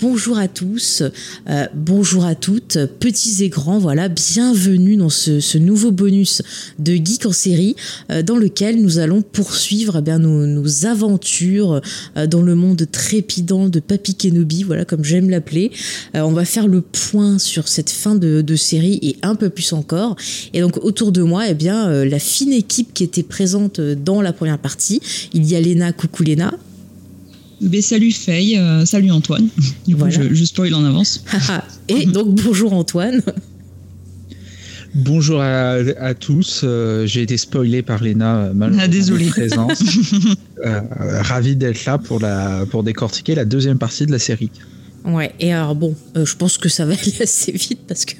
Bonjour à tous, euh, bonjour à toutes, petits et grands, voilà, bienvenue dans ce, nouveau bonus de Geek en série euh, dans lequel nous allons poursuivre eh nos, aventures euh, dans le monde trépidant de Papy Kenobi, voilà comme j'aime l'appeler. on va faire le point sur cette fin de, série et un peu plus encore. Et donc autour de moi, eh bien, la fine équipe qui était présente dans la première partie, il y a Léna, coucou Léna. Ben, salut Faye, euh, salut Antoine. Du coup, je, je, spoil en avance. Et donc, bonjour Antoine. Bonjour à, tous. Euh, j'ai été spoilé par Léna ah, désolé. présence. euh, ravi d'être là pour, la, pour décortiquer la deuxième partie de la série. Ouais, et alors bon, euh, je pense que ça va aller assez vite parce que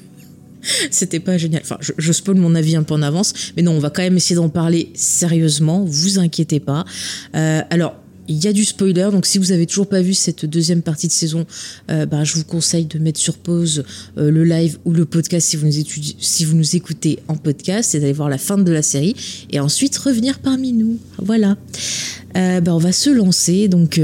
c'était pas génial. Enfin, je, je spoil mon avis un peu en avance, mais non, on va quand même essayer d'en parler sérieusement, vous inquiétez pas. alors, il y a du spoiler, donc si vous avez toujours pas vu cette deuxième partie de saison, euh, bah, je vous conseille de mettre sur pause euh, le live ou le podcast si vous, nous écoutez en podcast et d'aller voir la fin de la série et ensuite revenir parmi nous. Voilà. Euh, bah, on va se lancer. Donc,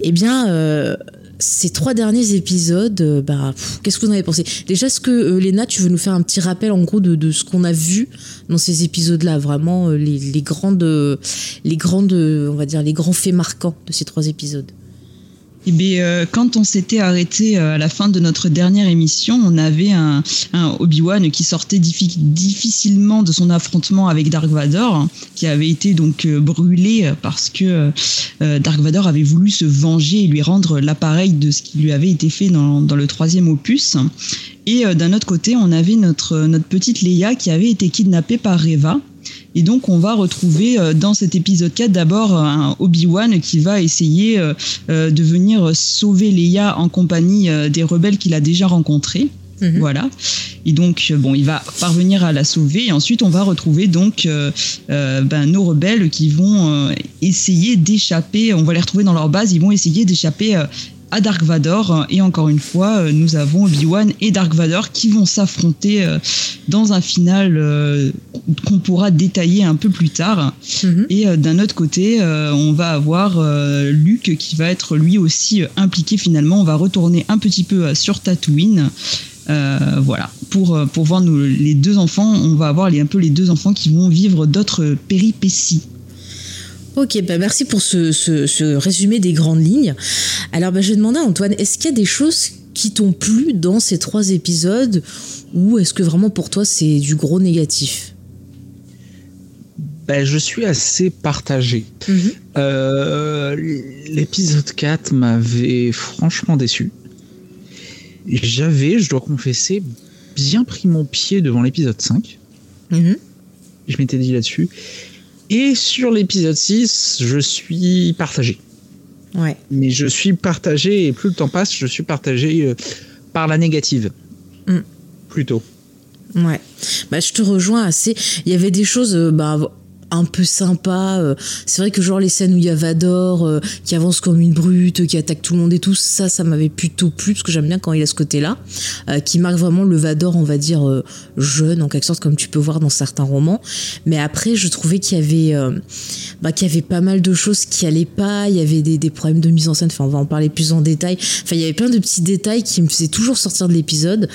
eh bien ces trois derniers épisodes, euh, bah, qu'est-ce que vous en avez pensé? Déjà, est-ce que euh, Léna, tu veux nous faire un petit rappel en gros de, ce qu'on a vu dans ces épisodes-là, vraiment euh, les, grandes, les grandes, on va dire les grands faits marquants de ces trois épisodes eh bien, euh, quand on s'était arrêté euh, à la fin de notre dernière émission, on avait un, Obi-Wan qui sortait difficilement de son affrontement avec Dark Vador, qui avait été donc euh, brûlé parce que Dark Vador avait voulu se venger et lui rendre l'appareil de ce qui lui avait été fait dans, dans le troisième opus. Et d'un autre côté, on avait notre, notre petite Leia qui avait été kidnappée par Reva et donc, on va retrouver euh, dans cet épisode 4 d'abord un Obi-Wan qui va essayer euh, euh, de venir sauver Leia en compagnie des rebelles qu'il a déjà rencontrés. Mhm. Voilà. Et donc, bon, il va parvenir à la sauver. Et ensuite, on va retrouver donc ben, nos rebelles qui vont essayer d'échapper. On va les retrouver dans leur base. Ils vont essayer d'échapper à Dark Vador. Et encore une fois, euh, nous avons Obi-Wan et Dark Vador qui vont s'affronter euh, dans un final euh, qu'on pourra détailler un peu plus tard. Mhm. Et d'un autre côté, on va avoir Luke qui va être lui aussi impliqué finalement. On va retourner un petit peu sur Tatooine. voilà, pour, pour voir nous, les deux enfants, on va avoir les, un peu les deux enfants qui vont vivre d'autres péripéties. Ok, bah merci pour ce, résumé des grandes lignes. Alors bah, je vais demander à Antoine, est-ce qu'il y a des choses qui t'ont plu dans ces trois épisodes ou est-ce que vraiment pour toi c'est du gros négatif? Ben, je suis assez partagé. Mhm. Euh, l'épisode 4 m'avait franchement déçu. J'avais, je dois confesser, bien pris mon pied devant l'épisode 5. Mhm. Je m'étais dit là-dessus. Et sur l'épisode 6, je suis partagé. Ouais. Mais je suis partagé, et plus le temps passe, je suis partagé euh, par la négative. Mm. Plutôt. Ouais. Bah, je te rejoins assez. Il y avait des choses, euh, bah, un peu sympa. Euh, c'est vrai que genre les scènes où il y a Vador euh, qui avance comme une brute, qui attaque tout le monde et tout, ça, ça m'avait plutôt plu parce que j'aime bien quand il a ce côté-là, euh, qui marque vraiment le Vador, on va dire jeune en quelque sorte, comme tu peux voir dans certains romans. Mais après, je trouvais qu'il y avait, bah, qu'il y avait pas mal de choses qui allaient pas. Il y avait des, des, problèmes de mise en scène. Enfin, on va en parler plus en détail. Enfin, il y avait plein de petits détails qui me faisaient toujours sortir de l'épisode.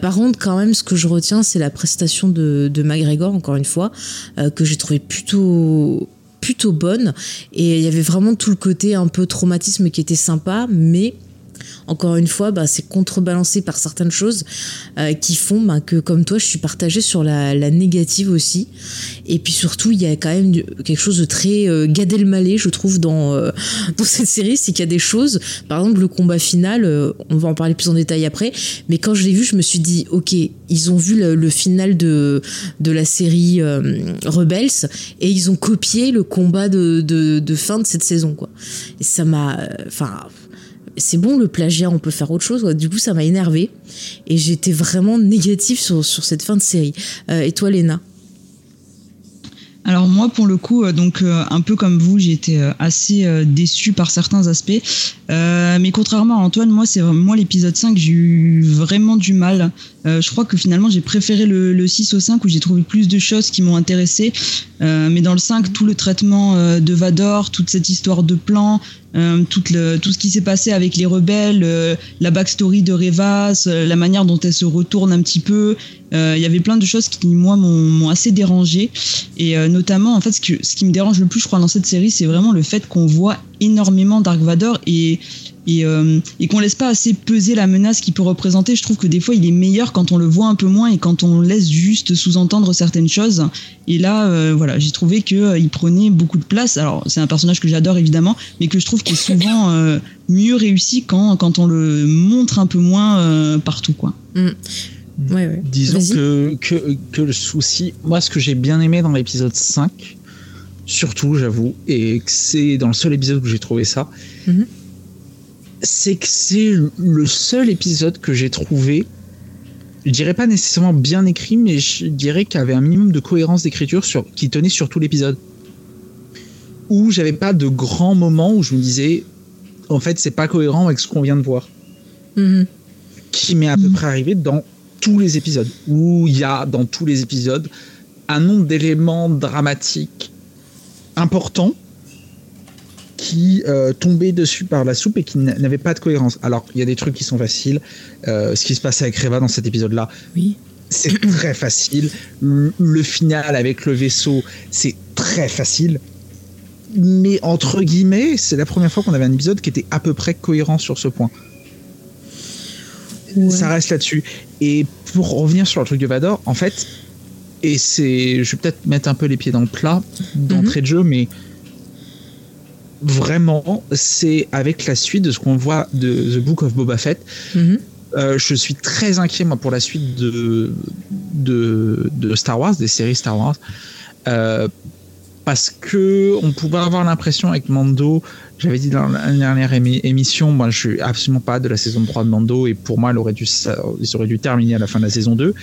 par contre, quand même, ce que je retiens, c'est la prestation de, de McGregor, encore une fois, que j'ai trouvé plutôt plutôt bonne. Et il y avait vraiment tout le côté un peu traumatisme qui était sympa mais encore une fois, bah, c'est contrebalancé par certaines choses euh, qui font bah, que, comme toi, je suis partagée sur la, négative aussi. Et puis surtout, il y a quand même quelque chose de très euh, je trouve, dans, euh, dans cette série, c'est qu'il y a des choses, par exemple, le combat final, on va en parler plus en détail après, mais quand je l'ai vu, je me suis dit, ok, ils ont vu le, final de, de la série Rebels et ils ont copié le combat de, de, fin de cette saison, quoi. Et ça m'a. Enfin c'est bon le plagiat, on peut faire autre chose. Du coup, ça m'a énervé et j'étais vraiment négative sur, cette fin de série. Euh, et toi, Léna? Alors moi, pour le coup, euh, donc euh, un peu comme vous, j'ai été assez déçue par certains aspects. mais contrairement à Antoine, moi, c'est moi l'épisode 5, j'ai eu vraiment du mal. je crois que finalement, j'ai préféré le, le, 6 au 5 où j'ai trouvé plus de choses qui m'ont intéressé. mais dans le 5, tout le traitement de Vador, toute cette histoire de plan, euh, tout, ce qui s'est passé avec les rebelles, euh, la backstory de Revas, euh, la manière dont elle se retourne un petit peu. Il y avait plein de choses qui, moi, m'ont assez dérangé. Et notamment, en fait, ce, qui me dérange le plus, je crois, dans cette série, c'est vraiment le fait qu'on voit énormément Dark Vador et et, euh, et qu'on laisse pas assez peser la menace qu'il peut représenter. Je trouve que des fois il est meilleur quand on le voit un peu moins et quand on laisse juste sous-entendre certaines choses. Et là, euh, voilà, j'ai trouvé que euh, il prenait beaucoup de place. Alors c'est un personnage que j'adore évidemment, mais que je trouve qu'il est souvent mieux réussi quand quand on le montre un peu moins partout, quoi. Mm. Ouais, ouais. Disons que, que, que, le souci, moi ce que j'ai bien aimé dans l'épisode 5, surtout j'avoue, et que c'est dans le seul épisode où j'ai trouvé ça, mm-hmm c'est que c'est le seul épisode que j'ai trouvé, je dirais pas nécessairement bien écrit, mais je dirais qu'il y avait un minimum de cohérence d'écriture sur, qui tenait sur tout l'épisode. Où j'avais pas de grands moments où je me disais, en fait, c'est pas cohérent avec ce qu'on vient de voir. Mm-hmm. Qui m'est à peu près arrivé dans tous les épisodes. Où il y a dans tous les épisodes un nombre d'éléments dramatiques importants qui euh, tombait dessus par la soupe et qui n'avait pas de cohérence. Alors, il y a des trucs qui sont faciles. Euh, ce qui se passait avec Reva dans cet épisode-là, oui. c'est très facile. Le, final avec le vaisseau, c'est très facile. Mais entre guillemets, c'est la première fois qu'on avait un épisode qui était à peu près cohérent sur ce point. Ça reste là-dessus. Et pour revenir sur le truc de Vador, en fait, et c'est, je vais peut-être mettre un peu les pieds dans le plat d'entrée mhm. de jeu, mais vraiment, c'est avec la suite de ce qu'on voit de The Book of Boba Fett. Mhm. Euh, je suis très inquiet moi pour la suite de, de, de Star Wars, des séries Star Wars, euh, parce que on pouvait avoir l'impression avec Mando, j'avais dit dans la dernière émission, moi je suis absolument pas de la saison 3 de Mando et pour moi il aurait dû, il aurait dû terminer à la fin de la saison 2.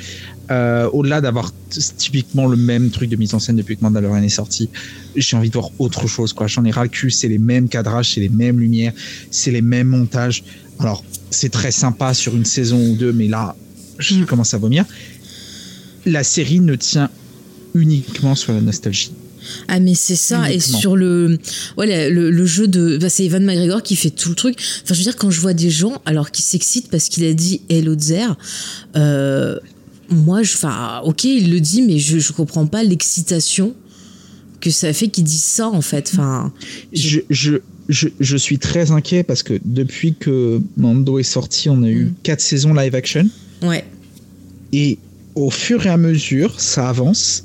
Euh, au-delà d'avoir typiquement le même truc de mise en scène depuis que Mandalorian est sorti, j'ai envie de voir autre chose. Quoi. J'en ai ras c'est les mêmes cadrages, c'est les mêmes lumières, c'est les mêmes montages. Alors, c'est très sympa sur une saison ou deux, mais là, je mm. commence à vomir. La série ne tient uniquement sur la nostalgie. Ah mais c'est ça et sur le ouais le, jeu de bah, c'est Evan McGregor qui fait tout le truc. Enfin je veux dire quand je vois des gens alors qui s'excitent parce qu'il a dit Hello Zer euh, moi, je, enfin, ok, il le dit, mais je, je comprends pas l'excitation que ça fait qu'il dise ça, en fait. Enfin, je, je, je, je, suis très inquiet parce que depuis que Mando est sorti, on a eu mm. quatre saisons live action. Ouais. Et au fur et à mesure, ça avance.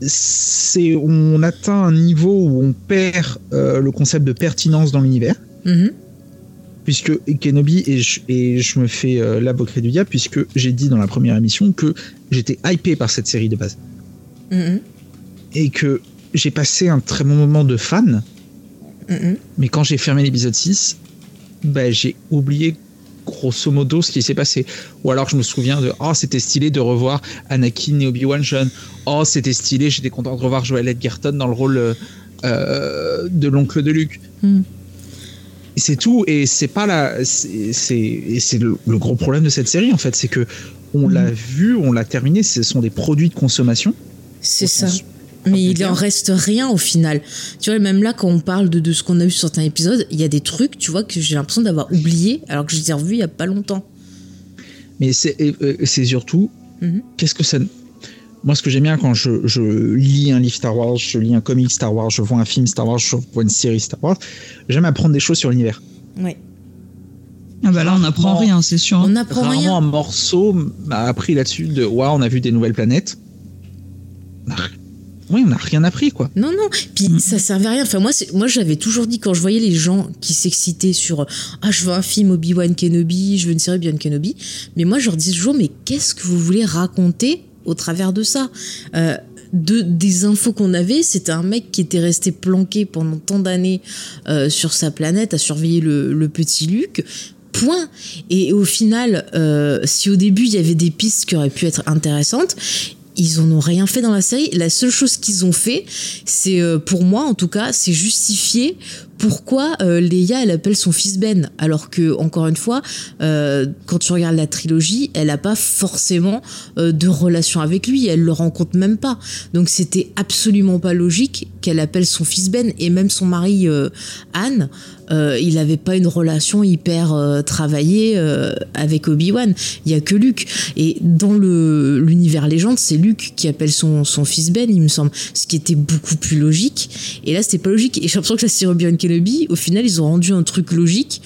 C'est, on atteint un niveau où on perd euh, le concept de pertinence dans l'univers. Mm-hmm puisque Kenobi, et je, et je me fais euh, l'avocat du diable, puisque j'ai dit dans la première émission que j'étais hypé par cette série de base. Mm-hmm. Et que j'ai passé un très bon moment de fan, mm-hmm. mais quand j'ai fermé l'épisode 6, bah, j'ai oublié grosso modo ce qui s'est passé. Ou alors je me souviens de Oh, c'était stylé de revoir Anakin et Obi-Wan jeune. Oh, c'était stylé, j'étais content de revoir Joel Edgerton dans le rôle euh, de l'oncle de Luke. Mm c'est tout. Et c'est pas la, c'est, c'est le, gros problème de cette série en fait, c'est que on mm. l'a vu, on l'a terminé. Ce sont des produits de consommation. C'est ça. Mais il en reste rien au final. Tu vois, même là, quand on parle de, de ce qu'on a eu sur certains épisodes, il y a des trucs, tu vois, que j'ai l'impression d'avoir oublié, alors que je les ai revus il y a pas longtemps. Mais c'est, euh, c'est surtout, mm-hmm. qu'est-ce que ça, moi, ce que j'aime bien quand je, lis un livre Star Wars, je lis un comic Star Wars, je vois un film Star Wars, je vois une série Star Wars, j'aime apprendre des choses sur l'univers. Oui. Ah bah là, on n'apprend rien, c'est sûr. On n'apprend Rarement rien. un morceau m'a appris là-dessus de ouais, on a vu des nouvelles planètes. Oui, on n'a rien appris quoi. Non, non. Puis ça servait à rien. Enfin, moi, moi j'avais toujours dit quand je voyais les gens qui s'excitaient sur Ah, je veux un film Obi-Wan Kenobi, je veux une série Obi-Wan Kenobi. Mais moi, je leur disais toujours Mais qu'est-ce que vous voulez raconter au travers de ça? Euh, de, des infos qu'on avait, c'était un mec qui était resté planqué pendant tant d'années euh, sur sa planète à surveiller le, petit Luke. Point. Et au final, euh, si au début il y avait des pistes qui auraient pu être intéressantes, ils en ont rien fait dans la série. La seule chose qu'ils ont fait, c'est euh, pour moi en tout cas, c'est justifier pourquoi euh, Leia elle appelle son fils Ben, alors que encore une fois, euh, quand tu regardes la trilogie, elle a pas forcément euh, de relation avec lui, elle le rencontre même pas. Donc c'était absolument pas logique qu'elle appelle son fils Ben et même son mari Anne. Euh, il avait pas une relation hyper euh, travaillée euh, avec Obi-Wan. Il y a que Luke. Et dans le l'univers légende, c'est Luke qui appelle son, son fils Ben, il me semble. Ce qui était beaucoup plus logique. Et là, c'était pas logique. Et j'ai l'impression que la série Obi-Wan Kenobi, au final, ils ont rendu un truc logique.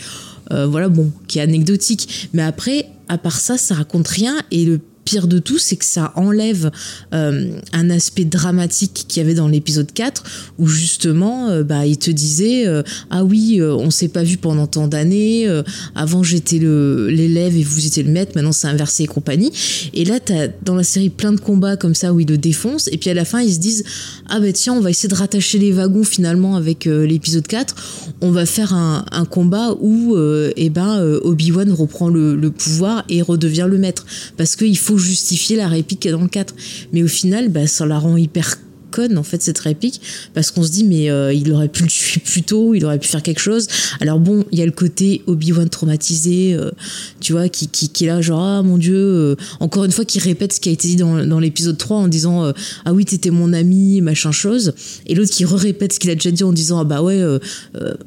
voilà, bon, qui est anecdotique. Mais après, à part ça, ça raconte rien. Et le pire de tout, c'est que ça enlève euh, un aspect dramatique qu'il y avait dans l'épisode 4, où justement, euh, bah, il te disait euh, Ah oui, on s'est pas vu pendant tant d'années, avant j'étais l'élève et vous étiez le maître, maintenant c'est inversé et compagnie. Et là, t'as dans la série plein de combats comme ça où ils le défoncent, et puis à la fin, ils se disent Ah bah tiens, on va essayer de rattacher les wagons finalement avec l'épisode 4, on va faire un, un combat où eh ben, Obi-Wan reprend le, le pouvoir et redevient le maître, parce qu'il faut justifier la réplique dans le 4. Mais au final, bah, ça la rend hyper conne en fait cette réplique parce qu'on se dit mais euh, il aurait pu le tuer plus tôt il aurait pu faire quelque chose. Alors bon il y a le côté Obi-Wan traumatisé euh, tu vois qui, qui, qui est là genre ah mon dieu euh, encore une fois qui répète ce qui a été dit dans, l'épisode 3 en disant ah oui t'étais mon ami machin chose. Et l'autre qui répète ce qu'il a déjà dit en disant ah bah ouais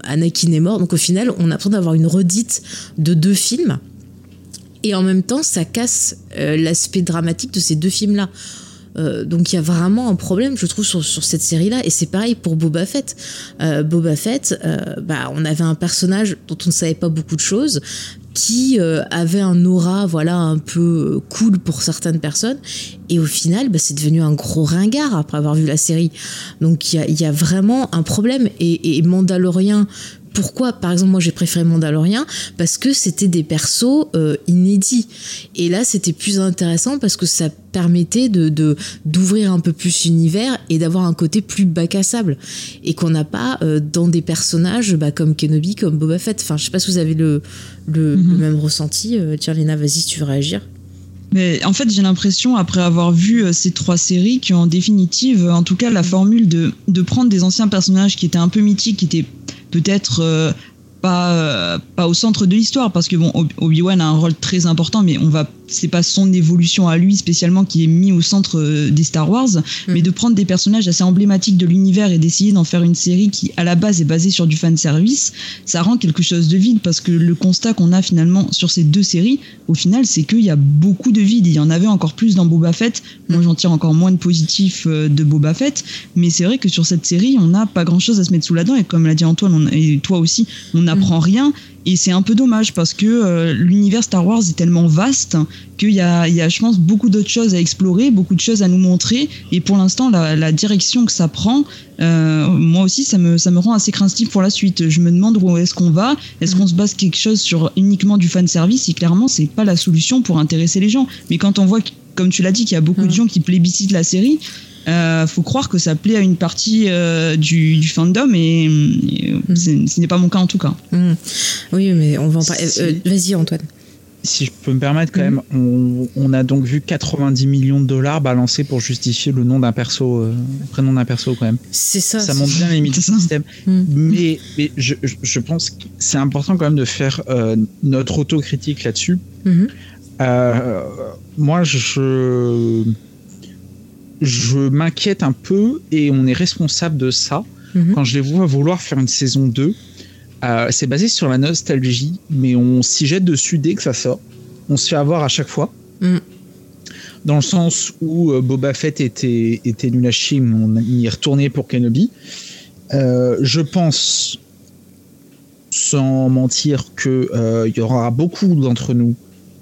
Anakin est mort. Donc au final on a l'impression d'avoir une redite de deux films et en même temps ça casse euh, l'aspect dramatique de ces deux films là euh, donc il y a vraiment un problème, je trouve, sur, sur cette série-là. Et c'est pareil pour Boba Fett. Euh, Boba Fett, bah, on avait un personnage dont on ne savait pas beaucoup de choses, qui avait un aura, voilà, un peu cool pour certaines personnes. Et au final, bah, c'est devenu un gros ringard après avoir vu la série. Donc il y a, y a vraiment un problème. Et, et Mandalorian pourquoi, par exemple, moi j'ai préféré Mandalorian Parce que c'était des persos euh, inédits. Et là, c'était plus intéressant parce que ça permettait de d'ouvrir un peu plus l'univers et d'avoir un côté plus bac à sable. Et qu'on n'a pas euh, dans des personnages bah, comme Kenobi, comme Boba Fett. Enfin, je sais pas si vous avez le, le, Mhm. le même ressenti. Euh, tiens, Léna, vas-y, si tu veux réagir. Mais en fait, j'ai l'impression, après avoir vu ces trois séries, qu'en définitive, en tout cas, la formule de, de prendre des anciens personnages qui étaient un peu mythiques, qui étaient peut-être euh, pas, euh, pas au centre de l'histoire, parce que bon, Ob- Obi-Wan a un rôle très important, mais on va, c'est pas son évolution à lui spécialement qui est mis au centre euh, des Star Wars, mais de prendre des personnages assez emblématiques de l'univers et d'essayer d'en faire une série qui, à la base, est basée sur du fan service, ça rend quelque chose de vide, parce que le constat qu'on a finalement sur ces deux séries, au final, c'est qu'il y a beaucoup de vide. Il y en avait encore plus dans Boba Fett. Moi, j'en tire encore moins de positif euh, de Boba Fett. Mais c'est vrai que sur cette série, on n'a pas grand chose à se mettre sous la dent. Et comme l'a dit Antoine, on- et toi aussi, on n'apprend rien. Et c'est un peu dommage parce que euh, l'univers Star Wars est tellement vaste qu'il y a, il y a, je pense, beaucoup d'autres choses à explorer, beaucoup de choses à nous montrer. Et pour l'instant, la, la direction que ça prend, euh, moi aussi, ça me, ça me rend assez craintif pour la suite. Je me demande où est-ce qu'on va. Est-ce qu'on se base quelque chose sur uniquement du fan service Et clairement, c'est pas la solution pour intéresser les gens. Mais quand on voit, comme tu l'as dit, qu'il y a beaucoup de gens qui plébiscitent la série, euh, faut croire que ça plaît à une partie euh, du, du fandom et, et, euh, c'est- ce n'est pas mon cas en tout cas. Hmm. Oui, mais on va en parler. Si. Euh, Vas-y, Antoine. Si je peux me permettre, quand Mhm. même, on, on a donc vu 90 millions de dollars balancés pour justifier le nom d'un perso, euh, le prénom d'un perso, quand même. C'est ça. ça montre bien les limites du système. Mm. Mais, mais je, je- pense que c'est important quand même de faire euh, notre autocritique là-dessus. Mhm. Euh, moi, je, je m'inquiète un peu et on est responsable de ça Mhm. quand je les vois vouloir faire une saison 2. Euh, c'est basé sur la nostalgie, mais on s'y jette dessus dès que ça sort. On se fait avoir à chaque fois. Mm. Dans le sens où euh, Boba Fett était, était nul à chier, mais on y est retourné pour Kenobi. Euh, je pense, sans mentir qu'il il y aura beaucoup d'entre nous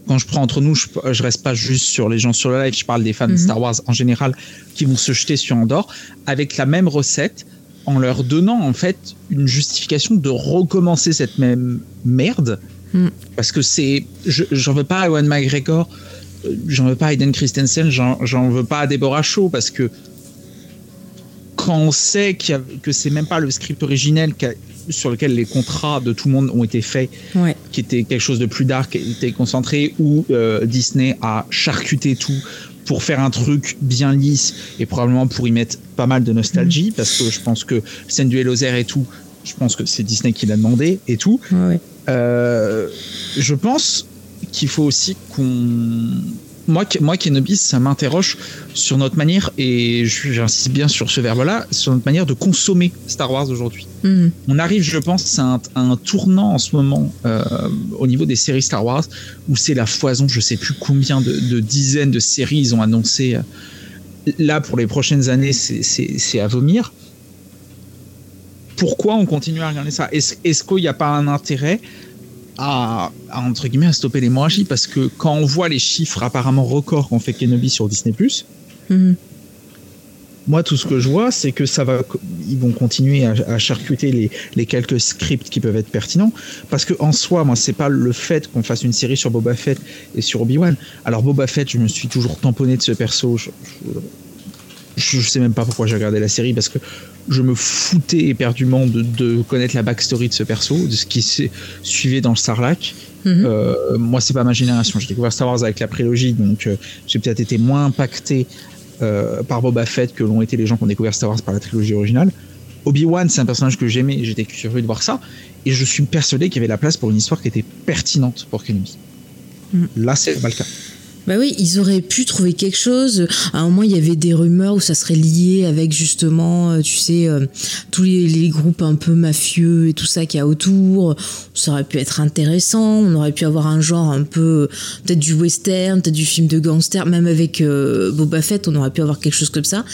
quand je prends entre nous, je, je reste pas juste sur les gens sur le live, je parle des fans de mhm. Star Wars en général qui vont se jeter sur Andorre avec la même recette en leur donnant en fait une justification de recommencer cette même merde. Mm. Parce que c'est. J'en veux pas à Ewan McGregor, euh, j'en veux pas à Aiden Christensen, j'en veux pas à Deborah Shaw parce que quand on sait que c'est même pas le script originel sur lequel les contrats de tout le monde ont été faits, qui était quelque chose de plus dark, qui était concentré, où euh, Disney a charcuté tout pour faire un truc bien lisse et probablement pour y mettre pas mal de nostalgie, mm. parce que je pense que scène du Hellozer et tout, je pense que c'est Disney qui l'a demandé et tout. Euh, je pense qu'il faut aussi qu'on moi, moi Kenobi, ça m'interroge sur notre manière, et j'insiste bien sur ce verbe-là, sur notre manière de consommer Star Wars aujourd'hui. Mhm. On arrive, je pense, à un, tournant en ce moment euh, au niveau des séries Star Wars, où c'est la foison, je sais plus combien de, dizaines de séries ils ont annoncé. Euh, là, pour les prochaines années, c'est à vomir. Pourquoi on continue à regarder ça? Est-ce qu'il n'y a pas un intérêt à, entre guillemets à stopper l'hémorragie parce que quand on voit les chiffres apparemment records qu'on fait Kenobi sur Disney mhm. moi tout ce que je vois c'est que ça va ils vont continuer à, charcuter les, les, quelques scripts qui peuvent être pertinents parce que en soi moi c'est pas le fait qu'on fasse une série sur Boba Fett et sur Obi-Wan alors Boba Fett je me suis toujours tamponné de ce perso je, je, sais même pas pourquoi j'ai regardé la série parce que je me foutais éperdument de, connaître la backstory de ce perso, de ce qui s'est suivi dans le Sarlacc. Mhm. Euh, moi, c'est pas ma génération. J'ai découvert Star Wars avec la prélogie, donc euh, j'ai peut-être été moins impacté euh, par Boba Fett que l'ont été les gens qui ont découvert Star Wars par la trilogie originale. Obi-Wan, c'est un personnage que j'aimais j'étais curieux de voir ça. Et je suis persuadé qu'il y avait la place pour une histoire qui était pertinente pour Kenobi. Mhm. Là, c'est pas le cas. Bah oui, ils auraient pu trouver quelque chose. À un moment, il y avait des rumeurs où ça serait lié avec justement, euh, tu sais, euh, tous les, groupes un peu mafieux et tout ça qu'il y a autour. Ça aurait pu être intéressant. On aurait pu avoir un genre un peu, peut-être du western, peut-être du film de gangster. Même avec euh, Boba Fett, on aurait pu avoir quelque chose comme ça.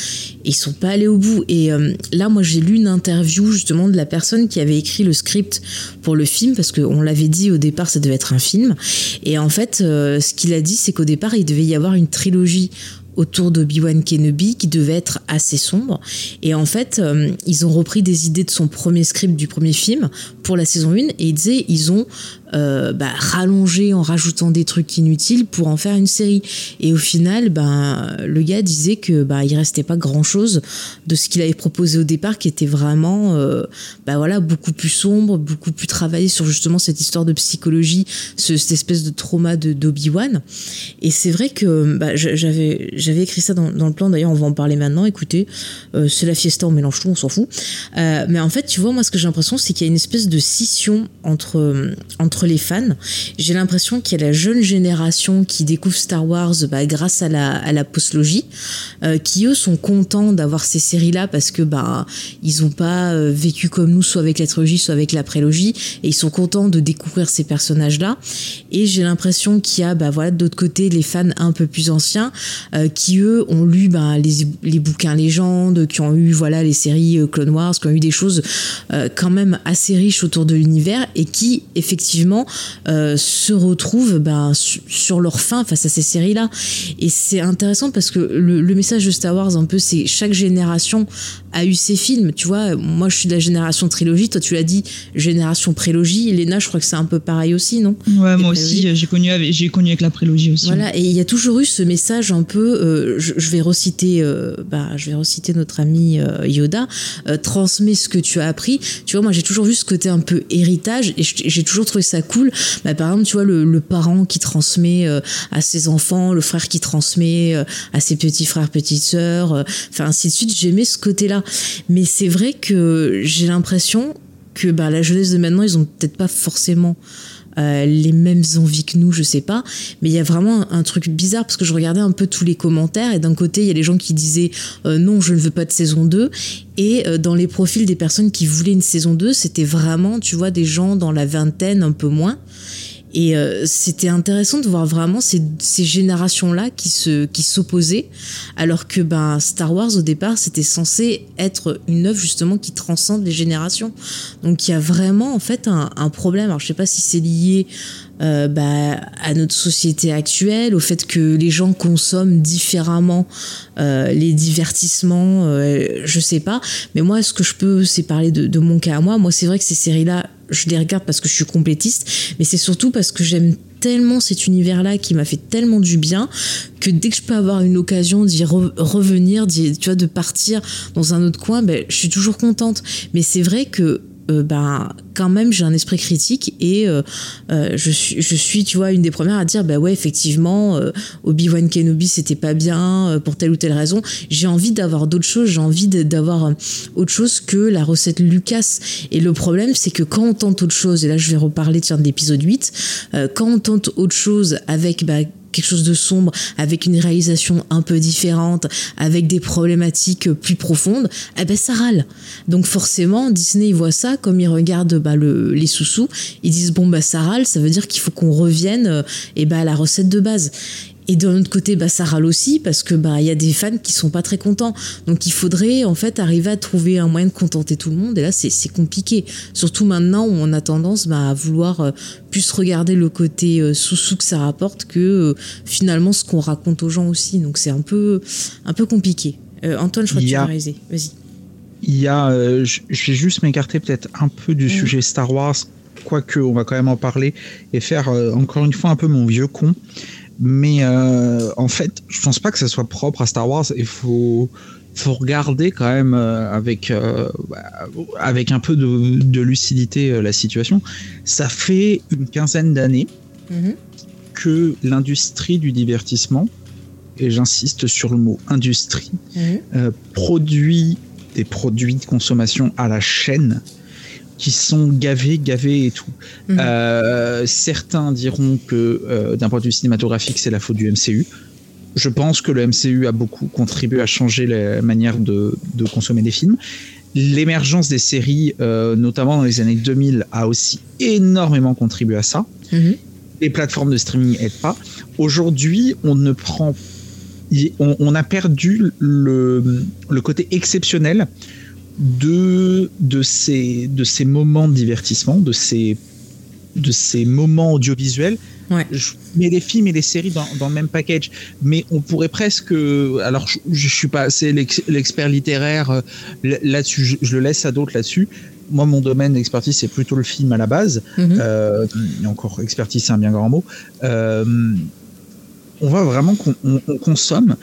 Et ils sont pas allés au bout. Et là, moi, j'ai lu une interview justement de la personne qui avait écrit le script pour le film parce qu'on l'avait dit au départ, ça devait être un film. Et en fait, ce qu'il a dit, c'est qu'au départ il devait y avoir une trilogie autour d'Obi-Wan Kenobi qui devait être assez sombre. Et en fait, euh, ils ont repris des idées de son premier script du premier film pour la saison 1 et ils disaient ils ont euh, bah, rallongé en rajoutant des trucs inutiles pour en faire une série. Et au final, ben le gars disait que bah, il restait pas grand chose de ce qu'il avait proposé au départ qui était vraiment euh, bah, voilà, beaucoup plus sombre, beaucoup plus travaillé sur justement cette histoire de psychologie, cette espèce de trauma de d'Obi-Wan. Et c'est vrai que bah, j'avais écrit ça dans, le plan, d'ailleurs on va en parler maintenant, écoutez, euh, c'est la fiesta, on mélange tout, on s'en fout. Euh, mais en fait, tu vois, moi ce que j'ai l'impression, c'est qu'il y a une espèce de scission entre, euh, les fans. J'ai l'impression qu'il y a la jeune génération qui découvre Star Wars bah, grâce à la, à la postlogie, qui eux sont contents d'avoir ces séries-là parce que bah, ils n'ont pas vécu comme nous, soit avec la trilogie, soit avec la prélogie, et ils sont contents de découvrir ces personnages-là. Et j'ai l'impression qu'il y a, bah, voilà, d'autre côté, les fans un peu plus anciens qui eux ont lu ben, les, les, bouquins légendes, qui ont eu voilà les séries euh, Clone Wars, qui ont eu des choses euh, quand même assez riches autour de l'univers et qui effectivement euh, se retrouvent ben, sur leur fin face à ces séries-là. Et c'est intéressant parce que le, le, message de Star Wars un peu c'est chaque génération a eu ses films. Tu vois, moi je suis de la génération trilogie, toi tu l'as dit génération prélogie. Léna, je crois que c'est un peu pareil aussi, non? Ouais, moi aussi j'ai connu avec j'ai connu avec la prélogie aussi. Voilà, et il y a toujours eu ce message un peu euh, je, vais reciter, euh, bah, je vais reciter notre ami Yoda, transmets ce que tu as appris. Tu vois, moi j'ai toujours vu ce côté un peu héritage et j'ai toujours trouvé ça cool. Bah, par exemple, tu vois, le, parent qui transmet à ses enfants, le frère qui transmet à ses petits frères, petites sœurs, enfin ainsi de suite. J'aimais ce côté-là. Mais c'est vrai que j'ai l'impression que bah, la jeunesse de maintenant, ils ont peut-être pas forcément euh, les mêmes envies que nous, je sais pas. Mais il y a vraiment un, truc bizarre parce que je regardais un peu tous les commentaires et d'un côté, il y a les gens qui disaient euh, non, je ne veux pas de saison 2. Et euh, dans les profils des personnes qui voulaient une saison 2, c'était vraiment, tu vois, des gens dans la vingtaine, un peu moins. Et euh, c'était intéressant de voir vraiment ces, ces générations-là qui se qui s'opposaient, alors que ben Star Wars au départ c'était censé être une œuvre justement qui transcende les générations. Donc il y a vraiment en fait un, un problème. Alors je sais pas si c'est lié euh, bah, à notre société actuelle, au fait que les gens consomment différemment euh, les divertissements, euh, je sais pas. Mais moi, ce que je peux, c'est parler de, de mon cas à moi. Moi, c'est vrai que ces séries-là, je les regarde parce que je suis complétiste, mais c'est surtout parce que j'aime tellement cet univers-là qui m'a fait tellement du bien que dès que je peux avoir une occasion d'y re revenir, tu vois, de partir dans un autre coin, ben, je suis toujours contente. Mais c'est vrai que euh, ben quand même j'ai un esprit critique et euh, euh, je suis je suis tu vois une des premières à dire bah ouais effectivement euh, Obi-Wan Kenobi c'était pas bien pour telle ou telle raison. J'ai envie d'avoir d'autres choses j'ai envie d'avoir autre chose que la recette Lucas. Et le problème c'est que quand on tente autre chose et là je vais reparler tiens de l'épisode 8 euh, quand on tente autre chose avec bah, quelque chose de sombre, avec une réalisation un peu différente, avec des problématiques plus profondes, eh ben ça râle. Donc forcément, Disney il voit ça, comme ils regardent bah, le, les sous-sous, ils disent bon bah ça râle, ça veut dire qu'il faut qu'on revienne euh, et bah, à la recette de base. Et d'un autre côté, bah, ça râle aussi parce que bah il y a des fans qui sont pas très contents. Donc il faudrait en fait arriver à trouver un moyen de contenter tout le monde. Et là, c'est compliqué. Surtout maintenant où on a tendance bah, à vouloir euh, plus regarder le côté euh, sous-sous que ça rapporte que euh, finalement ce qu'on raconte aux gens aussi. Donc c'est un peu un peu compliqué. Antoine, je crois que tu. Vas-y. Il y a, euh, je vais juste m'écarter peut-être un peu du Mhm. sujet Star Wars, quoique on va quand même en parler et faire euh, encore une fois un peu mon vieux con. Mais euh, en fait, je pense pas que ça soit propre à Star Wars. Il faut, faut regarder quand même euh, avec, euh, bah, avec un peu de, de lucidité la situation. Ça fait une quinzaine d'années Mhm. que l'industrie du divertissement, et j'insiste sur le mot industrie, Mhm. euh, produit des produits de consommation à la chaîne qui sont gavés, gavés et tout. Mhm. Euh, certains diront que euh, d'un point de vue cinématographique, c'est la faute du MCU. Je pense que le MCU a beaucoup contribué à changer la manière de, de consommer des films. L'émergence des séries, euh, notamment dans les années 2000, a aussi énormément contribué à ça Mhm. les plateformes de streaming aident pas. Aujourd'hui, on ne prend, on, on a perdu le, le côté exceptionnel de de ces de ces moments de divertissement, de ces de ces moments audiovisuels. Ouais. Je mets les films et les séries dans, dans le même package, mais on pourrait presque. Alors, je, je suis pas assez l'ex- l'expert littéraire euh, là-dessus. Je, je le laisse à d'autres là-dessus. Moi, mon domaine d'expertise, c'est plutôt le film à la base. Mhm. Euh, et encore, expertise, c'est un bien grand mot. Euh, on voit vraiment qu'on on- on consomme.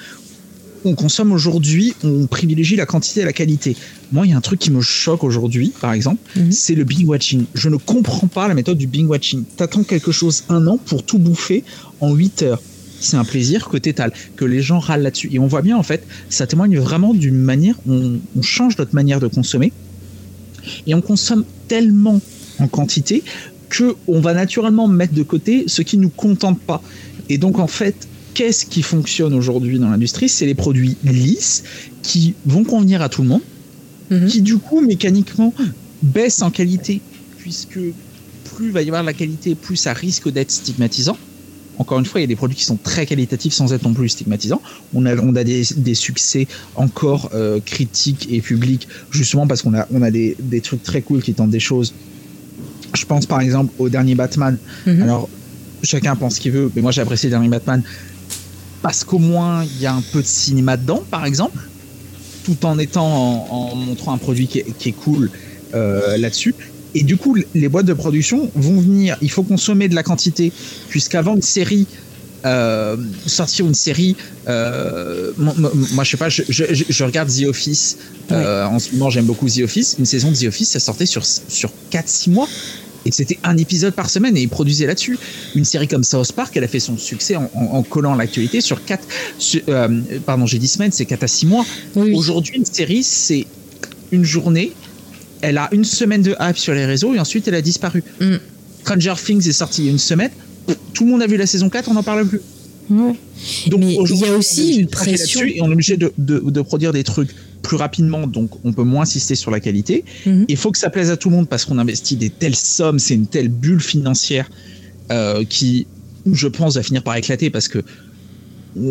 On consomme aujourd'hui, on privilégie la quantité et la qualité. Moi, il y a un truc qui me choque aujourd'hui, par exemple, Mhm. c'est le binge watching. Je ne comprends pas la méthode du binge watching. T'attends quelque chose un an pour tout bouffer en 8 heures. C'est un plaisir que t'étales, que les gens râlent là-dessus. Et on voit bien, en fait, ça témoigne vraiment d'une manière, on, on change notre manière de consommer. Et on consomme tellement en quantité que on va naturellement mettre de côté ce qui nous contente pas. Et donc en fait, qu'est-ce qui fonctionne aujourd'hui dans l'industrie C'est les produits lisses qui vont convenir à tout le monde, Mhm. qui du coup mécaniquement baissent en qualité puisque plus va y avoir de la qualité, plus ça risque d'être stigmatisant. Encore une fois, il y a des produits qui sont très qualitatifs sans être non plus stigmatisants. On a, on a des, des succès encore euh, critiques et publics, justement parce qu'on a, on a des, des trucs très cool qui tentent des choses. Je pense par exemple au dernier Batman. Mhm. Alors, chacun pense ce qu'il veut, mais moi j'ai apprécié le dernier Batman parce qu'au moins il y a un peu de cinéma dedans, par exemple, tout en étant en, en montrant un produit qui est, qui est cool euh, là-dessus. Et du coup, les boîtes de production vont venir. Il faut consommer de la quantité, puisqu'avant une série, euh, sortir une série, euh, moi, je sais pas, je, je, je- je regarde The Office. euh, en ce moment, j'aime beaucoup The Office. Une saison de The Office, ça sortait sur sur 4-6 mois. Et c'était un épisode par semaine et ils produisaient là-dessus. Une série comme South Park, elle a fait son succès en, en- en collant l'actualité sur 4, pardon, j'ai dit semaines, c'est 4 à 6 mois. Oui. Aujourd'hui, une série, c'est une journée. Elle a une semaine de hype sur les réseaux et ensuite elle a disparu. Mm. Stranger Things est sorti il y a une semaine. Tout le monde a vu la saison 4, on n'en parle plus. Ouais. Donc il y a aussi une pression. là-dessus Et on est obligé de, de- de produire des trucs plus rapidement, donc on peut moins insister sur la qualité. Mhm. Il faut que ça plaise à tout le monde parce qu'on investit des telles sommes, c'est une telle bulle financière qui, je pense, va finir par éclater parce que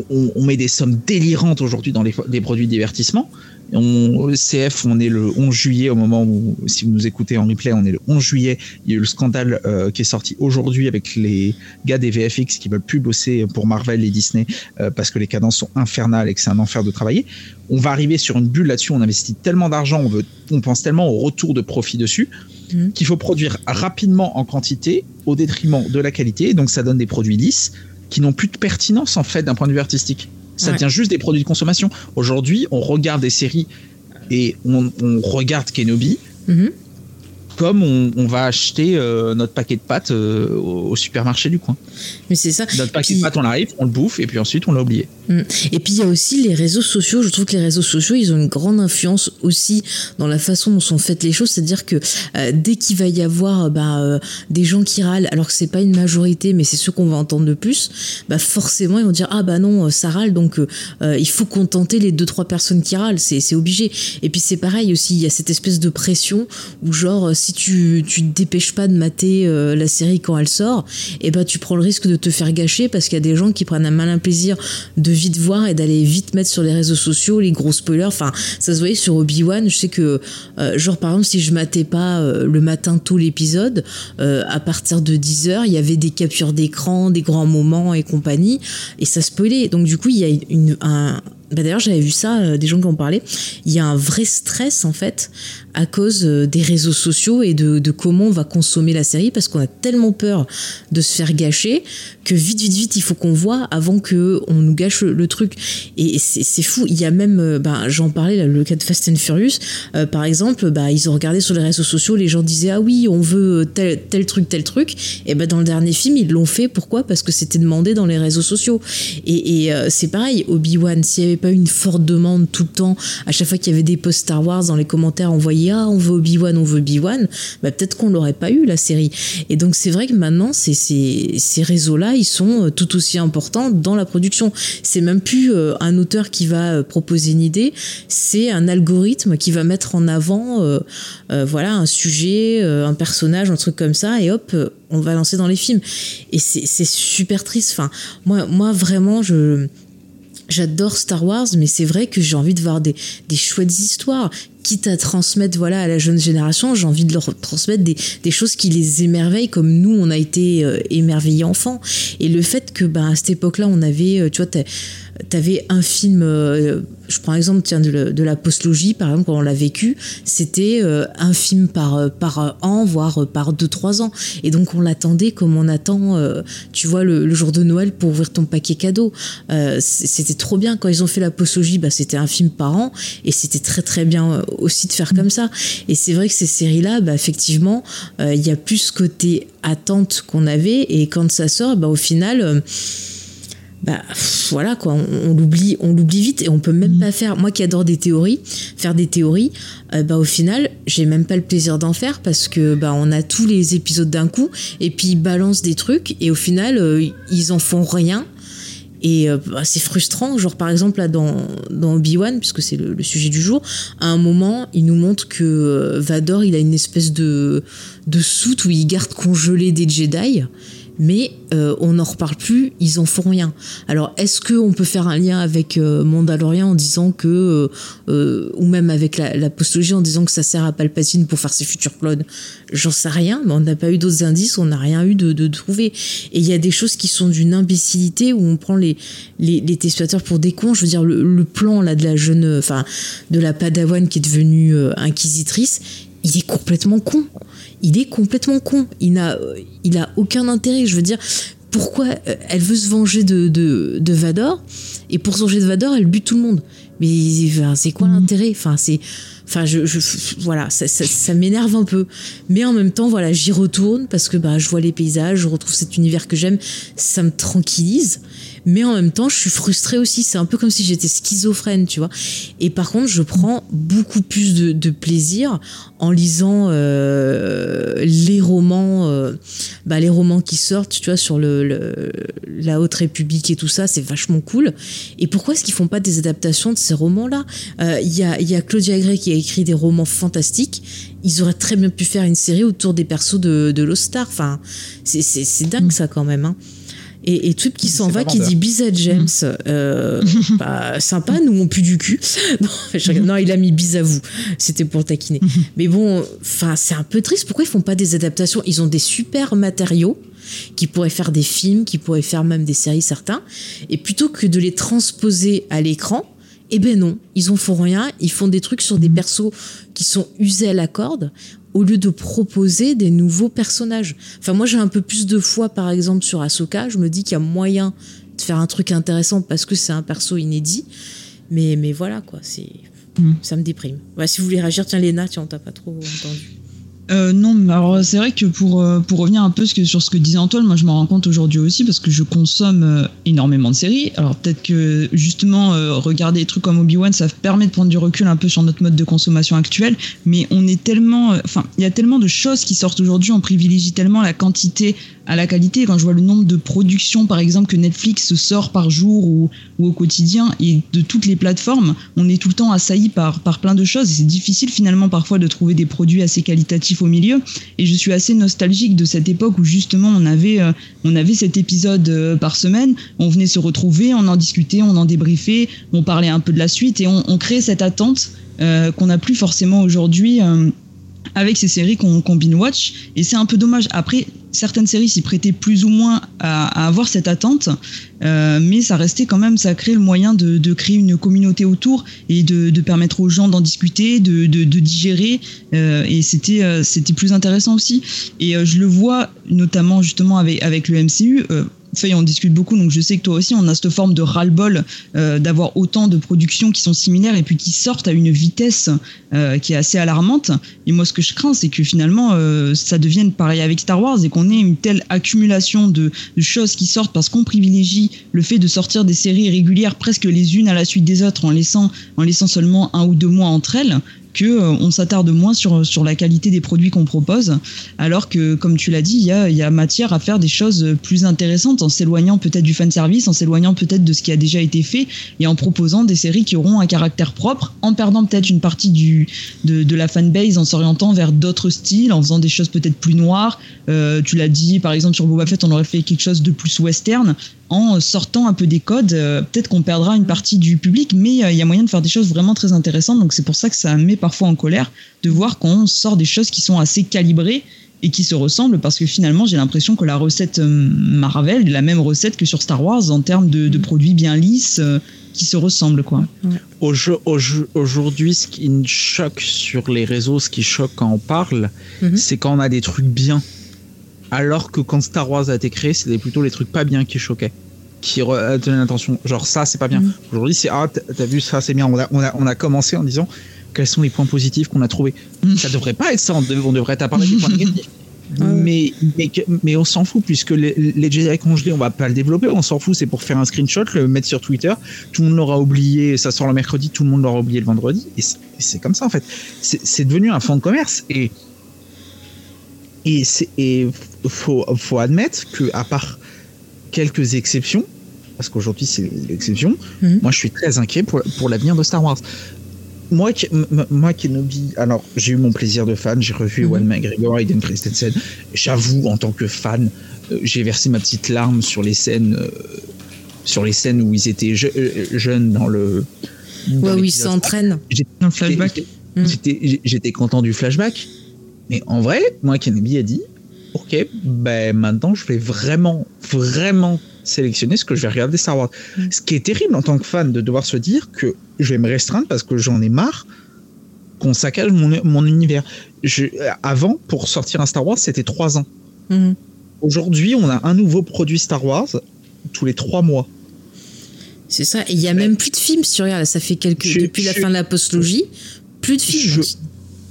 on, met des sommes délirantes aujourd'hui dans les, produits de divertissement. On, CF, on est le 11 juillet au moment où, si vous nous écoutez en replay, on est le 11 juillet. Il y a eu le scandale euh, qui est sorti aujourd'hui avec les gars des VFX qui veulent plus bosser pour Marvel et Disney euh, parce que les cadences sont infernales et que c'est un enfer de travailler. On va arriver sur une bulle là-dessus. On investit tellement d'argent, on, veut, on pense tellement au retour de profit dessus mmh. qu'il faut produire rapidement en quantité au détriment de la qualité. Donc ça donne des produits lisses qui n'ont plus de pertinence en fait d'un point de vue artistique. Ça tient juste des produits de consommation. Aujourd'hui, on regarde des séries et on, regarde Kenobi. Mhm comme on, va acheter euh, notre paquet de pâtes euh, au, supermarché du coin. Mais c'est ça. Notre paquet de pâtes, on arrive, on le bouffe et puis ensuite on l'a oublié. Mm. Et puis il y a aussi les réseaux sociaux. Je trouve que les réseaux sociaux, ils ont une grande influence aussi dans la façon dont sont faites les choses. C'est-à-dire que euh, dès qu'il va y avoir bah, des gens qui râlent, alors que c'est pas une majorité, mais c'est ceux qu'on va entendre le plus, bah forcément ils vont dire ah bah non ça râle donc il faut contenter les deux trois personnes qui râlent. C'est obligé. Et puis c'est pareil aussi. Il y a cette espèce de pression où genre si tu, tu te dépêches pas de mater euh, la série quand elle sort, et eh ben tu prends le risque de te faire gâcher parce qu'il y a des gens qui prennent un malin plaisir de vite voir et d'aller vite mettre sur les réseaux sociaux les gros spoilers. Enfin, ça se voyait sur Obi-Wan. Je sais que, euh, genre par exemple, si je matais pas euh, le matin tout l'épisode, à partir de 10h, il y avait des captures d'écran, des grands moments et compagnie, et ça spoilait. Donc du coup, il y a une, un, bah, d'ailleurs j'avais vu ça, des gens qui en parlaient, il y a un vrai stress en fait à cause euh, des réseaux sociaux et de, comment on va consommer la série parce qu'on a tellement peur de se faire gâcher que vite vite vite il faut qu'on voit avant que on nous gâche le, truc. Et c'est fou. Il y a même euh, bah, j'en parlais le cas de Fast and Furious. Euh, par exemple bah, ils ont regardé sur les réseaux sociaux les gens disaient ah oui on veut tel, tel truc tel truc. Et ben dans le dernier film ils l'ont fait. Pourquoi? Parce que c'était demandé dans les réseaux sociaux. Et, c'est pareil. Obi-Wan s'il n'y avait une forte demande tout le temps à chaque fois qu'il y avait des posts Star Wars dans les commentaires envoyés ah on veut Obi-Wan, on veut Obi-Wan, bah, peut-être qu'on l'aurait pas eu la série. Et donc c'est vrai que maintenant ces, ces, réseaux-là, ils sont euh, tout aussi importants dans la production. C'est même plus euh, un auteur qui va euh, proposer une idée, c'est un algorithme qui va mettre en avant voilà un sujet, un personnage, un truc comme ça, et hop, on va lancer dans les films. Et c'est super triste. Enfin, moi, moi vraiment, je J'adore Star Wars, mais c'est vrai que j'ai envie de voir des, des chouettes histoires quitte à transmettre voilà à la jeune génération, j'ai envie de leur transmettre des, choses qui les émerveillent comme nous on a été euh, émerveillés enfants. Et le fait que bah, à cette époque-là on avait, euh, tu vois, t'avais un film, euh, je prends l'exemple de, la postlogie, par exemple, quand on l'a vécu, c'était un film par, an, voire par deux, trois ans. Et donc on l'attendait comme on attend, tu vois, le, jour de Noël pour ouvrir ton paquet cadeau. c'était trop bien. Quand ils ont fait la postlogie, bah, c'était un film par an, et c'était très très bien aussi de faire comme ça. Et c'est vrai que ces séries-là, bah, effectivement, il y a plus ce côté attente qu'on avait, et quand ça sort, bah, au final bah voilà quoi, on, l'oublie, on l'oublie vite et on peut même pas faire. Moi qui adore des théories, faire des théories, euh, bah au final, j'ai même pas le plaisir d'en faire parce que bah on a tous les épisodes d'un coup et puis ils balancent des trucs et au final euh, ils en font rien. Et euh, c'est frustrant, genre par exemple là dans, dans Obi-Wan, puisque c'est le, sujet du jour, à un moment, il nous montre que Vador, il a une espèce de, de soute où il garde congelé des Jedi mais euh, on n'en reparle plus, ils en font rien. Alors est-ce qu'on peut faire un lien avec euh, Mandalorian en disant que, euh, ou même avec la, postologie en disant que ça sert à Palpatine pour faire ses futurs clones? J'en sais rien, mais on n'a pas eu d'autres indices, on n'a rien eu de, de trouvé. Et il y a des choses qui sont d'une imbécilité où on prend les, les, les pour des cons. Je veux dire, le, le, plan là de la jeune, enfin de la Padawan qui est devenue inquisitrice, il est complètement con il est complètement con. Il n'a, il a aucun intérêt. Je veux dire, pourquoi euh, elle veut se venger de, de, Vador et pour se venger de Vador, elle bute tout le monde. Mais c'est quoi l'intérêt? Enfin, c'est, enfin, je, voilà, ça, ça, m'énerve un peu. Mais en même temps, voilà, j'y retourne parce que bah, je vois les paysages, je retrouve cet univers que j'aime, ça me tranquillise mais en même temps, je suis frustrée aussi. C'est un peu comme si j'étais schizophrène, tu vois. Et par contre, je prends beaucoup plus de, plaisir en lisant euh, les romans, euh, bah, les romans qui sortent, tu vois, sur le, la Haute République et tout ça. C'est vachement cool. Et pourquoi est-ce qu'ils font pas des adaptations de ces romans-là? Euh, Il y, a, y a Claudia Gray qui a écrit des romans fantastiques. Ils auraient très bien pu faire une série autour des persos de, de Lost Star. Enfin, c'est- dingue ça quand même. Hein. Et, et qui s'en va, qui dit bis à James. Euh, bah, sympa, nous on pue du cul. Non, je rigole. non, il a mis bis à vous. C'était pour taquiner. Mais bon, enfin, c'est un peu triste. Pourquoi ils font pas des adaptations? Ils ont des super matériaux qui pourraient faire des films, qui pourraient faire même des séries certains. Et plutôt que de les transposer à l'écran, eh ben non, ils en font rien. Ils font des trucs sur des persos qui sont usés à la corde au lieu de proposer des nouveaux personnages. Enfin, moi, j'ai un peu plus de foi, par exemple, sur Ahsoka. Je me dis qu'il y a moyen de faire un truc intéressant parce que c'est un perso inédit. Mais, mais voilà, quoi, c'est... Mm. Ça me déprime. Ouais, si vous voulez réagir, tiens, Léna, tiens, on t'a pas trop entendu. Euh, non, mais alors c'est vrai que pour, euh, pour revenir un peu sur ce que disait Antoine, moi je m'en rends compte aujourd'hui aussi parce que je consomme euh, énormément de séries. Alors peut-être que justement euh, regarder des trucs comme Obi-Wan, ça permet de prendre du recul un peu sur notre mode de consommation actuel, mais on est tellement, enfin il y a tellement de choses qui sortent aujourd'hui, on privilégie tellement la quantité à la qualité. Quand je vois le nombre de productions par exemple que Netflix sort par jour ou, au quotidien et de toutes les plateformes, on est tout le temps assailli par, par plein de choses et c'est difficile finalement parfois de trouver des produits assez qualitatifs au milieu. Et je suis assez nostalgique de cette époque où justement on avait, euh, on avait cet épisode euh, par semaine, on venait se retrouver, on en discutait, on en débriefait, on parlait un peu de la suite et on, on créait cette attente euh, qu'on n'a plus forcément aujourd'hui. avec ces séries qu'on qu'on binge-watch. Et c'est un peu dommage. Après, certaines séries s'y prêtaient plus ou moins à, avoir cette attente, euh, mais ça restait quand même, ça crée le moyen de, créer une communauté autour et de, permettre aux gens d'en discuter, de, digérer. euh, et c'était euh, c'était plus intéressant aussi. Et je le vois notamment justement avec le MCU. Faye, on discute beaucoup, donc je sais que toi aussi, on a cette forme de ras-le-bol euh, d'avoir autant de productions qui sont similaires et puis qui sortent à une vitesse euh, qui est assez alarmante. Et moi, ce que je crains, c'est que finalement, euh, ça devienne pareil avec Star Wars et qu'on ait une telle accumulation de, de choses qui sortent parce qu'on privilégie le fait de sortir des séries régulières presque les unes à la suite des autres en laissant, en laissant seulement un ou deux mois entre elles que euh, on s'attarde moins sur, sur la qualité des produits qu'on propose, alors que, comme tu l'as dit, il y a, matière à faire des choses plus intéressantes en s'éloignant peut-être du fan service, en s'éloignant peut-être de ce qui a déjà été fait et en proposant des séries qui auront un caractère propre, en perdant peut-être une partie du, de, de la fanbase, en s'orientant vers d'autres styles, en faisant des choses peut-être plus noires. Euh, tu l'as dit, par exemple, sur Boba Fett, on aurait fait quelque chose de plus western en sortant un peu des codes. Euh, peut-être qu'on perdra une partie du public, mais euh, il y a moyen de faire des choses vraiment très intéressantes. Donc c'est pour ça que ça me met parfois en colère de voir qu'on sort des choses qui sont assez calibrées et qui se ressemblent parce que finalement j'ai l'impression que la recette euh, Marvel est la même recette que sur Star Wars en termes de, de produits bien lisses euh, qui se ressemblent quoi. Au jeu- au jeu- Aujourd'hui, ce qui me choque sur les réseaux, ce qui choque quand on parle, Mhm. c'est quand on a des trucs bien. Alors que quand Star Wars a été créé, c'était plutôt les trucs pas bien qui choquaient, qui re- tenaient l'attention. Genre ça, c'est pas bien. Mhm. Aujourd'hui, c'est ah, t'as- vu ça, c'est bien. On a, on, a, on a commencé en disant quels sont les points positifs qu'on a trouvés. Mhm. Ça devrait pas être ça. On, dev- on devrait des points négatifs. Ah. Mais, mais, on s'en fout puisque les, les Jedi congelés, on va pas le développer, on s'en fout, c'est pour faire un screenshot, le mettre sur Twitter, tout le monde l'aura oublié, ça sort le mercredi, tout le monde l'aura oublié le vendredi, et c'est comme ça en fait. C'est c'est devenu un fonds de commerce et et et faut faut admettre que à part quelques exceptions, parce qu'aujourd'hui c'est l'exception, Mhm. moi je suis très inquiet pour pour l'avenir de Star Wars. Moi, moi Kenobi, alors j'ai eu mon plaisir de fan, j'ai revu Mhm. Ewan McGregor, Hayden Christensen. J'avoue, en tant que fan, euh, j'ai versé ma petite larme sur les scènes, euh, sur les scènes où ils étaient je- euh, jeunes dans le. dans Ouais, oui, ils s'entraînent. J'étais content du flashback, mais en vrai, moi Kenobi a dit, ok, ben maintenant je vais vraiment, vraiment sélectionner ce que je vais regarder Star Wars. Mm. Ce qui est terrible en tant que fan de devoir se dire que je vais me restreindre parce que j'en ai marre qu'on saccage mon, mon univers. Je, avant, pour sortir un Star Wars, c'était trois ans. Mhm. Aujourd'hui, on a un nouveau produit Star Wars tous les trois mois. C'est ça. Et il y a même plus de films, si tu regardes. Ça fait quelques. Je- depuis la fin de la postlogie, plus de films.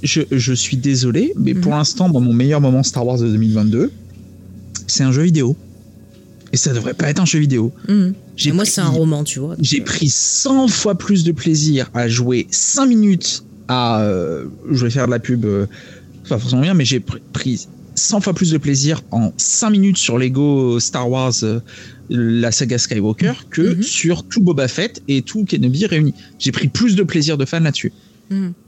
Je, je suis désolé, mais pour Mhm. l'instant, moi, mon meilleur moment Star Wars de 2022, c'est un jeu vidéo. Et ça devrait pas être un jeu vidéo. Mhm. Moi, c'est un roman, tu vois. J'ai pris 100 fois plus de plaisir à jouer 5 minutes à. euh, je vais faire de la pub, euh, pas forcément bien, mais j'ai pr- pris 100 fois plus de plaisir en 5 minutes sur Lego Star Wars, euh, la saga Skywalker, que Mhm. sur tout Boba Fett et tout Kenobi réuni. J'ai pris plus de plaisir de fan là-dessus.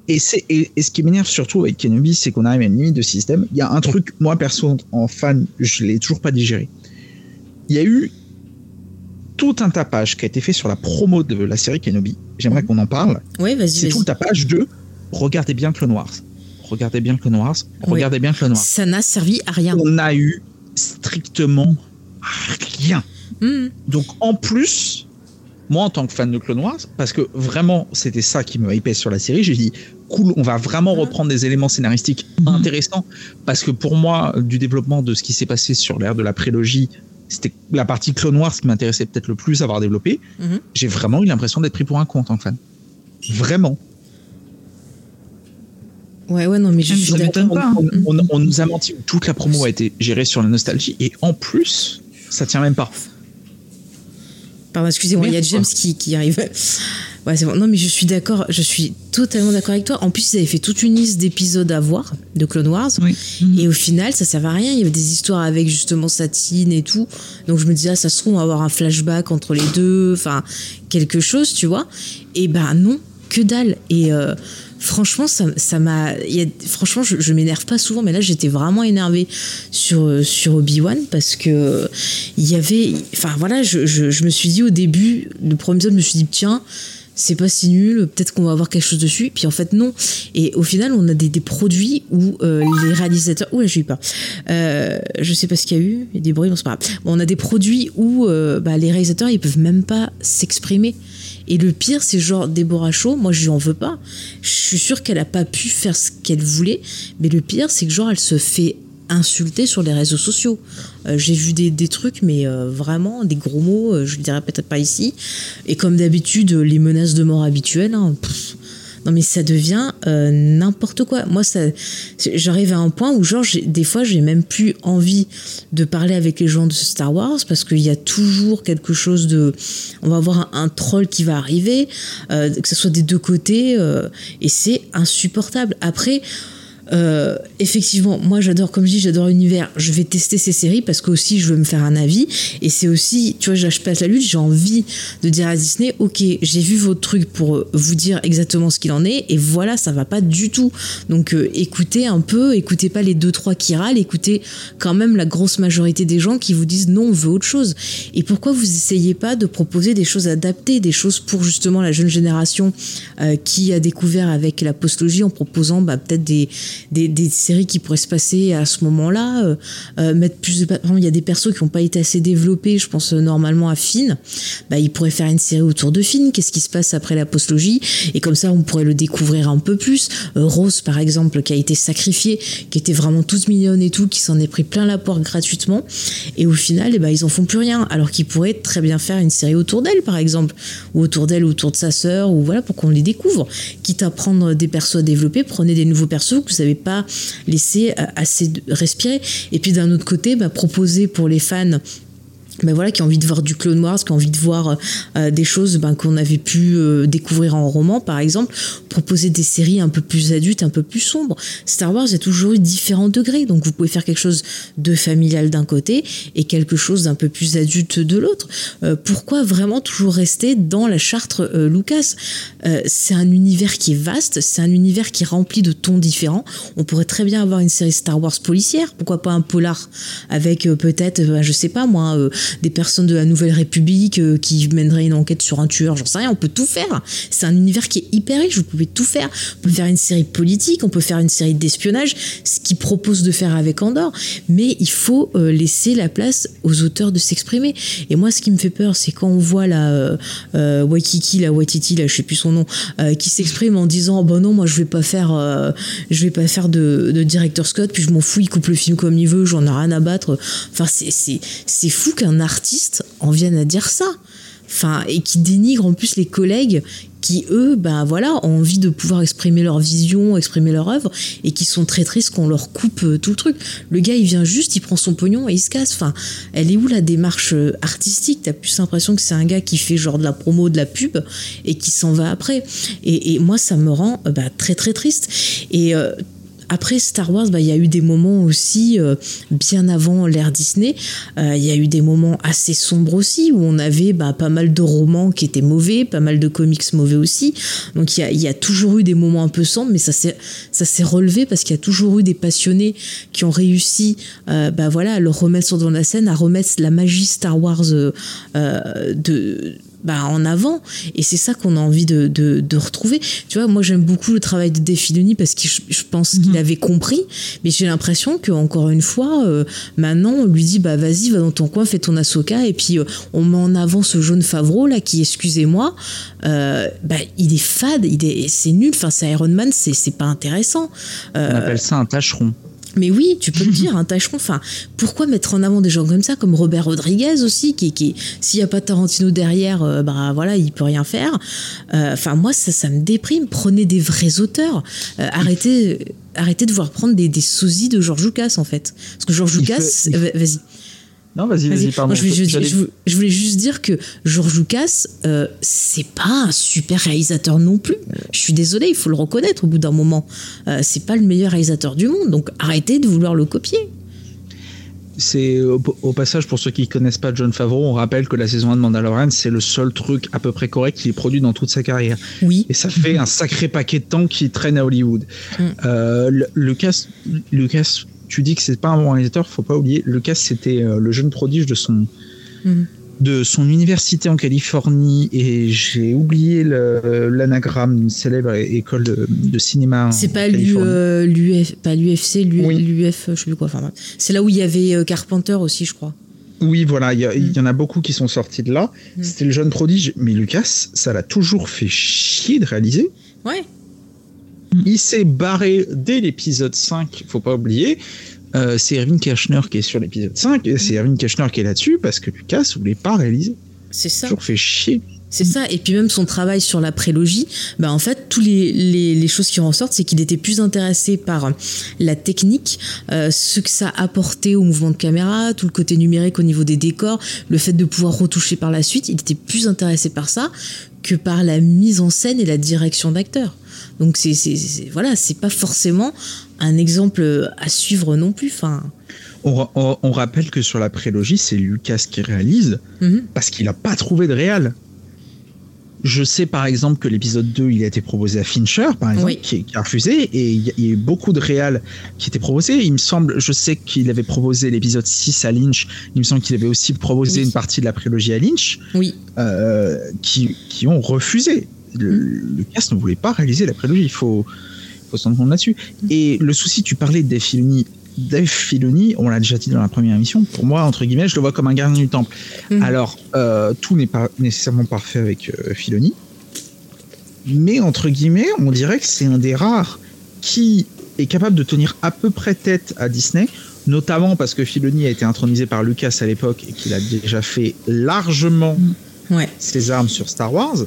Et, c'est, et, et ce qui m'énerve surtout avec Kenobi, c'est qu'on arrive à une limite de système. Il y a un truc, moi perso, en fan, je l'ai toujours pas digéré. Il y a eu tout un tapage qui a été fait sur la promo de la série Kenobi. J'aimerais qu'on en parle. Ouais, vas-y, C'est vas-y. tout le tapage de regardez bien Clone Wars. Regardez bien Clone Wars. Regardez bien Clone Wars. Ça n'a servi à rien. On a eu strictement rien. Mhm. Donc en plus, moi en tant que fan de Clone Wars, parce que vraiment c'était ça qui me hypait sur la série, j'ai dit cool, on va vraiment reprendre des éléments scénaristiques Mhm. intéressants, parce que pour moi, du développement de ce qui s'est passé sur l'ère de la prélogie, c'était la partie Clone Wars qui m'intéressait peut-être le plus à avoir développé. Mhm. J'ai vraiment eu l'impression d'être pris pour un con en tant que fan. Vraiment. Ouais, ouais, non, mais je Ah, d'accord. m'étonne pas. On, on- on nous a menti, toute la promo a été gérée sur la nostalgie, et en plus, ça tient même pas. Pardon, excusez-moi, il y a James qui arrive. Ouais, c'est bon. Non, mais je suis d'accord, je suis totalement d'accord avec toi. En plus, ils avaient fait toute une liste d'épisodes à voir de Clone Wars. Oui. Et au final, ça servait à rien. Il y avait des histoires avec justement Satine et tout. Donc je me disais, ah, ça se trouve, on va avoir un flashback entre les deux. Enfin, quelque chose, tu vois. Et ben non, que dalle. Et euh, franchement, ça ça m'a. Franchement, je, je m'énerve pas souvent, mais là, j'étais vraiment énervée sur, sur Obi-Wan parce que il y avait. Enfin, voilà, je, je, je me suis dit au début, le premier épisode, je me suis dit, tiens c'est pas si nul, peut-être qu'on va avoir quelque chose dessus. Puis en fait, non. Et au final, on a des, des produits où euh, les réalisateurs. Ouh, là, j'ai eu peur. Euh, je sais pas ce qu'il y a eu. Il y a des bruits, bon, c'est pas. Bon, on a des produits où euh, bah, les réalisateurs, ils peuvent même pas s'exprimer. Et le pire, c'est genre Déborah Shaw, moi je lui en veux pas. Je suis sûre qu'elle a pas pu faire ce qu'elle voulait. Mais le pire, c'est que genre, elle se fait insulter sur les réseaux sociaux. Euh, J'ai vu des, trucs, mais euh, vraiment, des gros mots, euh, je le dirais peut-être pas ici. Et comme d'habitude, les menaces de mort habituelles, hein, non mais ça devient n'importe quoi. Moi, ça, j'arrive à un point où genre, des fois, j'ai même plus envie de parler avec les gens de Star Wars parce qu'il y a toujours quelque chose de, on va avoir un, un troll qui va arriver, que ce soit des deux côtés, et c'est insupportable. Après. Euh, effectivement, moi j'adore, comme je dis, j'adore l'univers. Je vais tester ces séries parce que aussi je veux me faire un avis. Et c'est aussi, tu vois, je passe la lutte, j'ai envie de dire à Disney, ok, j'ai vu votre truc pour vous dire exactement ce qu'il en est. Et voilà, ça va pas du tout. Donc euh, écoutez un peu, écoutez pas les deux trois qui râlent, écoutez quand même la grosse majorité des gens qui vous disent non, on veut autre chose. Et pourquoi vous essayez pas de proposer des choses adaptées, des choses pour justement la jeune génération euh, qui a découvert avec la postologie en proposant bah, peut-être des des, des séries qui pourraient se passer à ce moment-là, euh, euh, mettre plus de. Par exemple, il y a des persos qui n'ont pas été assez développés, je pense euh, normalement à Finn. Bah, ils pourraient faire une série autour de Finn. Qu'est-ce qui se passe après la postlogie? Et comme ça, on pourrait le découvrir un peu plus. Rose, par exemple, qui a été sacrifiée, qui était vraiment toute mignonne et tout, qui s'en est pris plein la porte gratuitement. Et au final, eh ben, ils en font plus rien. Alors qu'ils pourraient très bien faire une série autour d'elle, par exemple, ou autour d'elle, ou autour de sa sœur, ou voilà, pour qu'on les découvre. Quitte à prendre des persos à développer, prenez des nouveaux persos que vous pas laissé euh, assez respirer. Et puis d'un autre côté, bah, proposer pour les fans ben voilà, qui ont envie de voir du Clone Wars, qui ont envie de voir euh, des choses ben, qu'on avait pu euh, découvrir en roman, par exemple, proposer des séries un peu plus adultes, un peu plus sombres. Star Wars, a toujours eu différents degrés, donc vous pouvez faire quelque chose de familial d'un côté et quelque chose d'un peu plus adulte de l'autre. Euh, pourquoi vraiment toujours rester dans la charte euh, Lucas? Euh, C'est un univers qui est vaste, c'est un univers qui est rempli de tons différents. On pourrait très bien avoir une série Star Wars policière, pourquoi pas un polar avec euh, peut-être, euh, je sais pas moi, euh, des personnes de la Nouvelle République euh, qui mèneraient une enquête sur un tueur, j'en sais rien, on peut tout faire. C'est un univers qui est hyper riche, vous pouvez tout faire. On peut faire une série politique, on peut faire une série d'espionnage, ce qu'ils proposent de faire avec Andorre, mais il faut euh, laisser la place aux auteurs de s'exprimer. Et moi, ce qui me fait peur, c'est quand on voit la euh, euh, Waikiki, la Waititi, là, je sais plus son nom, qui s'exprime en disant, bon non, moi je vais pas faire, je vais pas faire de, de directeur Scott, puis je m'en fous, il coupe le film comme il veut, j'en ai rien à battre. Enfin, c'est fou qu'un artiste en vienne à dire ça. Enfin, et qui dénigre en plus les collègues qui, eux, ben voilà, ont envie de pouvoir exprimer leur vision, exprimer leur œuvre, et qui sont très tristes qu'on leur coupe euh, tout le truc. Le gars, il vient juste, il prend son pognon et il se casse. Enfin, elle est où la démarche euh, artistique? T'as plus l'impression que c'est un gars qui fait genre de la promo, de la pub, et qui s'en va après. Et, moi, ça me rend bah, très très triste. Et après Star Wars, bah, il y a eu des moments aussi, euh, bien avant l'ère Disney, euh, il y a eu des moments assez sombres aussi, où on avait bah, pas mal de romans qui étaient mauvais, pas mal de comics mauvais aussi. Donc il y a, toujours eu des moments un peu sombres, mais ça s'est relevé parce qu'il y a toujours eu des passionnés qui ont réussi euh, bah, voilà, à le remettre sur la scène, à remettre la magie Star Wars de bah, en avant. Et c'est ça qu'on a envie de, de, retrouver. Tu vois, moi j'aime beaucoup le travail de Defiloni parce que je, pense qu'il mhm. avait compris, mais j'ai l'impression que encore une fois, euh, maintenant on lui dit bah vas-y, va dans ton coin, fais ton Ahsoka, et puis euh, on met en avant ce jaune Favreau là qui, excusez-moi, euh, bah, il est fade, il est, c'est nul. Enfin, c'est Iron Man, c'est, c'est pas intéressant. on appelle ça un tâcheron. Mais oui, tu peux le dire, un tâcheron. Enfin, pourquoi mettre en avant des gens comme ça, comme Robert Rodriguez aussi, qui, qui s'il n'y a pas Tarantino derrière, euh, bah voilà, il peut rien faire. Euh, enfin, moi, ça, ça me déprime. Prenez des vrais auteurs. Euh, arrêtez, arrêtez de voir prendre des, des sosies de George Lucas, en fait. Parce que George Lucas, vas-y. Non, vas-y, vas-y, pardon. je, voulais juste dire que George Lucas, euh, c'est pas un super réalisateur non plus. Je suis désolé, il faut le reconnaître au bout d'un moment. Euh, c'est pas le meilleur réalisateur du monde, donc arrêtez de vouloir le copier. C'est au, passage pour ceux qui connaissent pas John Favreau, on rappelle que la saison 1 de Mandalorian, c'est le seul truc à peu près correct qu'il ait produit dans toute sa carrière. Oui. Et ça fait un sacré paquet de temps qu'il traîne à Hollywood. Mm. Euh, Lucas, Lucas tu dis que c'est pas un bon réalisateur, faut pas oublier. Lucas, c'était euh, le jeune prodige de son, mm. de son université en Californie et j'ai oublié l'anagramme d'une célèbre école de, cinéma. C'est pas euh, l'UF, pas l'UFC, l'UF, je sais plus quoi. Enfin, c'est là où il y avait euh, Carpenter aussi, je crois. Oui, voilà, il y, y, en a beaucoup qui sont sortis de là. Mm. C'était le jeune prodige, mais Lucas, ça l'a toujours fait chier de réaliser. Ouais. Il s'est barré dès l'épisode 5, faut pas oublier. Euh, c'est Erwin Kirchner qui est sur l'épisode 5, et c'est Erwin Kirchner qui est là-dessus parce que Lucas voulait pas réaliser. C'est ça. Toujours fait chier. C'est ça, et puis même son travail sur la prélogie, bah en fait, tous les, les, choses qui ressortent, c'est qu'il était plus intéressé par la technique, euh, ce que ça apportait au mouvement de caméra, tout le côté numérique au niveau des décors, le fait de pouvoir retoucher par la suite, il était plus intéressé par ça que par la mise en scène et la direction d'acteur. Donc c'est voilà, c'est pas forcément un exemple à suivre non plus. Enfin. On, rappelle que sur la prélogie, c'est Lucas qui réalise mhm. parce qu'il n'a pas trouvé de réal. Je sais par exemple que l'épisode 2, il a été proposé à Fincher, par exemple, qui, a refusé, et il y, a eu beaucoup de réals qui étaient proposés. Il me semble, je sais qu'il avait proposé l'épisode 6 à Lynch, il me semble qu'il avait aussi proposé une partie de la prélogie à Lynch, oui. Euh, qui, qui, ont refusé le, cast ne voulait pas réaliser la prélogie. Il faut, faut s'en rendre là-dessus. Et le souci, tu parlais de Filoni. Dave Filoni, on l'a déjà dit dans la première émission, pour moi, entre guillemets, je le vois comme un gardien du temple. Mhm. Alors, euh, tout n'est pas nécessairement parfait avec euh, Filoni, mais entre guillemets, on dirait que c'est un des rares qui est capable de tenir à peu près tête à Disney, notamment parce que Filoni a été intronisé par Lucas à l'époque et qu'il a déjà fait largement ses armes sur Star Wars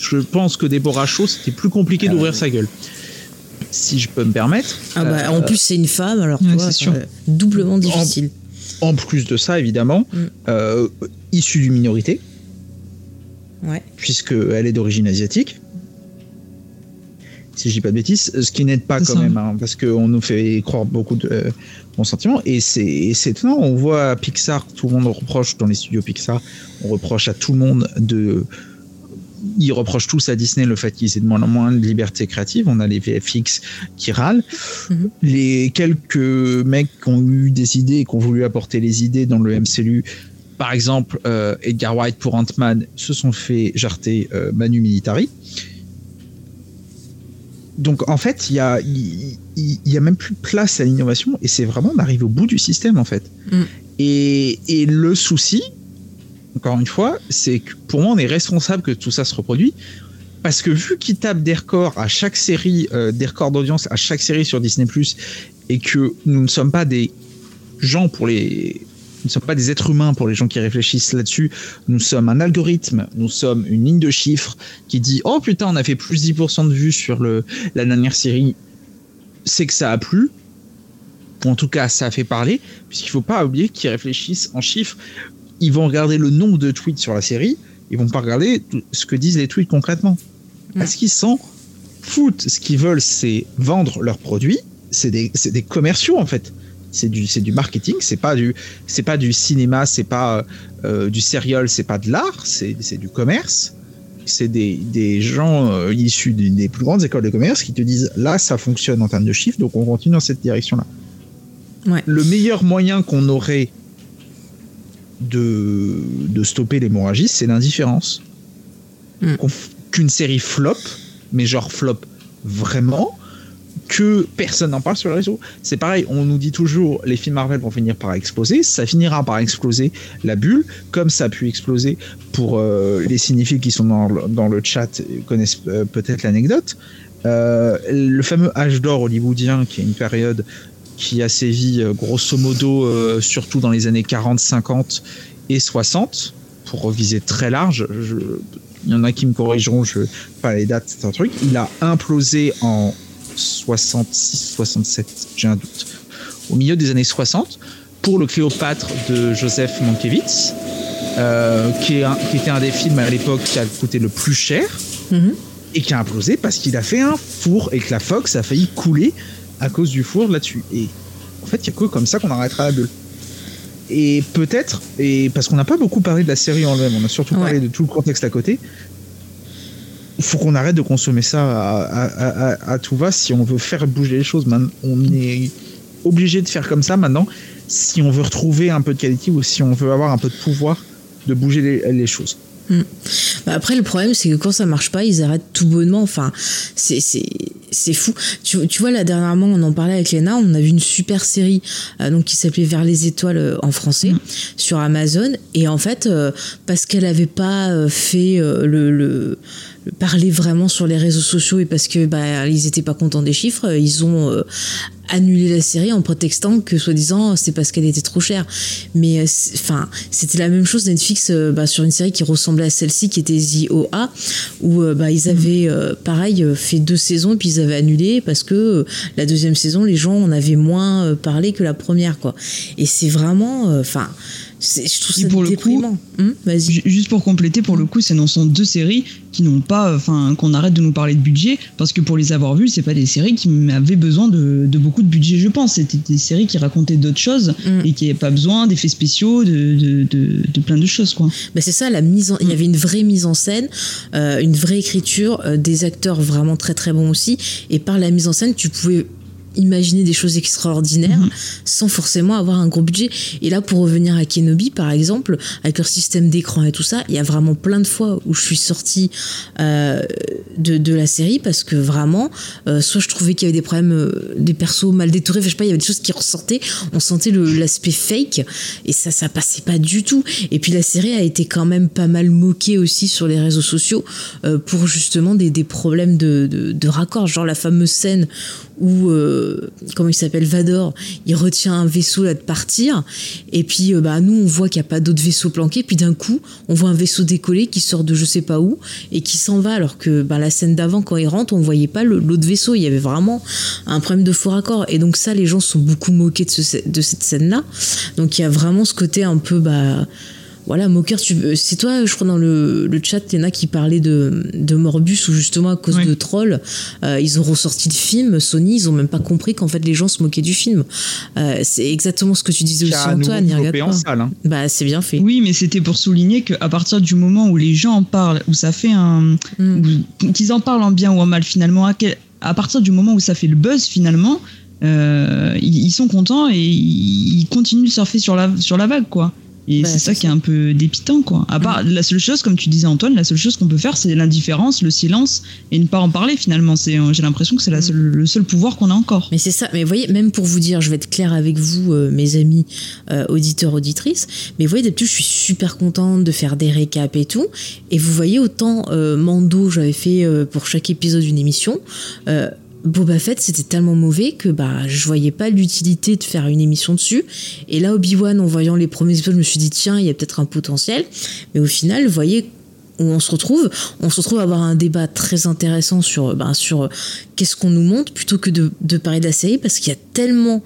je pense que Déborah Shaw, c'était plus compliqué ah d'ouvrir sa gueule. Si je peux me permettre. Ah bah, en plus, c'est une femme, alors c'est euh, doublement difficile. En, plus de ça, évidemment, mm. euh, issue d'une minorité. Ouais. Puisqu'elle est d'origine asiatique. Si je dis pas de bêtises, ce qui n'aide pas quand même, hein, parce qu'on nous fait croire beaucoup de euh, bons sentiments. Et c'est étonnant, on voit Pixar, tout le monde reproche dans les studios Pixar, on reproche à tout le monde de ils reprochent tous à Disney le fait qu'ils aient de moins en moins de liberté créative. On a les VFX qui râlent. Mhm. Les quelques mecs qui ont eu des idées et qui ont voulu apporter les idées dans le MCU, par exemple euh, Edgar White pour Ant-Man, se sont fait jarter euh, Manu Militari. Donc en fait, il y a, y, a même plus place à l'innovation et c'est vraiment d'arriver au bout du système en fait. Mm. Et, et le souci, encore une fois, c'est que pour moi, on est responsable que tout ça se reproduit. Parce que vu qu'ils tapent des records à chaque série, euh, des records d'audience à chaque série sur Disney, et que nous ne sommes pas des gens pour les. Nous ne sommes pas des êtres humains pour les gens qui réfléchissent là-dessus. Nous sommes un algorithme, nous sommes une ligne de chiffres qui dit Oh putain, on a fait plus 10% de vues sur le, la dernière série. C'est que ça a plu. Ou en tout cas, ça a fait parler. Puisqu'il ne faut pas oublier qu'ils réfléchissent en chiffres ils vont regarder le nombre de tweets sur la série, ils vont pas regarder ce que disent les tweets concrètement. Parce qu'ils s'en foutent. Ce qu'ils veulent, c'est vendre leurs produits c'est des, des, commerciaux en fait. C'est du, du marketing, c'est pas du, c'est pas du cinéma, c'est pas euh, du serial, c'est pas de l'art, c'est, c'est du commerce. C'est des, des gens euh, issus des, plus grandes écoles de commerce qui te disent là ça fonctionne en termes de chiffres, donc on continue dans cette direction-là. Ouais. Le meilleur moyen qu'on aurait de, de stopper l'hémorragie, c'est l'indifférence. Mm. Qu'une série flop, mais genre flop vraiment, que personne n'en parle sur les réseaux. C'est pareil, on nous dit toujours les films Marvel vont finir par exploser, ça finira par exploser la bulle, comme ça a pu exploser pour euh, les cinéphiles qui sont dans, le- dans le chat et connaissent euh, peut-être l'anecdote. Euh, le fameux âge d'or hollywoodien, qui est une période qui a sévi euh, grosso modo euh, surtout dans les années 40, 50 et 60, pour viser très large. Je- il y en a qui me corrigeront, je pas les dates, c'est un truc. Il a implosé en 66, 67, j'ai un doute. Au milieu des années 60, pour le Cléopâtre de Joseph Mankiewicz, euh, qui, est un- qui était un des films à l'époque qui a coûté le plus cher Mhm. et qui a implosé parce qu'il a fait un four et que la Fox a failli couler à cause du four là-dessus. Et en fait, il n'y a que comme ça qu'on arrêtera la bulle. Et peut-être, et parce qu'on n'a pas beaucoup parlé de la série en elle-même, on a surtout Ouais. parlé de tout le contexte à côté. Il faut qu'on arrête de consommer ça à, à- à- à- à tout va si on veut faire bouger les choses. Man- On est obligé de faire comme ça maintenant si on veut retrouver un peu de qualité ou si on veut avoir un peu de pouvoir de bouger les, les choses. Bah après, le problème, c'est que quand ça marche pas, ils arrêtent tout bonnement. Enfin, c'est c'est c'est fou. Tu, tu vois, là dernièrement, on en parlait avec Léna, on a vu une super série euh, donc qui s'appelait Vers les étoiles euh, en français sur Amazon. Et en fait, euh, parce qu'elle avait pas fait le parler vraiment sur les réseaux sociaux et parce que bah ils étaient pas contents des chiffres, ils ont euh, annulé la série en prétextant que soi-disant c'est parce qu'elle était trop chère. Mais euh, enfin, c'était la même chose Netflix euh, bah, sur une série qui ressemblait à celle-ci qui était The OA où euh, bah, ils avaient euh, pareil fait deux saisons et puis ils avaient annulé parce que la deuxième saison les gens en avaient moins parlé que la première quoi. Et c'est vraiment enfin je trouve ça pour le coup, déprimant. Hum, Vas-y. Juste pour compléter, pour le coup, ce sont deux séries qui n'ont pas, enfin, qu'on arrête de nous parler de budget, parce que pour les avoir vues, c'est pas des séries qui avaient besoin de, de beaucoup de budget, je pense. C'était des séries qui racontaient d'autres choses Mm. et qui n'avaient pas besoin d'effets spéciaux, de, de, de, de plein de choses, quoi. Bah, c'est ça, la mise en... il y avait une vraie mise en scène, euh, une vraie écriture, euh, des acteurs vraiment très très bons aussi. Et par la mise en scène, tu pouvais imaginer des choses extraordinaires Mhm. sans forcément avoir un gros budget. Et là, pour revenir à Kenobi, par exemple, avec leur système d'écran et tout ça, il y a vraiment plein de fois où je suis sortie euh, de, de la série parce que vraiment, euh, soit je trouvais qu'il y avait des problèmes, euh, des persos mal détourés, enfin, je sais pas, il y avait des choses qui ressortaient, on sentait l'aspect fake et ça, ça passait pas du tout. Et puis la série a été quand même pas mal moquée aussi sur les réseaux sociaux pour justement des, des problèmes de, de, de raccord, genre la fameuse scène où, euh, comment il s'appelle, Vador, il retient un vaisseau là de partir, et puis euh, bah nous on voit qu'il n'y a pas d'autres vaisseaux planqués, puis d'un coup on voit un vaisseau décoller qui sort de je sais pas où et qui s'en va, alors que bah, la scène d'avant quand il rentre on voyait pas l'autre vaisseau, il y avait vraiment un problème de faux raccord, et donc ça les gens sont beaucoup moqués de, de cette scène là, donc il y a vraiment ce côté un peu bah voilà, moqueur, tu c'est toi, je crois, dans le, le chat, il y en a qui parlaient de, de Morbus, où justement, à cause Oui. de Troll, euh, ils ont ressorti le film, Sony, ils ont même pas compris qu'en fait, les gens se moquaient du film. Euh, c'est exactement ce que tu disais aussi, Antoine, il regarde en salle. hein. Bah, c'est bien fait. Oui, mais c'était pour souligner qu'à partir du moment où les gens en parlent, où ça fait un. Mm. qu'ils en parlent en bien ou en mal finalement, à, quel- à partir du moment où ça fait le buzz finalement, euh, ils, ils sont contents et ils continuent de surfer sur la, sur la vague, quoi. Et Bah, c'est ça qui est un peu dépitant, quoi. À part, la seule chose, comme tu disais Antoine, la seule chose qu'on peut faire, c'est l'indifférence, le silence et ne pas en parler finalement. C'est, euh, j'ai l'impression que c'est Mm. le seul pouvoir qu'on a encore. Mais c'est ça, mais vous voyez, même pour vous dire, je vais être claire avec vous, euh, mes amis euh, auditeurs, auditrices, mais vous voyez, d'habitude, je suis super contente de faire des récaps et tout. Et vous voyez, autant euh, Mando, j'avais fait pour chaque épisode une émission. Boba Fett, c'était tellement mauvais que bah, je voyais pas l'utilité de faire une émission dessus. Et là, Obi-Wan, en voyant les premiers épisodes, je me suis dit, tiens, il y a peut-être un potentiel. Mais au final, vous voyez, où on se retrouve, on se retrouve à avoir un débat très intéressant sur, ben, sur euh, qu'est-ce qu'on nous montre plutôt que de, de parler de la série parce qu'il y a tellement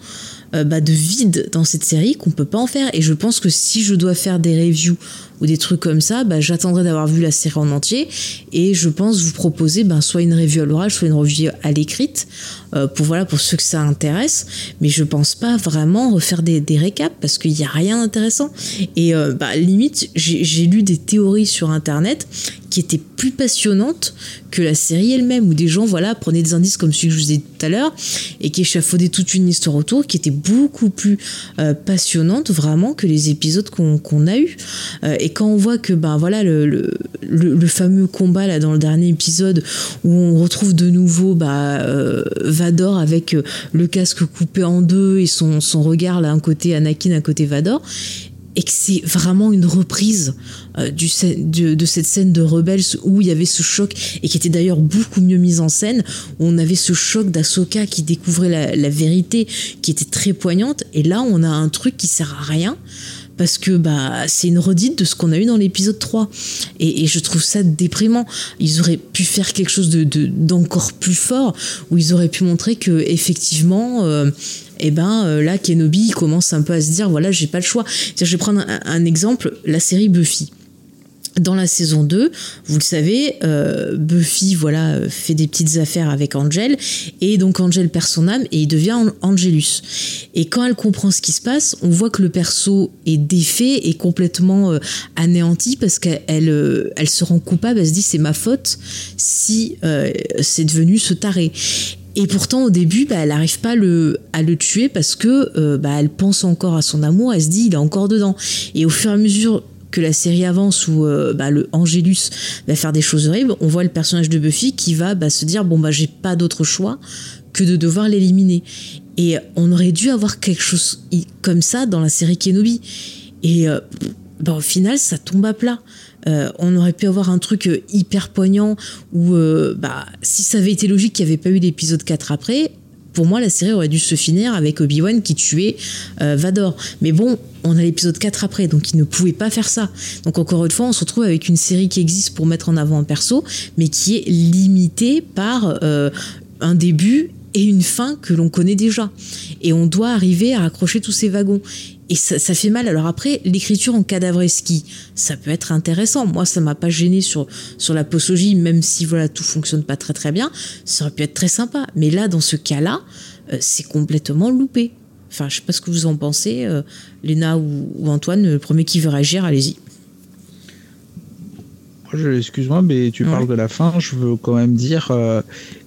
euh, bah, de vide dans cette série qu'on peut pas en faire. Et je pense que si je dois faire des reviews ou des trucs comme ça, bah, j'attendrai d'avoir vu la série en entier et je pense vous proposer ben, soit une revue à l'oral, soit une revue à l'écrite euh, pour voilà pour ceux que ça intéresse. Mais je pense pas vraiment refaire des, des récaps parce qu'il y a rien d'intéressant. Et euh, bah, limite, j'ai lu des théories sur internet qui étaient plus passionnantes que la série elle-même, où des gens voilà prenaient des indices comme celui que je vous ai tout à l'heure et qui échafaudaient toute une histoire autour, qui était beaucoup plus euh, passionnante vraiment que les épisodes qu'on a eu. Euh, et quand on voit que ben voilà le, fameux combat là dans le dernier épisode où on retrouve de nouveau bah, euh, Vador avec le casque coupé en deux et son, son regard là un côté Anakin, un côté Vador et que c'est vraiment une reprise euh, de, cette scène de Rebels où il y avait ce choc et qui était d'ailleurs beaucoup mieux mise en scène. Où on avait ce choc d'Asoka qui découvrait la, vérité qui était très poignante. Et là on a un truc qui sert à rien parce que bah c'est une redite de ce qu'on a eu dans l'épisode 3 et, je trouve ça déprimant. Ils auraient pu faire quelque chose de d'encore plus fort où ils auraient pu montrer que effectivement euh, et eh ben euh, là Kenobi commence un peu à se dire voilà j'ai pas le choix. Je vais prendre un, exemple, la série Buffy dans la saison 2, vous le savez, euh, Buffy voilà fait des petites affaires avec Angel et donc Angel perd son âme et il devient Angelus. Et quand elle comprend ce qui se passe, on voit que le perso est défait et complètement euh, anéanti parce qu'elle elle se rend coupable, elle se dit c'est ma faute si c'est devenu ce taré. Et pourtant, au début, bah, elle n'arrive pas le, à le tuer parce que euh, bah, elle pense encore à son amour. Elle se dit, il est encore dedans. Et au fur et à mesure que la série avance où euh, bah, le Angélus va faire des choses horribles, on voit le personnage de Buffy qui va bah, se dire bon bah j'ai pas d'autre choix que de devoir l'éliminer. Et on aurait dû avoir quelque chose comme ça dans la série Kenobi. Et euh, bah, au final, ça tombe à plat. Euh, on aurait pu avoir un truc euh, hyper poignant où, euh, bah, si ça avait été logique qu'il n'y avait pas eu l'épisode 4 après, pour moi, la série aurait dû se finir avec Obi-Wan qui tuait Vador. Mais bon, on a l'épisode 4 après, donc il ne pouvait pas faire ça. Donc encore une fois, on se retrouve avec une série qui existe pour mettre en avant un perso, mais qui est limitée par un début et une fin que l'on connaît déjà. Et on doit arriver à raccrocher tous ces wagons et ça, fait mal. Alors après, l'écriture en cadavreski, ça peut être intéressant. Moi, ça m'a pas gêné sur la posologie, même si voilà tout fonctionne pas très très bien. Ça aurait pu être très sympa. Mais là, dans ce cas-là, euh, c'est complètement loupé. Enfin, je sais pas ce que vous en pensez, euh, Léna ou, Antoine. Le premier qui veut réagir, allez-y. Excuse-moi, mais tu parles de la fin. Je veux quand même dire, euh,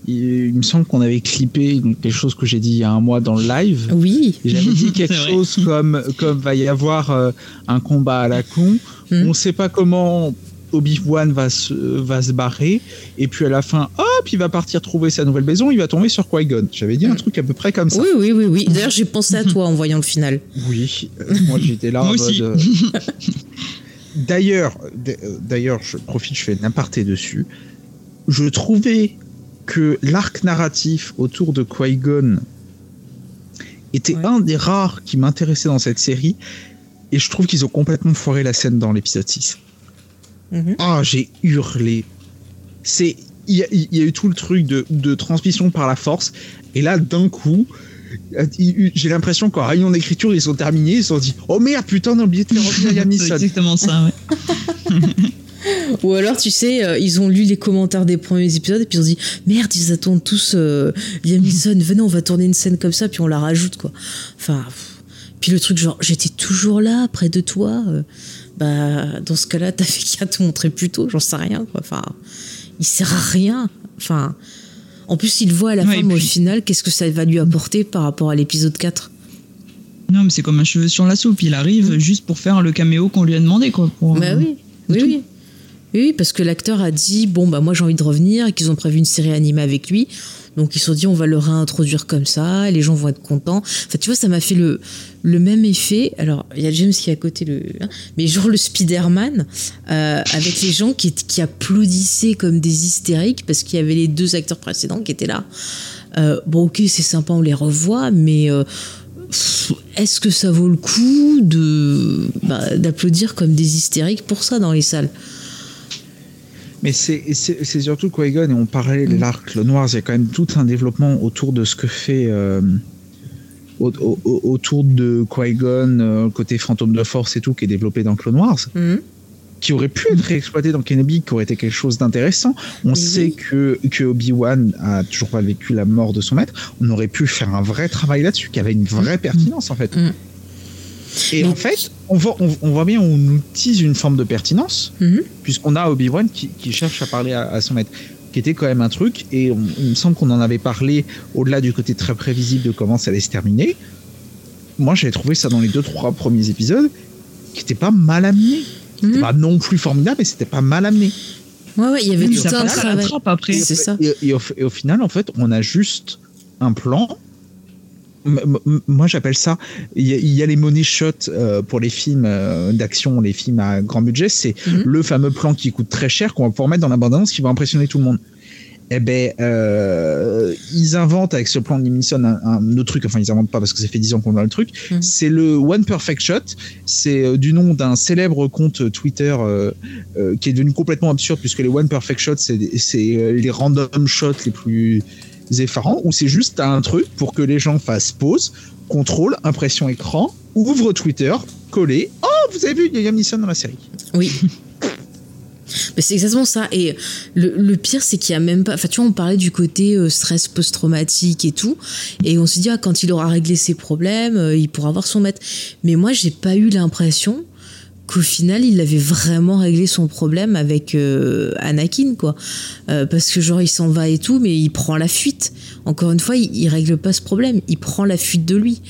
il, me semble qu'on avait clippé quelque chose que j'ai dit il y a un mois dans le live. Oui. J'avais dit quelque chose comme, comme va y avoir euh, un combat à la con. Hmm. On ne sait pas comment Obi-Wan va se, va se barrer. Et puis à la fin, hop, il va partir trouver sa nouvelle maison. Il va tomber sur Qui-Gon. J'avais dit un hmm. truc à peu près comme ça. Oui, oui, oui. oui. D'ailleurs, j'ai pensé à toi en voyant le final. Oui. Euh, moi, j'étais là en mode. Euh, d'ailleurs, d'ailleurs, je profite, je fais n'importe dessus. Je trouvais que l'arc narratif autour de Qui-Gon était un des rares qui m'intéressait dans cette série. Et je trouve qu'ils ont complètement foiré la scène dans l'épisode 6. Mhm. Ah, j'ai hurlé. C'est, il y, a eu tout le truc de, transmission par la force. Et là, d'un coup, j'ai l'impression qu'en rayon d'écriture, ils sont terminés. Ils se sont dit Oh merde, putain, on a oublié de faire revenir C'est exactement ça, ouais. Ou alors, tu sais, euh, ils ont lu les commentaires des premiers épisodes et puis ils ont dit merde, ils attendent tous euh, Liam Neeson, venez, on va tourner une scène comme ça, puis on la rajoute, quoi. Enfin, puis le truc, genre, j'étais toujours là, près de toi. Euh, bah, dans ce cas-là, t'as fait qu'à te montrer plus tôt, j'en sais rien, quoi. Enfin, il sert à rien. Enfin, en plus, il voit à la fin, au final, qu'est-ce que ça va lui apporter par rapport à l'épisode 4 non, mais c'est comme un cheveu sur la soupe. Il arrive mm. juste pour faire le caméo qu'on lui a demandé, quoi. bah oui, oui, oui. Parce que l'acteur a dit bon bah moi j'ai envie de revenir et qu'ils ont prévu une série animée avec lui. Donc ils se sont dit on va le réintroduire comme ça, les gens vont être contents. Enfin tu vois ça m'a fait le le même effet. Alors il y a James qui est à côté le hein, mais genre le Spider-Man euh, avec les gens qui qui applaudissaient comme des hystériques parce qu'il y avait les deux acteurs précédents qui étaient là. Euh, bon ok c'est sympa on les revoit mais euh, est-ce que ça vaut le coup de bah, d'applaudir comme des hystériques pour ça dans les salles? Mais c'est surtout Qui-Gon, et on parlait de mm. l'arc le noir, il y a quand même tout un développement autour de ce que fait. Euh, autour de Qui-Gon, euh, côté fantôme de force et tout, qui est développé dans Clone Wars. Mm. qui aurait pu être réexploité dans Kenobi, qui aurait été quelque chose d'intéressant. On sait que, que Obi-Wan a toujours pas vécu la mort de son maître. On aurait pu faire un vrai travail là-dessus, qui avait une vraie pertinence en fait. Mm. Et en fait, on voit, on, voit bien, on nous tease une forme de pertinence, mm-hmm. puisqu'on a Obi-Wan qui, cherche à parler à, son maître, qui était quand même un truc, et il me semble qu'on en avait parlé au-delà du côté très prévisible de comment ça allait se terminer. Moi, j'avais trouvé ça dans les deux, trois premiers épisodes, qui n'était pas mal amené. Mhm. pas non plus formidable, mais c'était pas mal amené. Ouais, ouais, il y avait tout un travail. après. C'est ça. Et, au, final, en fait, on a juste un plan. Moi, j'appelle ça. Il y, a les money shots euh, pour les films euh, d'action, les films à grand budget. C'est mhm. le fameux plan qui coûte très cher qu'on va pouvoir mettre dans l'abondance qui va impressionner tout le monde eh ben, euh, ils inventent avec ce plan de un, un, autre truc. Enfin, ils inventent pas parce que ça fait 10 ans qu'on a le truc. Mhm. C'est le One Perfect Shot. C'est du nom d'un célèbre compte Twitter euh, euh, qui est devenu complètement absurde puisque les One Perfect Shot, c'est les random shots les plus effarants où c'est juste un truc pour que les gens fassent pause, contrôle, impression écran, ouvre Twitter, coller. Oh, vous avez vu Liam Neeson dans la série. Oui. c'est exactement ça. Et le, pire, c'est qu'il y a même pas. Enfin, tu vois, on parlait du côté euh, stress post-traumatique et tout. Et on se dit, ah, quand il aura réglé ses problèmes, euh, il pourra avoir son maître. Mais moi, j'ai pas eu l'impression qu'au final il avait vraiment réglé son problème avec euh, Anakin quoi. Parce que genre il s'en va et tout mais il prend la fuite. Encore une fois il, il règle pas ce problème. Il prend la fuite de lui.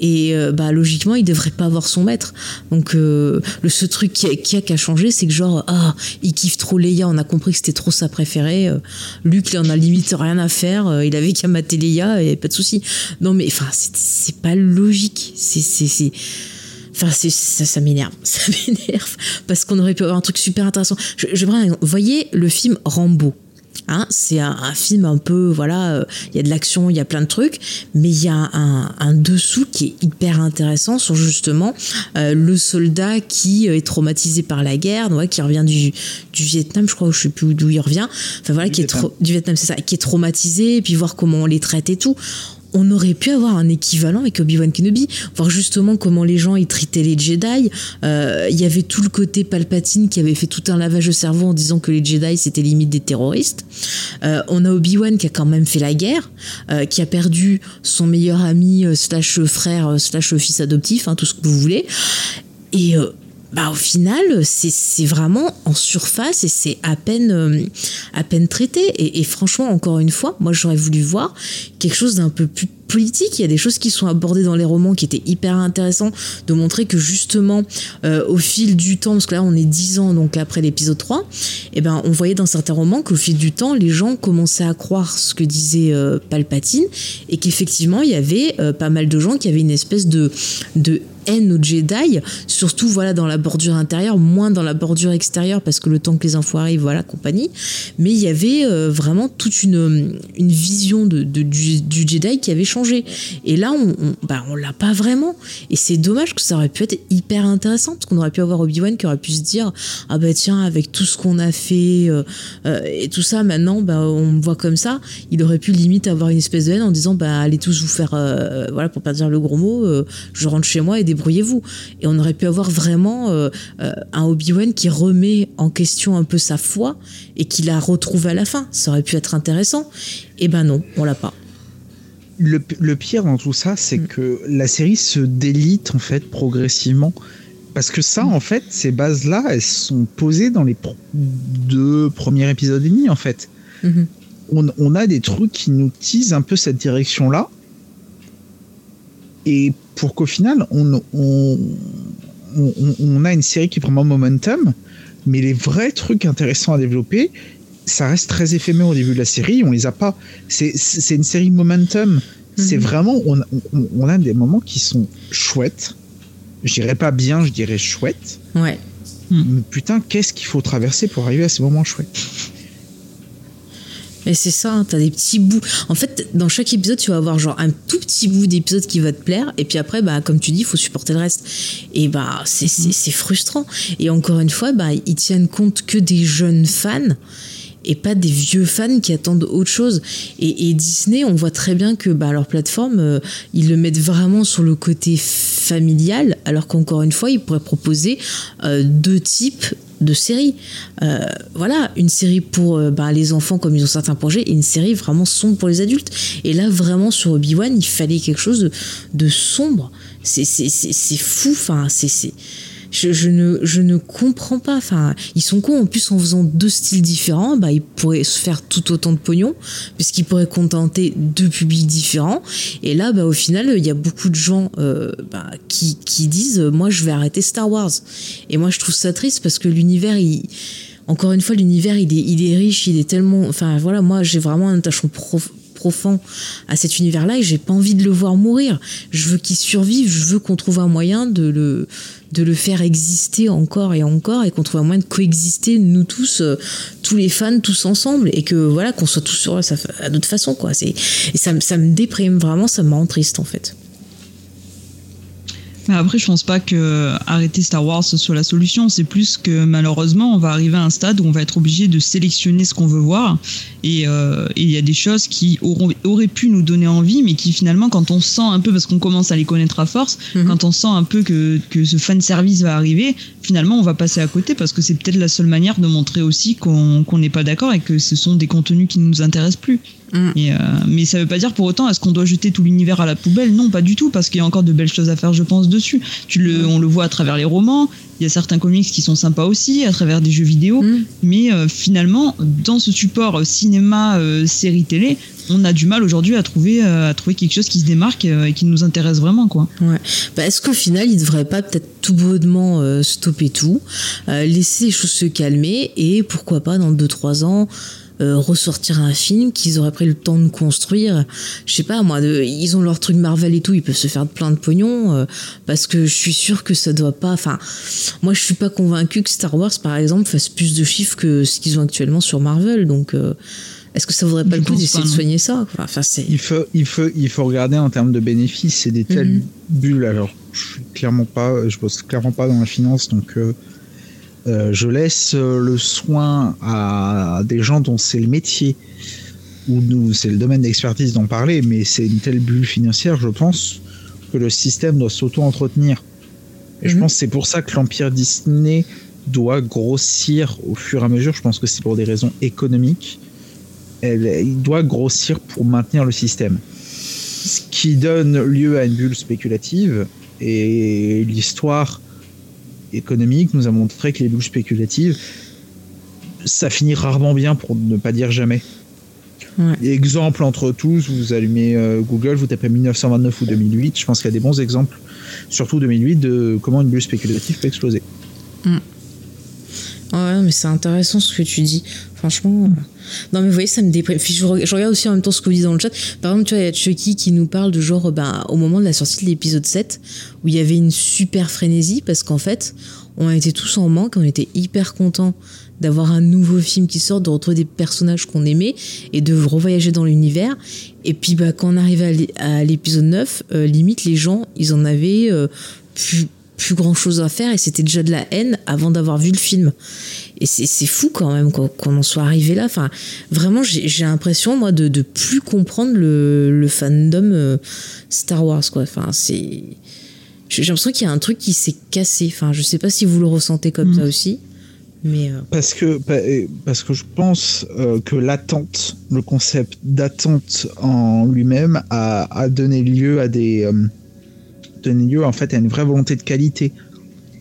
Et euh, bah logiquement il devrait pas avoir son maître. Donc euh, le ce truc qui a, qui a, changé c'est que genre ah il kiffe trop Leia. On a compris que c'était trop sa préférée. Euh, Luc il en a limite rien à faire. Il avait qu'à mater Leia et pas de souci. Non mais enfin c'est pas logique. C'est c'est Enfin, ça, ça m'énerve, ça m'énerve parce qu'on aurait pu avoir un truc super intéressant. Je, je voyez le film Rambo. Hein, c'est un, film un peu, voilà, euh, il y a de l'action, il y a plein de trucs, mais il y a un, dessous qui est hyper intéressant sur justement euh, le soldat qui euh, est traumatisé par la guerre, qui revient du, du Vietnam, je crois, je sais plus d'où il revient, enfin voilà, qui est du Vietnam, c'est ça, qui est traumatisé, et puis voir comment on les traite et tout on aurait pu avoir un équivalent avec Obi-Wan Kenobi, voir justement comment les gens y traitaient les Jedi. Euh, il y avait tout le côté Palpatine qui avait fait tout un lavage de cerveau en disant que les Jedi c'était limite des terroristes. Euh, on a Obi-Wan qui a quand même fait la guerre, euh, qui a perdu son meilleur ami slash frère slash fils adoptif, hein, tout ce que vous voulez. Et bah, au final, c'est vraiment en surface et c'est à peine, euh, à peine traité. Et, franchement, encore une fois, moi j'aurais voulu voir quelque chose d'un peu plus politique. Il y a des choses qui sont abordées dans les romans qui étaient hyper intéressants, de montrer que justement, euh, au fil du temps, parce que là on est dix ans donc après l'épisode 3, et eh ben, on voyait dans certains romans qu'au fil du temps, les gens commençaient à croire ce que disait euh, Palpatine et qu'effectivement, il y avait pas mal de gens qui avaient une espèce de haine aux Jedi, surtout voilà dans la bordure intérieure, moins dans la bordure extérieure parce que le temps que les infos arrivent, voilà compagnie. Mais il y avait euh, vraiment toute une, une vision de, du, Jedi qui avait changé. Et là, on, on, bah, on l'a pas vraiment. Et c'est dommage que ça aurait pu être hyper intéressant parce qu'on aurait pu avoir Obi-Wan qui aurait pu se dire ah bah tiens avec tout ce qu'on a fait euh, euh, et tout ça maintenant bah on me voit comme ça. Il aurait pu limite avoir une espèce de haine en disant bah allez tous vous faire voilà pour pas dire le gros mot, je rentre chez moi et débrouillez-vous. Et on aurait pu avoir vraiment euh, euh, un Obi-Wan qui remet en question un peu sa foi et qui la retrouve à la fin. Ça aurait pu être intéressant. Et eh ben non, on l'a pas. Le, pire dans tout ça, c'est mm. que la série se délite en fait progressivement. Parce que ça, mm. en fait, ces bases-là, elles sont posées dans les deux premiers épisodes et demi, en fait. Mm-hmm. On, on, a des trucs qui nous teasent un peu cette direction-là. Et pour qu'au final, on, on, a une série qui prend un momentum, mais les vrais trucs intéressants à développer, ça reste très éphémère au début de la série, on les a pas. C'est une série momentum. C'est mhm. vraiment, on, on, a des moments qui sont chouettes. Je dirais pas bien, je dirais chouettes. Ouais. Mais putain, qu'est-ce qu'il faut traverser pour arriver à ces moments chouettes? Et c'est ça, hein, t'as des petits bouts. En fait, dans chaque épisode, tu vas avoir genre un tout petit bout d'épisode qui va te plaire, et puis après, bah, comme tu dis, il faut supporter le reste. Et bah, c'est mhm. frustrant. Et encore une fois, bah, ils tiennent compte que des jeunes fans et pas des vieux fans qui attendent autre chose. Et, Disney, on voit très bien que bah, leur plateforme, euh, ils le mettent vraiment sur le côté familial, alors qu'encore une fois, ils pourraient proposer euh, deux types de série. Euh, voilà, une série pour euh, bah, les enfants comme ils ont certains projets et une série vraiment sombre pour les adultes. Et là, vraiment, sur Obi-Wan, il fallait quelque chose de, de sombre. C'est fou, enfin, c'est je, ne, je ne comprends pas. Enfin, ils sont cons. En plus, en faisant deux styles différents, bah, ils pourraient se faire tout autant de pognon, puisqu'ils pourraient contenter deux publics différents. Et là, bah, au final, il y a beaucoup de gens euh, bah, qui, qui disent Moi, je vais arrêter Star Wars. Et moi, je trouve ça triste parce que l'univers, il encore une fois, l'univers, il est, il est riche, il est tellement. Enfin, voilà, moi, j'ai vraiment un attachement profond profond à cet univers-là et j'ai pas envie de le voir mourir. Je veux qu'il survive, je veux qu'on trouve un moyen de le, de le faire exister encore et encore et qu'on trouve un moyen de coexister nous tous, euh, tous les fans, tous ensemble et que voilà, qu'on soit tous sur à d'autres façons quoi. C'est, et ça, ça me déprime vraiment, ça me rend triste en fait. Après, je pense pas que arrêter Star Wars soit la solution. C'est plus que malheureusement, on va arriver à un stade où on va être obligé de sélectionner ce qu'on veut voir. Et euh, il y a des choses qui auraient pu nous donner envie, mais qui finalement, quand on sent un peu, parce qu'on commence à les connaître à force, mhm. quand on sent un peu que, que ce fan service va arriver, finalement, on va passer à côté parce que c'est peut-être la seule manière de montrer aussi qu'on n'est pas d'accord et que ce sont des contenus qui ne nous intéressent plus. Mm. Et, euh, mais ça veut pas dire pour autant est-ce qu'on doit jeter tout l'univers à la poubelle? Non, pas du tout, parce qu'il y a encore de belles choses à faire, je pense, dessus. Tu le, on le voit à travers les romans. Il y a certains comics qui sont sympas aussi, à travers des jeux vidéo. Mm. Mais euh, finalement, dans ce support cinéma, euh, série télé, on a du mal aujourd'hui à trouver à trouver quelque chose qui se démarque et qui nous intéresse vraiment quoi. Ouais. Bah, est-ce qu'au final il devrait pas peut-être tout bonnement stopper tout, laisser les choses se calmer et pourquoi pas dans 2-3 ans euh, ressortir un film qu'ils auraient pris le temps de construire. Je sais pas, moi, ils ont leur truc Marvel et tout, ils peuvent se faire plein de pognon euh, parce que je suis sûr que ça doit pas. Enfin, moi, je suis pas convaincu que Star Wars, par exemple, fasse plus de chiffres que ce qu'ils ont actuellement sur Marvel. Donc. Euh, est-ce que ça vaudrait pas le coup d'essayer de soigner ça enfin, il, faut, il, faut, il faut regarder en termes de bénéfices. C'est des telles mhm. bulles. Alors, je suis clairement pas, je bosse clairement pas dans la finance, donc euh, je laisse euh, le soin à des gens dont c'est le métier ou nous c'est le domaine d'expertise d'en parler, mais c'est une telle bulle financière, je pense, que le système doit s'auto-entretenir. Et je mhm. pense que c'est pour ça que l'empire Disney doit grossir au fur et à mesure. Je pense que c'est pour des raisons économiques. il doit grossir pour maintenir le système. Ce qui donne lieu à une bulle spéculative. Et l'histoire économique nous a montré que les bulles spéculatives, ça finit rarement bien pour ne pas dire jamais. Exemple entre tous, vous allumez euh, Google, vous tapez 1929 ou 2008, je pense qu'il y a des bons exemples, surtout 2008, de comment une bulle spéculative peut exploser. Mm. Ouais, mais c'est intéressant ce que tu dis. Franchement. Euh, non, mais vous voyez, ça me déprime. Je, regarde aussi en même temps ce que vous dites dans le chat. Par exemple, tu vois, il y a Chucky qui nous parle de genre, ben, au moment de la sortie de l'épisode 7, où il y avait une super frénésie, parce qu'en fait, on était tous en manque, on était hyper contents d'avoir un nouveau film qui sort, de retrouver des personnages qu'on aimait et de revoyager dans l'univers. Et puis, bah, quand on arrivait à l'épisode 9, euh, limite, les gens, ils en avaient euh, plus plus grand chose à faire et c'était déjà de la haine avant d'avoir vu le film. Et c'est fou quand même qu'on en soit arrivé là. Enfin, vraiment, j'ai l'impression, moi, de, de plus comprendre le, le fandom euh, Star Wars, quoi. Enfin, c'est. J'ai l'impression qu'il y a un truc qui s'est cassé. Enfin, je sais pas si vous le ressentez comme ça mm. aussi. Mais euh, parce que parce que je pense euh, que l'attente, le concept d'attente en lui-même a, a, donné lieu à des donner lieu en fait à une vraie volonté de qualité.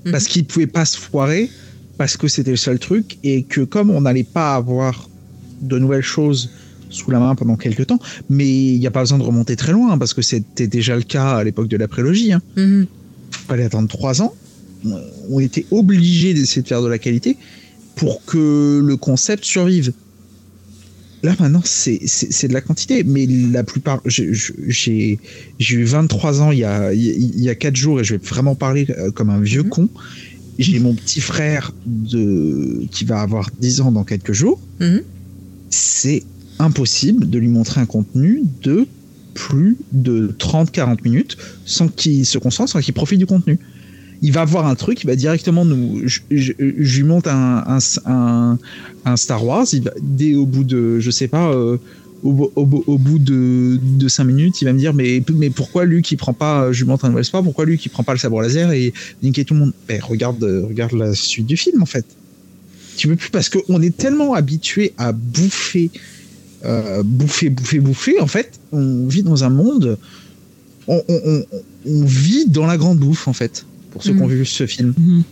Mhm. Parce qu'il ne pouvait pas se foirer, parce que c'était le seul truc, et que comme on n'allait pas avoir de nouvelles choses sous la main pendant quelques temps, mais il n'y a pas besoin de remonter très loin, parce que c'était déjà le cas à l'époque de la prélogie. Hein. Mhm. fallait attendre trois ans. On était obligé d'essayer de faire de la qualité pour que le concept survive. Là maintenant, c'est de la quantité, mais la plupart, j'ai eu 23 ans il y, a, il y a 4 jours et je vais vraiment parler euh, comme un vieux mhm. con. J'ai mon petit frère de, qui va avoir 10 ans dans quelques jours. Mhm. C'est impossible de lui montrer un contenu de plus de 30-40 minutes sans qu'il se concentre, sans qu'il profite du contenu il va voir un truc, il va directement nous. Je, lui monte un, Star Wars, il va, dès au bout de, je sais pas, euh, au, bout de, de 5 minutes, il va me dire mais, mais pourquoi lui qui prend pas, je lui montre un nouvel sport, pourquoi lui qui prend pas le sabre laser et niquer tout le monde? Ben, regarde, regarde la suite du film en fait. Tu peux plus parce qu'on est tellement habitué à bouffer, euh, bouffer, bouffer, bouffer. En fait, on vit dans un monde, on, on, on vit dans la grande bouffe en fait. Pour ceux qui ont Mhm. vu ce film, Mhm.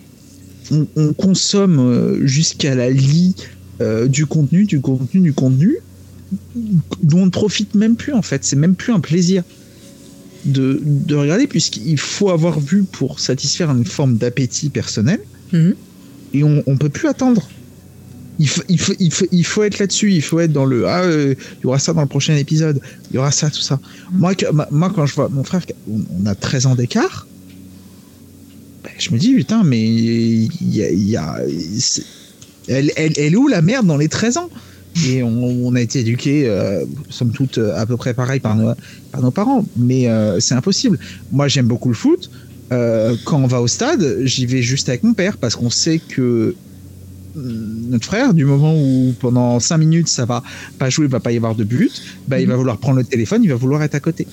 on, on consomme euh, jusqu'à la lie euh, du contenu, du contenu, du contenu, dont on ne profite même plus en fait. C'est même plus un plaisir de, de regarder puisqu'il faut avoir vu pour satisfaire une forme d'appétit personnel Mhm. et on, on peut plus attendre. Il faut, il faut, il faut, il faut être là-dessus, il faut être dans le ah euh, il y aura ça dans le prochain épisode, il y aura ça tout ça. Moi, que- ma- moi quand je vois mon frère, on on a 13 ans d'écart, ben, je me dis putain mais il y a, y elle, elle, elle est où la merde dans les 13 ans? Et on, on a été éduqués, euh, somme toute, euh, à peu près pareil par nos, par nos parents, mais euh, c'est impossible. Moi j'aime beaucoup le foot. Euh, quand on va au stade, j'y vais juste avec mon père parce qu'on sait que hum, notre frère, du moment où pendant 5 minutes ça va pas jouer, il va pas y avoir de but, bah, il va vouloir prendre le téléphone, il va vouloir être à côté.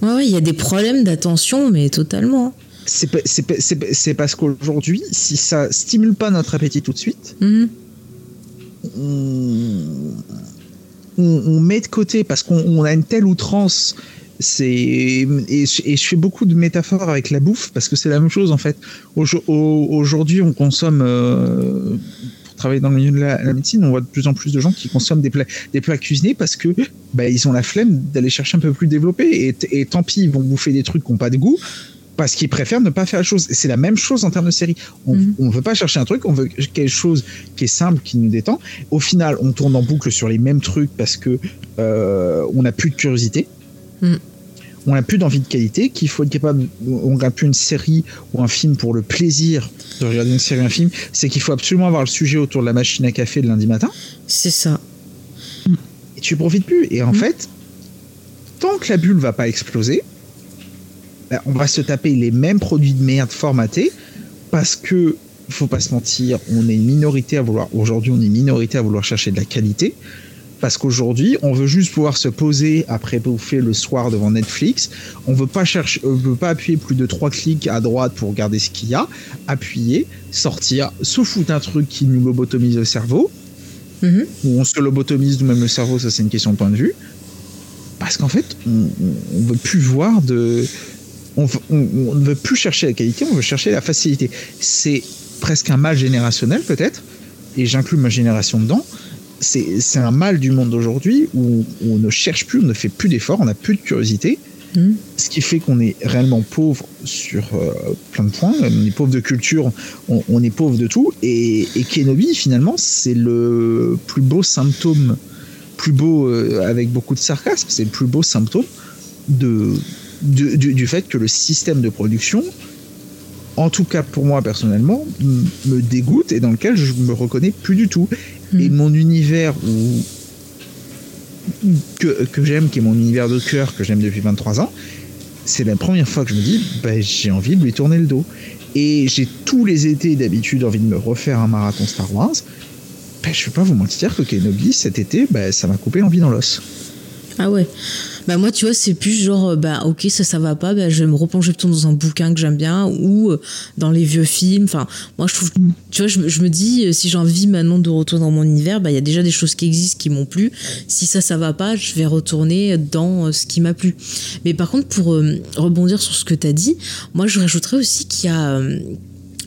Ouais, ouais, il y a des problèmes d'attention, mais totalement. C'est parce qu'aujourd'hui, si ça stimule pas notre appétit tout de suite, Mhm. on, on- on met de côté parce qu'on on a une telle outrance. Et, je- et je fais beaucoup de métaphores avec la bouffe parce que c'est la même chose en fait. Aujo- au- Aujourd'hui, on consomme euh, pour travailler dans le milieu de la, la médecine, on voit de plus en plus de gens qui consomment des plats, des plats cuisinés parce que bah, ils ont la flemme d'aller chercher un peu plus développé et, et tant pis, ils vont bouffer des trucs qui n'ont pas de goût parce qu'ils préfèrent ne pas faire la chose. Et c'est la même chose en termes de série. On Mhm. ne veut pas chercher un truc, on veut quelque chose qui est simple, qui nous détend. Au final, on tourne en boucle sur les mêmes trucs parce que euh, on n'a plus de curiosité. Mm. On n'a plus d'envie de qualité, qu'il faut être capable. On regarde plus une série ou un film pour le plaisir de regarder une série ou un film. C'est qu'il faut absolument avoir le sujet autour de la machine à café le lundi matin. C'est ça. Et tu profites plus. Et en Mm. fait, tant que la bulle va pas exploser, bah, on va se taper les mêmes produits de merde formatés parce que faut pas se mentir, on est une minorité à vouloir aujourd'hui, on est une minorité à vouloir chercher de la qualité parce qu'aujourd'hui, on veut juste pouvoir se poser après bouffer le soir devant Netflix. On veut pas chercher, on veut pas appuyer plus de trois clics à droite pour regarder ce qu'il y a. Appuyer, sortir, se foutre un truc qui nous lobotomise le cerveau Mhm. ou on se lobotomise nous-mêmes le cerveau, ça c'est une question de point de vue. Parce qu'en fait, on, on- on veut plus voir de. On, veut- on- on ne veut plus chercher la qualité, on veut chercher la facilité. C'est presque un mal générationnel peut-être, et j'inclus ma génération dedans. C'est un mal du monde d'aujourd'hui où on ne cherche plus, on ne fait plus d'efforts, on n'a plus de curiosité. Mhm. Ce qui fait qu'on est réellement pauvre sur euh, plein de points. On est pauvre de culture, on, on est pauvre de tout. Et, et Kenobi, finalement, c'est le plus beau symptôme, plus beau euh, avec beaucoup de sarcasme, c'est le plus beau symptôme de, du, du fait que le système de production, en tout cas pour moi personnellement, me dégoûte et dans lequel je me reconnais plus du tout. Et Mhm. mon univers où, que, que j'aime, qui est mon univers de cœur, que j'aime depuis 23 ans, c'est la première fois que je me dis, bah, j'ai envie de lui tourner le dos. Et j'ai tous les étés d'habitude envie de me refaire un marathon Star Wars. Ben, je vais pas vous mentir que Kenobi, cet été, ben, ça m'a coupé l'envie dans l'os. Ah ouais. Bah moi, tu vois, c'est plus genre, euh, bah ok, ça, ça va pas, bah, je vais me replonger plutôt dans un bouquin que j'aime bien ou euh, dans les vieux films. Enfin, moi, je trouve, tu vois, je, me- dis, euh, si j'ai envie maintenant de retourner dans mon univers, bah il y a déjà des choses qui existent qui m'ont plu. Si ça, ça va pas, je vais retourner dans ce qui m'a plu. Mais par contre, pour rebondir sur ce que tu as dit, moi, je rajouterais aussi qu'il y a.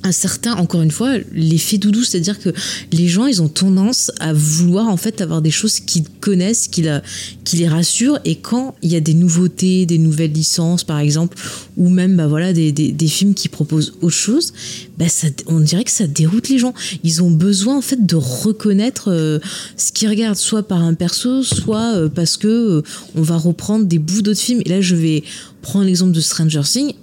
un certain, encore une fois, l'effet doudou, c'est-à-dire que les gens, ils ont tendance à vouloir en fait avoir des choses qu'ils connaissent, qui, les rassurent, et quand il y a des nouveautés, des nouvelles licences, par exemple, ou même bah voilà des, films qui proposent autre chose, bah on dirait que ça déroute les gens. Ils ont besoin en fait de reconnaître euh, ce qu'ils regardent, soit par un perso, soit euh, parce que euh, on va reprendre des bouts d'autres films. Et là, je vais prendre l'exemple de Stranger Things.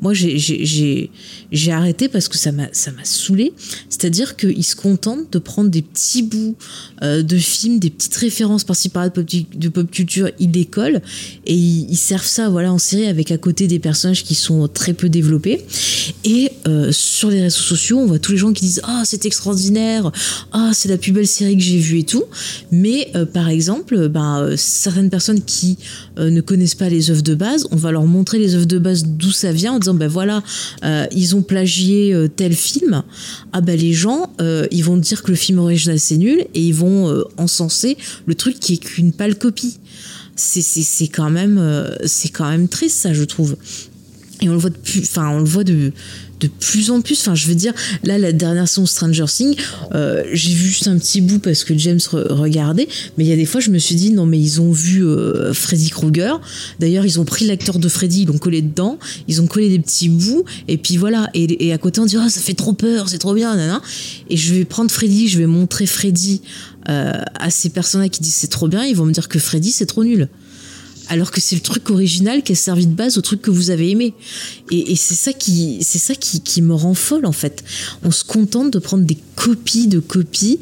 Moi, j'ai- j'ai arrêté parce que ça m'a ça m'a saoulé. C'est-à-dire qu'ils se contentent de prendre des petits bouts euh, de films, des petites références par-ci par-là de pop, culture, ils décollent et ils, servent ça voilà en série avec à côté des personnages qui sont très peu développés. Et euh, sur les réseaux sociaux, on voit tous les gens qui disent ah c'est extraordinaire, ah c'est la plus belle série que j'ai vue et tout. Mais euh, par exemple, ben, certaines personnes qui ne connaissent pas les œuvres de base, on va leur montrer les œuvres de base d'où ça vient en disant ben voilà, ils ont ont plagié tel film, ah bah les gens, ils vont dire que le film original c'est nul et ils vont encenser le truc qui est qu'une pâle copie. C'est quand même c'est quand même triste ça je trouve. Et on le voit de plus, enfin on le voit de de plus en plus. Enfin, je veux dire, là, la dernière saison Stranger Things, euh, j'ai vu juste un petit bout parce que James regardait, mais il y a des fois, je me suis dit, non, mais ils ont vu euh, Freddy Krueger. D'ailleurs, ils ont pris l'acteur de Freddy, ils l'ont collé dedans, ils ont collé des petits bouts, et puis voilà. Et, à côté, on dit, oh, ça fait trop peur, c'est trop bien, nanana. Et je vais prendre Freddy, je vais montrer Freddy euh, à ces personnes qui disent c'est trop bien, ils vont me dire que Freddy, c'est trop nul alors que c'est le truc original qui a servi de base au truc que vous avez aimé. Et, c'est ça qui, me rend folle en fait. On se contente de prendre des copies de copies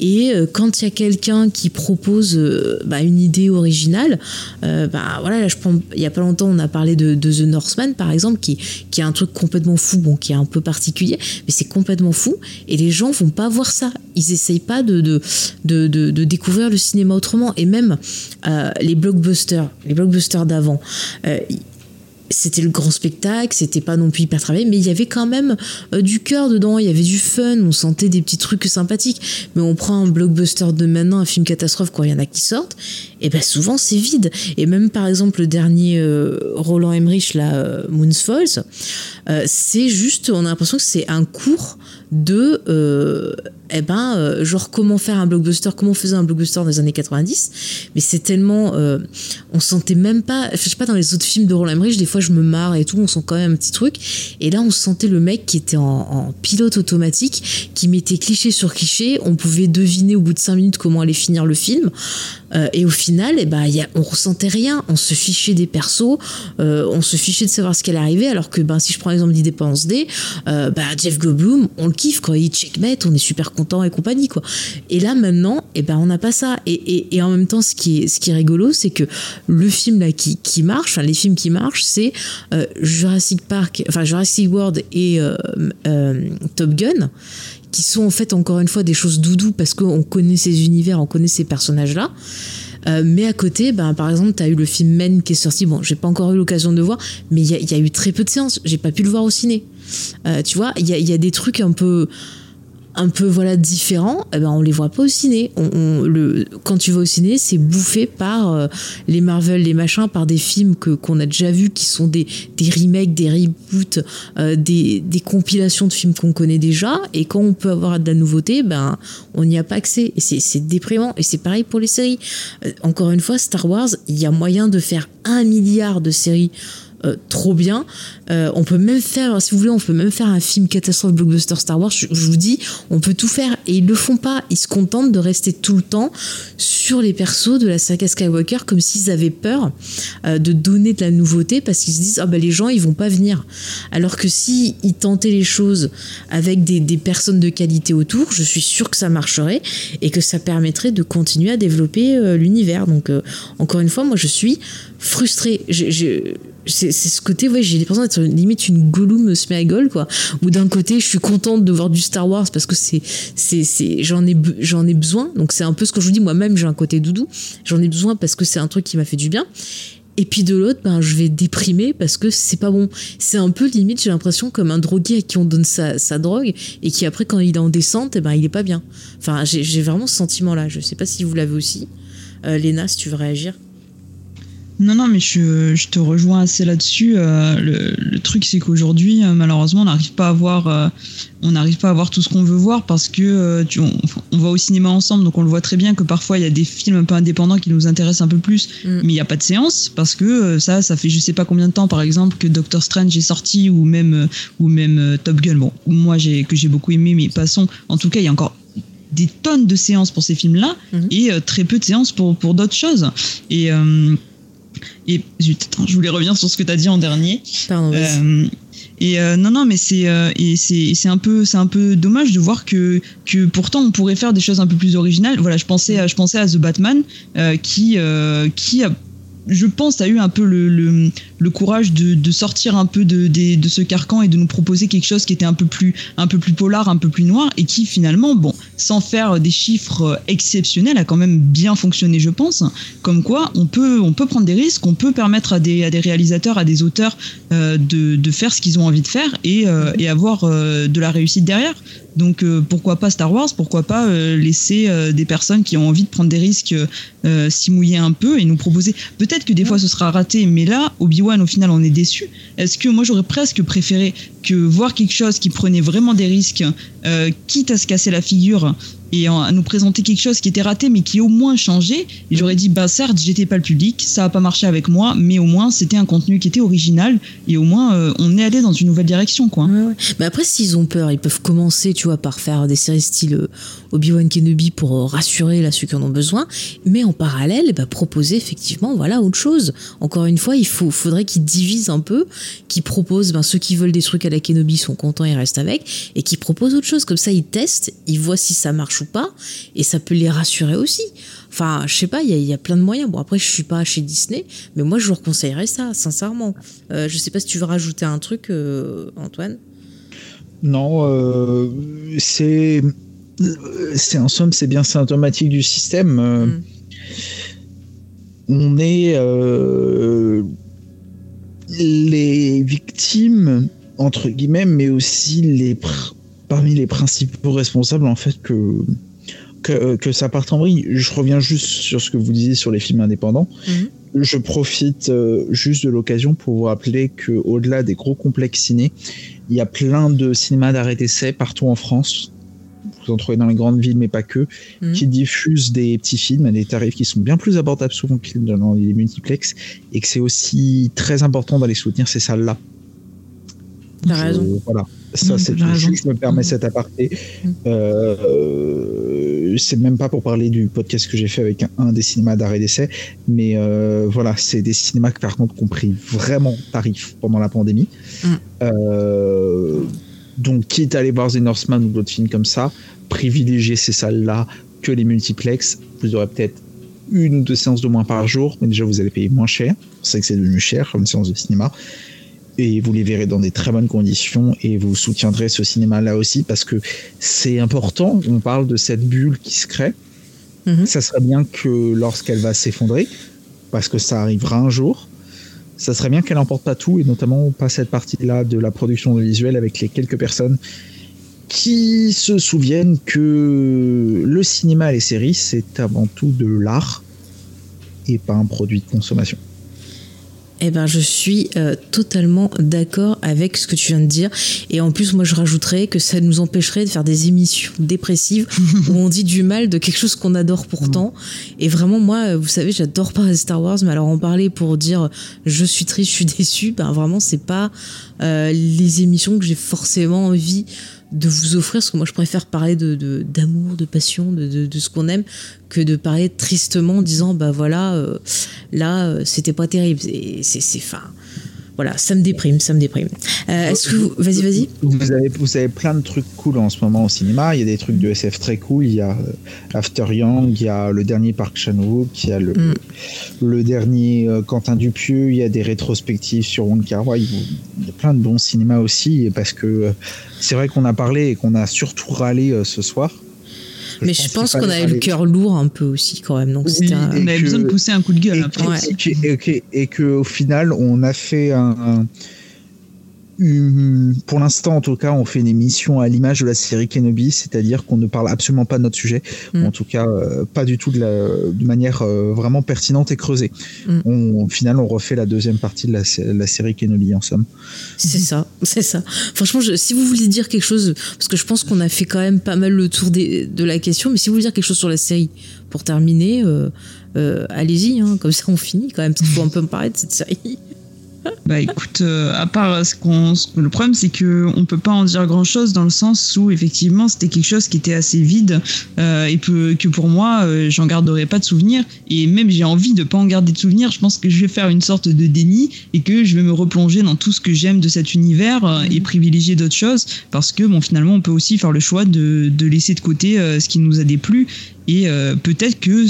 et euh, quand il y a quelqu'un qui propose euh, bah, une idée originale, euh, bah voilà, il y a pas longtemps on a parlé de, The Northman par exemple, qui, qui est un truc complètement fou, qui est un peu particulier, mais c'est complètement fou et les gens vont pas voir ça. Ils essayent pas de découvrir le cinéma autrement et même les blockbusters, les blockbusters d'avant c'était le grand spectacle, c'était pas non plus hyper travaillé, mais il y avait quand même euh, du cœur dedans, il y avait du fun, on sentait des petits trucs sympathiques. Mais on prend un blockbuster de maintenant, un film catastrophe quand il y en a qui sortent, et ben souvent c'est vide. Et même par exemple le dernier euh, Roland Emmerich, là, euh, Moonsfalls, c'est juste, on a l'impression que c'est un cours de euh, eh ben euh, genre comment faire un blockbuster comment on faisait un blockbuster dans les années 90 mais c'est tellement euh, on sentait même pas je sais pas dans les autres films de Roland Emmerich des fois je me marre et tout on sent quand même un petit truc. Et là on sentait le mec qui était en, pilote automatique qui mettait cliché sur cliché. On pouvait deviner au bout de 5 minutes comment allait finir le film. Et au final eh ben on ressentait rien. On se fichait des persos on se fichait de savoir ce qu'elle arrivait alors que ben si je prends l'exemple d'Independence D bah Jeff Goldblum on le kiffe quand il checkmate, on est super content et compagnie quoi. Et là maintenant, eh ben on n'a pas ça. Et, et, en même temps, ce qui est ce rigolo, c'est que le film là qui, qui marche, enfin les films qui marchent, c'est euh, Jurassic Park, enfin Jurassic World et euh, euh, Top Gun qui sont en fait encore une fois des choses doudou parce qu'on connaît ces univers, on connaît ces personnages là. mais à côté, ben, par exemple, tu as eu le film Men qui est sorti. Bon, j'ai pas encore eu l'occasion de voir, mais il y, y, a eu très peu de séances. J'ai pas pu le voir au ciné. Euh, tu vois, il y a, des trucs un peu un peu voilà différents, eh ben on les voit pas au ciné. On, le, quand tu vas au ciné, c'est bouffé par euh, les Marvel, les machins, par des films que qu'on a déjà vus, qui sont des, des remakes, des reboots, euh, des, compilations de films qu'on connaît déjà. Et quand on peut avoir de la nouveauté, ben on n'y a pas accès. Et c'est déprimant. Et c'est pareil pour les séries. encore une fois, Star Wars, il y a moyen de faire un milliard de séries euh, trop bien. Euh, on peut même faire, si vous voulez, on peut même faire un film catastrophe blockbuster Star Wars. Je, vous dis, on peut tout faire et ils le font pas. Ils se contentent de rester tout le temps sur les persos de la saga Skywalker comme s'ils avaient peur euh, de donner de la nouveauté parce qu'ils se disent ah ben les gens ils vont pas venir. Alors que si ils tentaient les choses avec des, personnes de qualité autour, je suis sûr que ça marcherait et que ça permettrait de continuer à développer l'univers. Donc encore une fois, moi je suis frustrée. C'est ce côté, ouais, j'ai l'impression d'être limite une Gollum Smeagol, quoi. Ou d'un côté, je suis contente de voir du Star Wars parce que c'est, c'est, j'en ai, j'en ai besoin. Donc c'est un peu ce que je vous dis, moi-même, j'ai un côté doudou. J'en ai besoin parce que c'est un truc qui m'a fait du bien. Et puis de l'autre, ben, je vais déprimer parce que c'est pas bon. C'est un peu limite, j'ai l'impression, comme un drogué à qui on donne sa, sa drogue et qui après, quand il est en descente, et eh ben, il est pas bien. Enfin, j'ai vraiment ce sentiment-là. Je sais pas si vous l'avez aussi. Euh, Léna, si tu veux réagir. Non, non, mais je, je te rejoins assez là-dessus. Euh, le, le, truc, c'est qu'aujourd'hui, euh, malheureusement, on n'arrive pas à voir, euh, on n'arrive pas à voir tout ce qu'on veut voir parce que tu, on, on, va au cinéma ensemble, donc on le voit très bien que parfois il y a des films un peu indépendants qui nous intéressent un peu plus, mm. mais il n'y a pas de séance parce que ça, ça fait je sais pas combien de temps, par exemple, que Doctor Strange est sorti ou même ou même Top Gun. Bon, moi j'ai que j'ai beaucoup aimé, mais passons. En tout cas, il y a encore des tonnes de séances pour ces films-là mm-hmm. et très peu de séances pour pour d'autres choses. Et et attends, je voulais revenir sur ce que tu as dit en dernier. Pardon, euh, et euh, non, non, mais c'est euh, et c'est c'est un peu c'est un peu dommage de voir que que pourtant on pourrait faire des choses un peu plus originales. Voilà, je pensais à, je pensais à The Batman qui qui a je pense, a eu un peu le, courage de, sortir un peu de, ce carcan et de nous proposer quelque chose qui était un peu plus, un peu plus polar, un peu plus noir, et qui finalement, bon, sans faire des chiffres exceptionnels, a quand même bien fonctionné, je pense. Comme quoi, on peut, on peut prendre des risques, on peut permettre à des, à des réalisateurs, à des auteurs euh, de, de faire ce qu'ils ont envie de faire et, euh, et avoir euh, de la réussite derrière. Donc pourquoi pas Star Wars Pourquoi pas laisser des personnes qui ont envie de prendre des risques s'y mouiller un peu et nous proposer Peut-être que des fois ce sera raté, mais là, Obi-Wan, au final, on est déçu. Est-ce que moi j'aurais presque préféré que voir quelque chose qui prenait vraiment des risques, quitte à se casser la figure et à nous présenter quelque chose qui était raté mais qui au moins changé et j'aurais dit bah certes j'étais pas le public ça a pas marché avec moi mais au moins c'était un contenu qui était original et au moins euh, on est allé dans une nouvelle direction quoi. Mais après s'ils ont peur ils peuvent commencer tu vois par faire des séries style euh, Obi-Wan Kenobi pour euh, rassurer là ceux qui en ont besoin mais en parallèle bah, proposer effectivement voilà autre chose. Encore une fois il faut faudrait qu'ils divisent un peu qu'ils proposent ben, ceux qui veulent des trucs à la Kenobi sont contents ils restent avec et qu'ils proposent autre chose comme ça ils testent ils voient si ça marche ou pas, et ça peut les rassurer aussi. Enfin, je sais pas, il y, y, a plein de moyens. Bon, après, je suis pas chez Disney, mais moi, je vous conseillerais ça, sincèrement. Euh, je sais pas si tu veux rajouter un truc, euh, Antoine. Non, euh, c'est, c'est en somme, c'est bien symptomatique du système. Mm. On est les victimes entre guillemets, mais aussi les parmi les principaux responsables en fait que que, que ça parte en vrille. Je reviens juste sur ce que vous disiez sur les films indépendants. Mhm. Je profite euh, juste de l'occasion pour vous rappeler que au-delà des gros complexes ciné, il y a plein de cinémas d'arrêt d'essai partout en France. Vous en trouvez dans les grandes villes, mais pas que, Mhm. qui diffusent des petits films à des tarifs qui sont bien plus abordables souvent que dans les multiplex, et que c'est aussi très important d'aller soutenir ces salles-là. T'as raison. Voilà. Ça, Mmh, c'est je me permets Mmh. cet aparté. Mmh. Euh, c'est même pas pour parler du podcast que j'ai fait avec un, un des cinémas d'arrêt d'essai, mais euh, voilà, c'est des cinémas qui par contre ont pris vraiment tarif pendant la pandémie. Mmh. Euh, donc, quitte à aller voir The Northman ou d'autres films comme ça, privilégier ces salles-là que les multiplex. Vous aurez peut-être une ou deux séances de moins par jour, mais déjà vous allez payer moins cher. C'est que c'est devenu cher comme séance de cinéma et vous les verrez dans des très bonnes conditions et vous soutiendrez ce cinéma là aussi parce que c'est important. On parle de cette bulle qui se crée. -hmm. ça serait bien que lorsqu'elle va s'effondrer parce que ça arrivera un jour ça serait bien qu'elle emporte pas tout et notamment pas cette partie là de la production visuelle avec les quelques personnes qui se souviennent que le cinéma et les séries c'est avant tout de l'art et pas un produit de consommation eh ben, je suis euh, totalement d'accord avec ce que tu viens de dire. Et en plus, moi, je rajouterais que ça nous empêcherait de faire des émissions dépressives où on dit du mal de quelque chose qu'on adore pourtant. Et vraiment, moi, vous savez, j'adore parler de Star Wars, mais alors en parler pour dire je suis triste, je suis déçu, ben vraiment, c'est pas euh, les émissions que j'ai forcément envie de vous offrir, parce que moi je préfère parler de d'amour, de, passion, de, de, ce qu'on aime, que de parler tristement en disant bah voilà, euh, là euh, c'était pas terrible. C'est fin. Voilà, ça me déprime, ça me déprime. Euh, Est-ce que vous... Vas-y, vas-y. Vous avez, vous avez plein de trucs cool en ce moment au cinéma. Il y a des trucs de SF très cool. Il y a After Young, il y a le dernier Park Chan-wook, il y a le, mm. le dernier Quentin Dupieux, il y a des rétrospectives sur Wong Kar-wai. Il y a plein de bons cinémas aussi parce que c'est vrai qu'on a parlé et qu'on a surtout râlé ce soir. Mais je pense, pense qu'on a eu le cœur lourd un peu aussi quand même. Donc oui, un... on avait que, besoin de pousser un coup de gueule. Et, après. Et, et, et qu'au final, on a fait un, pour l'instant, en tout cas, on fait une émission à l'image de la série Kenobi, c'est-à-dire qu'on ne parle absolument pas de notre sujet, mm. en tout cas, euh, pas du tout de, la, de manière euh, vraiment pertinente et creusée. Mm. On, au final, on refait la deuxième partie de la, la série Kenobi, en somme. C'est ça, c'est ça. Franchement, je, si vous voulez dire quelque chose, parce que je pense qu'on a fait quand même pas mal le tour des, de la question, mais si vous voulez dire quelque chose sur la série, pour terminer, euh, allez-y, hein, comme ça on finit quand même, parce qu'il faut un peu me parler de cette série. Bah écoute, euh, à part ce qu'on, le problème c'est que on peut pas en dire grand chose dans le sens où effectivement c'était quelque chose qui était assez vide euh, et que, que pour moi euh, j'en garderai pas de souvenirs. Et même j'ai envie de pas en garder de souvenirs. Je pense que je vais faire une sorte de déni et que je vais me replonger dans tout ce que j'aime de cet univers euh, et privilégier d'autres choses parce que bon finalement on peut aussi faire le choix de, de laisser de côté euh, ce qui nous a déplu. Et euh, peut-être que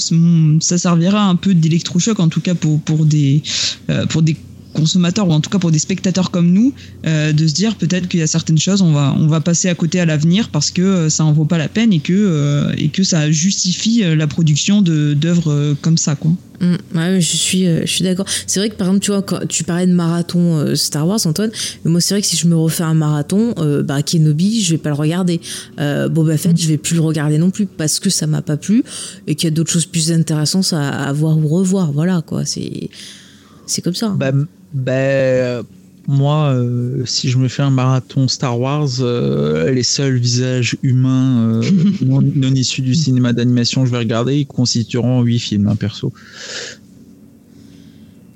ça servira un peu d'électrochoc en tout cas pour pour des euh, pour des consommateurs ou en tout cas pour des spectateurs comme nous euh, de se dire peut-être qu'il y a certaines choses on va on va passer à côté à l'avenir parce que euh, ça en vaut pas la peine et que euh, et que ça justifie la production de d'œuvres comme ça quoi. Mm, ouais, je suis, euh, je suis d'accord. C'est vrai que par exemple, tu vois, quand tu parlais de marathon euh, Star Wars, Antoine, mais moi c'est vrai que si je me refais un marathon, euh, bah Kenobi, je vais pas le regarder. Euh, Boba Fett, je vais plus le regarder non plus parce que ça m'a pas plu et qu'il y a d'autres choses plus intéressantes à, à voir ou revoir. Voilà quoi, c'est c'est comme ça. Bah, bah, moi, euh, si je me fais un marathon Star Wars, euh, les seuls visages humains euh, non, non issus du cinéma d'animation que je vais regarder, ils constitueront huit films, hein, perso.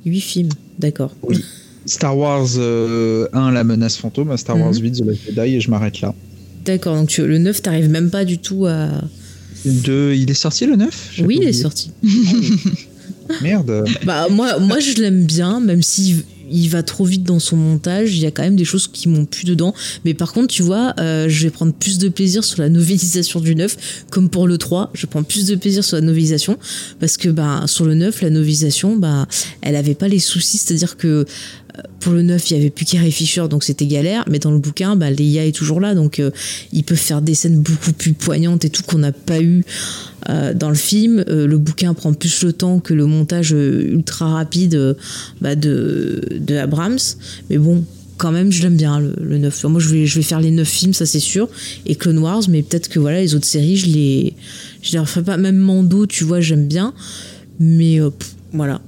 Huit films, d'accord. Oui. Star Wars euh, 1, La menace fantôme, Star Wars Mhm. 8, The Last Jedi, et je m'arrête là. D'accord, donc tu- le 9, t'arrives même pas du tout à. De, il est sorti le 9 J'avais Oui, il est sorti. Bah moi, moi je l'aime bien, même si il va trop vite dans son montage. Il y a quand même des choses qui m'ont plus dedans. Mais par contre, tu vois, euh, je vais prendre plus de plaisir sur la novélisation du 9, comme pour le 3. Je prends plus de plaisir sur la novélisation parce que bah, sur le 9, la novélisation, bah, elle avait pas les soucis. C'est-à-dire que pour le 9, il y avait plus Carrie Fisher, donc c'était galère. Mais dans le bouquin, bah, est toujours là, donc euh, ils peuvent faire des scènes beaucoup plus poignantes et tout qu'on n'a pas eu euh, dans le film. Euh, le bouquin prend plus le temps que le montage ultra rapide bah, de, de Abrams. Mais bon, quand même, je l'aime bien, le, le 9. Moi, je vais, je vais faire les 9 films, ça c'est sûr. Et Clone Wars, mais peut-être que voilà, les autres séries, je les, je les referai pas. Même Mando, tu vois, j'aime bien. Mais pff, voilà.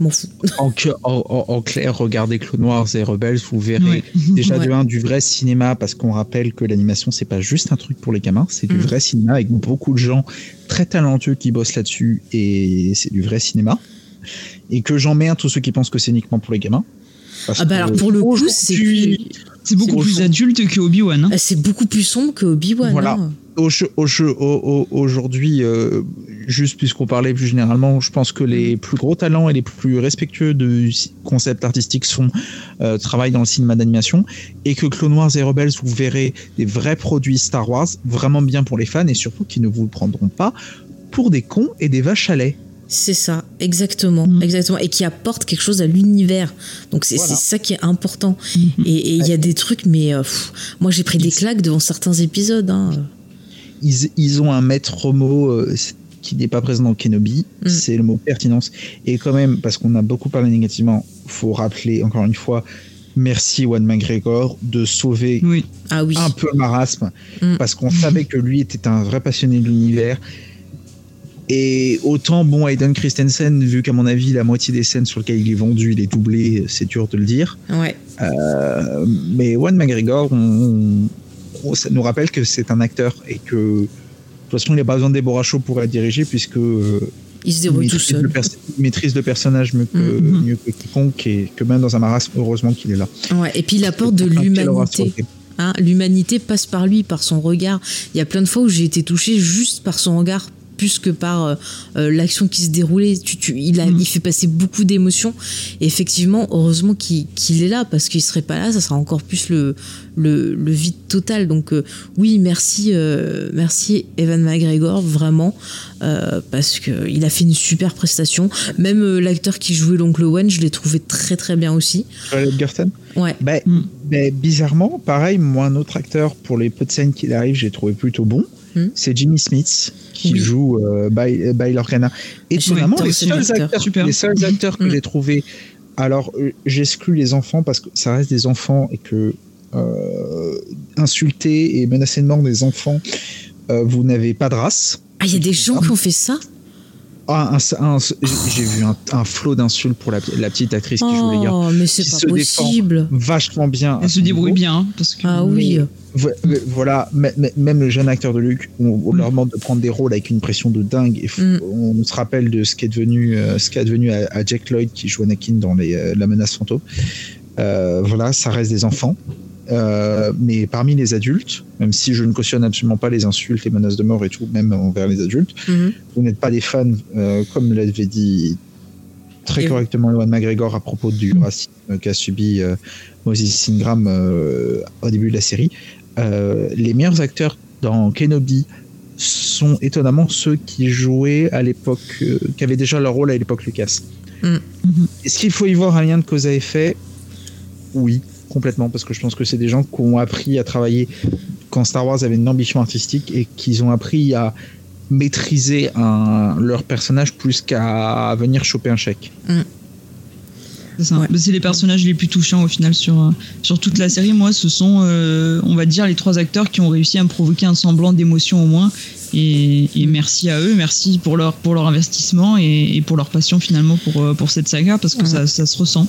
M'en fous. En, que- en- en- en clair, regardez Clone Wars et Rebels, vous verrez Ouais. déjà de un du vrai cinéma, parce qu'on rappelle que l'animation, c'est pas juste un truc pour les gamins, c'est du Mm. vrai cinéma avec beaucoup de gens très talentueux qui bossent là-dessus, et c'est du vrai cinéma. Et que j'emmerde tous ceux qui pensent que c'est uniquement pour les gamins. Parce Ah bah alors pour le coup, c'est beaucoup plus adulte que Obi-Wan. hein. Ah, c'est beaucoup plus sombre que Obi-Wan. Voilà. hein. Au au aujourd'hui, euh, juste puisqu'on parlait plus généralement, je pense que les plus gros talents et les plus respectueux du concept artistique sont euh, travaillent dans le cinéma d'animation et que Clone Wars et Rebels, vous verrez des vrais produits Star Wars vraiment bien pour les fans et surtout qui ne vous le prendront pas pour des cons et des vaches à lait. C'est ça, exactement, Mhm. exactement, et qui apporte quelque chose à l'univers. Donc c'est Voilà. ça qui est important. Mhm. Et et il y a des trucs, mais euh, pff, moi j'ai pris des claques devant certains épisodes. hein. Ils, ils ont un maître mot euh, qui n'est pas présent dans Kenobi, Mm. c'est le mot pertinence. Et quand même, parce qu'on a beaucoup parlé négativement, faut rappeler encore une fois, merci Juan McGregor de sauver Oui. Ah oui. un peu marasme Mm. parce qu'on savait que lui était un vrai passionné de l'univers. Et autant, bon, Hayden Christensen, vu qu'à mon avis, la moitié des scènes sur lesquelles il est vendu, il est doublé, c'est dur de le dire. Ouais. Euh, mais Juan McGregor, on- on- ça nous rappelle que c'est un acteur et que de toute façon, il n'a pas besoin de Deborah Shaw pour la diriger puisque euh, Il se il débrouille tout seul. il maîtrise le personnage mieux que, Mhm. mieux que quiconque et que même dans un marasme, heureusement qu'il est là. Ouais. Et puis il apporte de l'humanité. Hein, L'humanité passe par lui, par son regard. Il y a plein de fois où j'ai été touchée juste par son regard, plus que par euh, euh, l'action qui se déroulait. Tu, tu- il, a, Mm. il fait passer beaucoup d'émotions. Et effectivement, heureusement qu'il qu'il est là, parce qu'il serait pas là, ça sera encore plus le, le, le vide total. Donc euh, oui, merci, euh, merci Evan McGregor, vraiment, euh, parce que il a fait une super prestation. Même euh, l'acteur qui jouait l'oncle Owen, je l'ai trouvé très très bien aussi. Gersten Ouais. Ben, Mm. ben, bizarrement, pareil, moi, un autre acteur, pour les peu de scènes qu'il arrive, j'ai trouvé plutôt bon. Mm. C'est Jimmy Smith qui Oui. joue euh, Organa. Et J'adore vraiment, les seuls acteur. acteurs, Super. les seuls acteurs que Mm. j'ai trouvés. Alors, euh, j'exclus les enfants parce que ça reste des enfants et que euh, insulter et menacer de mort des enfants, euh, vous n'avez pas de race. Ah, il y a des gens qui ont fait ça? Ah, j'ai vu un, flot d'insultes pour la, petite actrice qui joue les gars. Oh, mais c'est pas possible. Vachement bien. Elle se débrouille bien. Hein, parce que... Ah oui. voilà, même le jeune acteur de Luc, on, leur demande de prendre des rôles avec une pression de dingue. Et mm. On se rappelle de ce qui est devenu, euh, ce qui est devenu à, Jack Lloyd qui joue Anakin dans les, euh, La menace fantôme. Euh, voilà, ça reste des enfants. Euh, mais parmi les adultes, même si je ne cautionne absolument pas les insultes, les menaces de mort et tout, même envers les adultes, mhm. vous n'êtes pas des fans, euh, comme l'avait dit très correctement Ewan McGregor à propos du mhm. racisme qu'a subi euh, Moses Ingram au début de la série. les meilleurs acteurs dans Kenobi sont étonnamment ceux qui jouaient à l'époque, qui avaient déjà leur rôle à l'époque Lucas. Mhm. Est-ce qu'il faut y voir un lien de cause à effet? Oui complètement parce que je pense que c'est des gens qui ont appris à travailler quand Star Wars avait une ambition artistique et qu'ils ont appris à maîtriser un, leur personnage plus qu'à venir choper un chèque. Mm. C'est les personnages les plus touchants au final sur, euh, sur toute la série. Moi, ce sont, euh, on va dire, les trois acteurs qui ont réussi à me provoquer un semblant d'émotion au moins. Et, merci à eux, merci pour leur, pour leur investissement et, pour leur passion finalement pour, euh, pour cette saga parce que ça, ça, se ressent.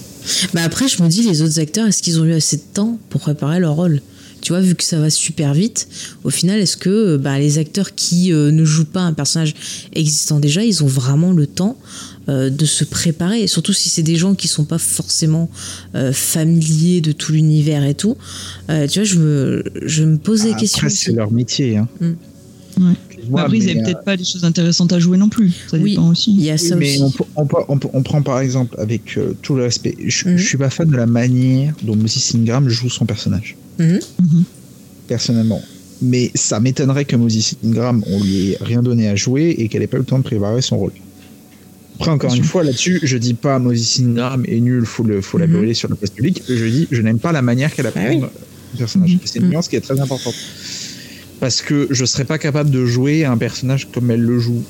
Bah après, je me dis, les autres acteurs, est-ce qu'ils ont eu assez de temps pour préparer leur rôle? Tu vois, vu que ça va super vite, au final, est-ce que bah, les acteurs qui ne jouent pas un personnage existant déjà, ils ont vraiment le temps euh, de se préparer, surtout si c'est des gens qui sont pas forcément euh, familiers de tout l'univers et tout. Euh, tu vois, je me, je me pose des questions. c'est leur métier. Hein. Mm. Après, ils n'avaient peut-être pas des choses intéressantes à jouer non plus. Ça oui, dépend aussi. Il y a ça mais aussi. On, on, prend par exemple, avec tout le respect, je, ne mm. suis pas fan de la manière dont Moses Ingram joue son personnage. Mm-hmm. Mm-hmm. Personnellement. Mais ça m'étonnerait que Moses Ingram, on lui ait rien donné à jouer et qu'elle ait pas eu le temps de préparer son rôle. Après, encore une fois, là-dessus, je dis pas Moses Ingram est nul, faut, le, faut la mhm. brûler sur la place publique. Je dis, je n'aime pas la manière qu'elle a ah pris le personnage. Mhm. C'est une nuance qui est très importante. Parce que je serais pas capable de jouer un personnage comme elle le joue.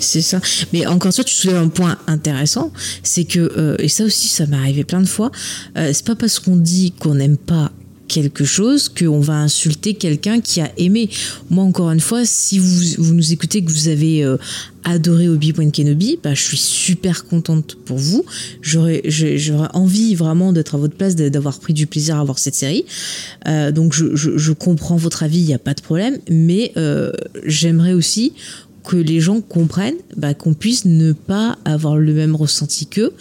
C'est ça. Mais encore ça, tu soulèves un point intéressant, c'est que, euh, et ça aussi, ça m'est arrivé plein de fois, euh, c'est pas parce qu'on dit qu'on n'aime pas quelque chose qu'on va insulter quelqu'un qui a aimé. Moi, encore une fois, si vous, vous nous écoutez, que vous avez euh, adoré Obi-Wan Kenobi, bah, je suis super contente pour vous. J'aurais, envie vraiment d'être à votre place, d'avoir pris du plaisir à voir cette série. Euh, donc, je, je, comprends votre avis, il n'y a pas de problème, mais euh, j'aimerais aussi que les gens comprennent bah, qu'on puisse ne pas avoir le même ressenti qu'eux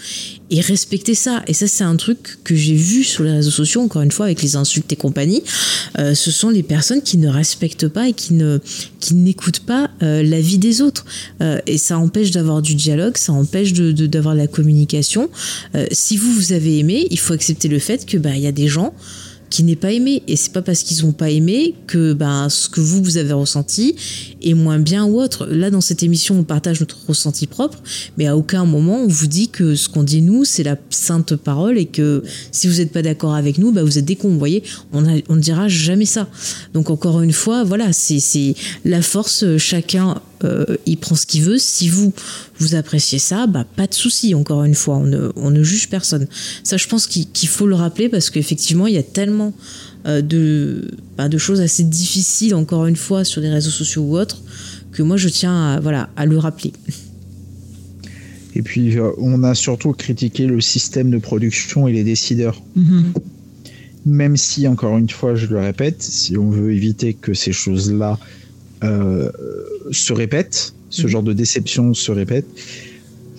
et respecter ça. Et ça, c'est un truc que j'ai vu sur les réseaux sociaux, encore une fois, avec les insultes et compagnie. Euh, ce sont les personnes qui ne respectent pas et qui ne qui n'écoutent pas euh, la vie des autres. Euh, et ça empêche d'avoir du dialogue, ça empêche de, d'avoir de la communication. si vous, vous avez aimé, il faut accepter le fait que bah, il y a des gens qui n'est pas aimé. Et c'est pas parce qu'ils ont pas aimé que ben, ce que vous, vous avez ressenti est moins bien ou autre. Là, dans cette émission, on partage notre ressenti propre, mais à aucun moment on vous dit que ce qu'on dit nous, c'est la sainte parole et que si vous n'êtes pas d'accord avec nous, ben, vous êtes cons. Vous voyez, on, on ne dira jamais ça. Donc, encore une fois, voilà, c'est la force, chacun euh, il prend ce qu'il veut. Si vous, vous appréciez ça, bah, pas de souci, encore une fois, on ne, on ne juge personne. Ça, je pense qu'il faut le rappeler parce qu'effectivement, il y a tellement euh, de, bah, de choses assez difficiles, encore une fois, sur les réseaux sociaux ou autres, que moi, je tiens à, voilà, à le rappeler. Et puis, euh, on a surtout critiqué le système de production et les décideurs. Mm-hmm. Même si, encore une fois, je le répète, si on veut éviter que ces choses-là euh, se répète, ce mhm. genre de déception se répète,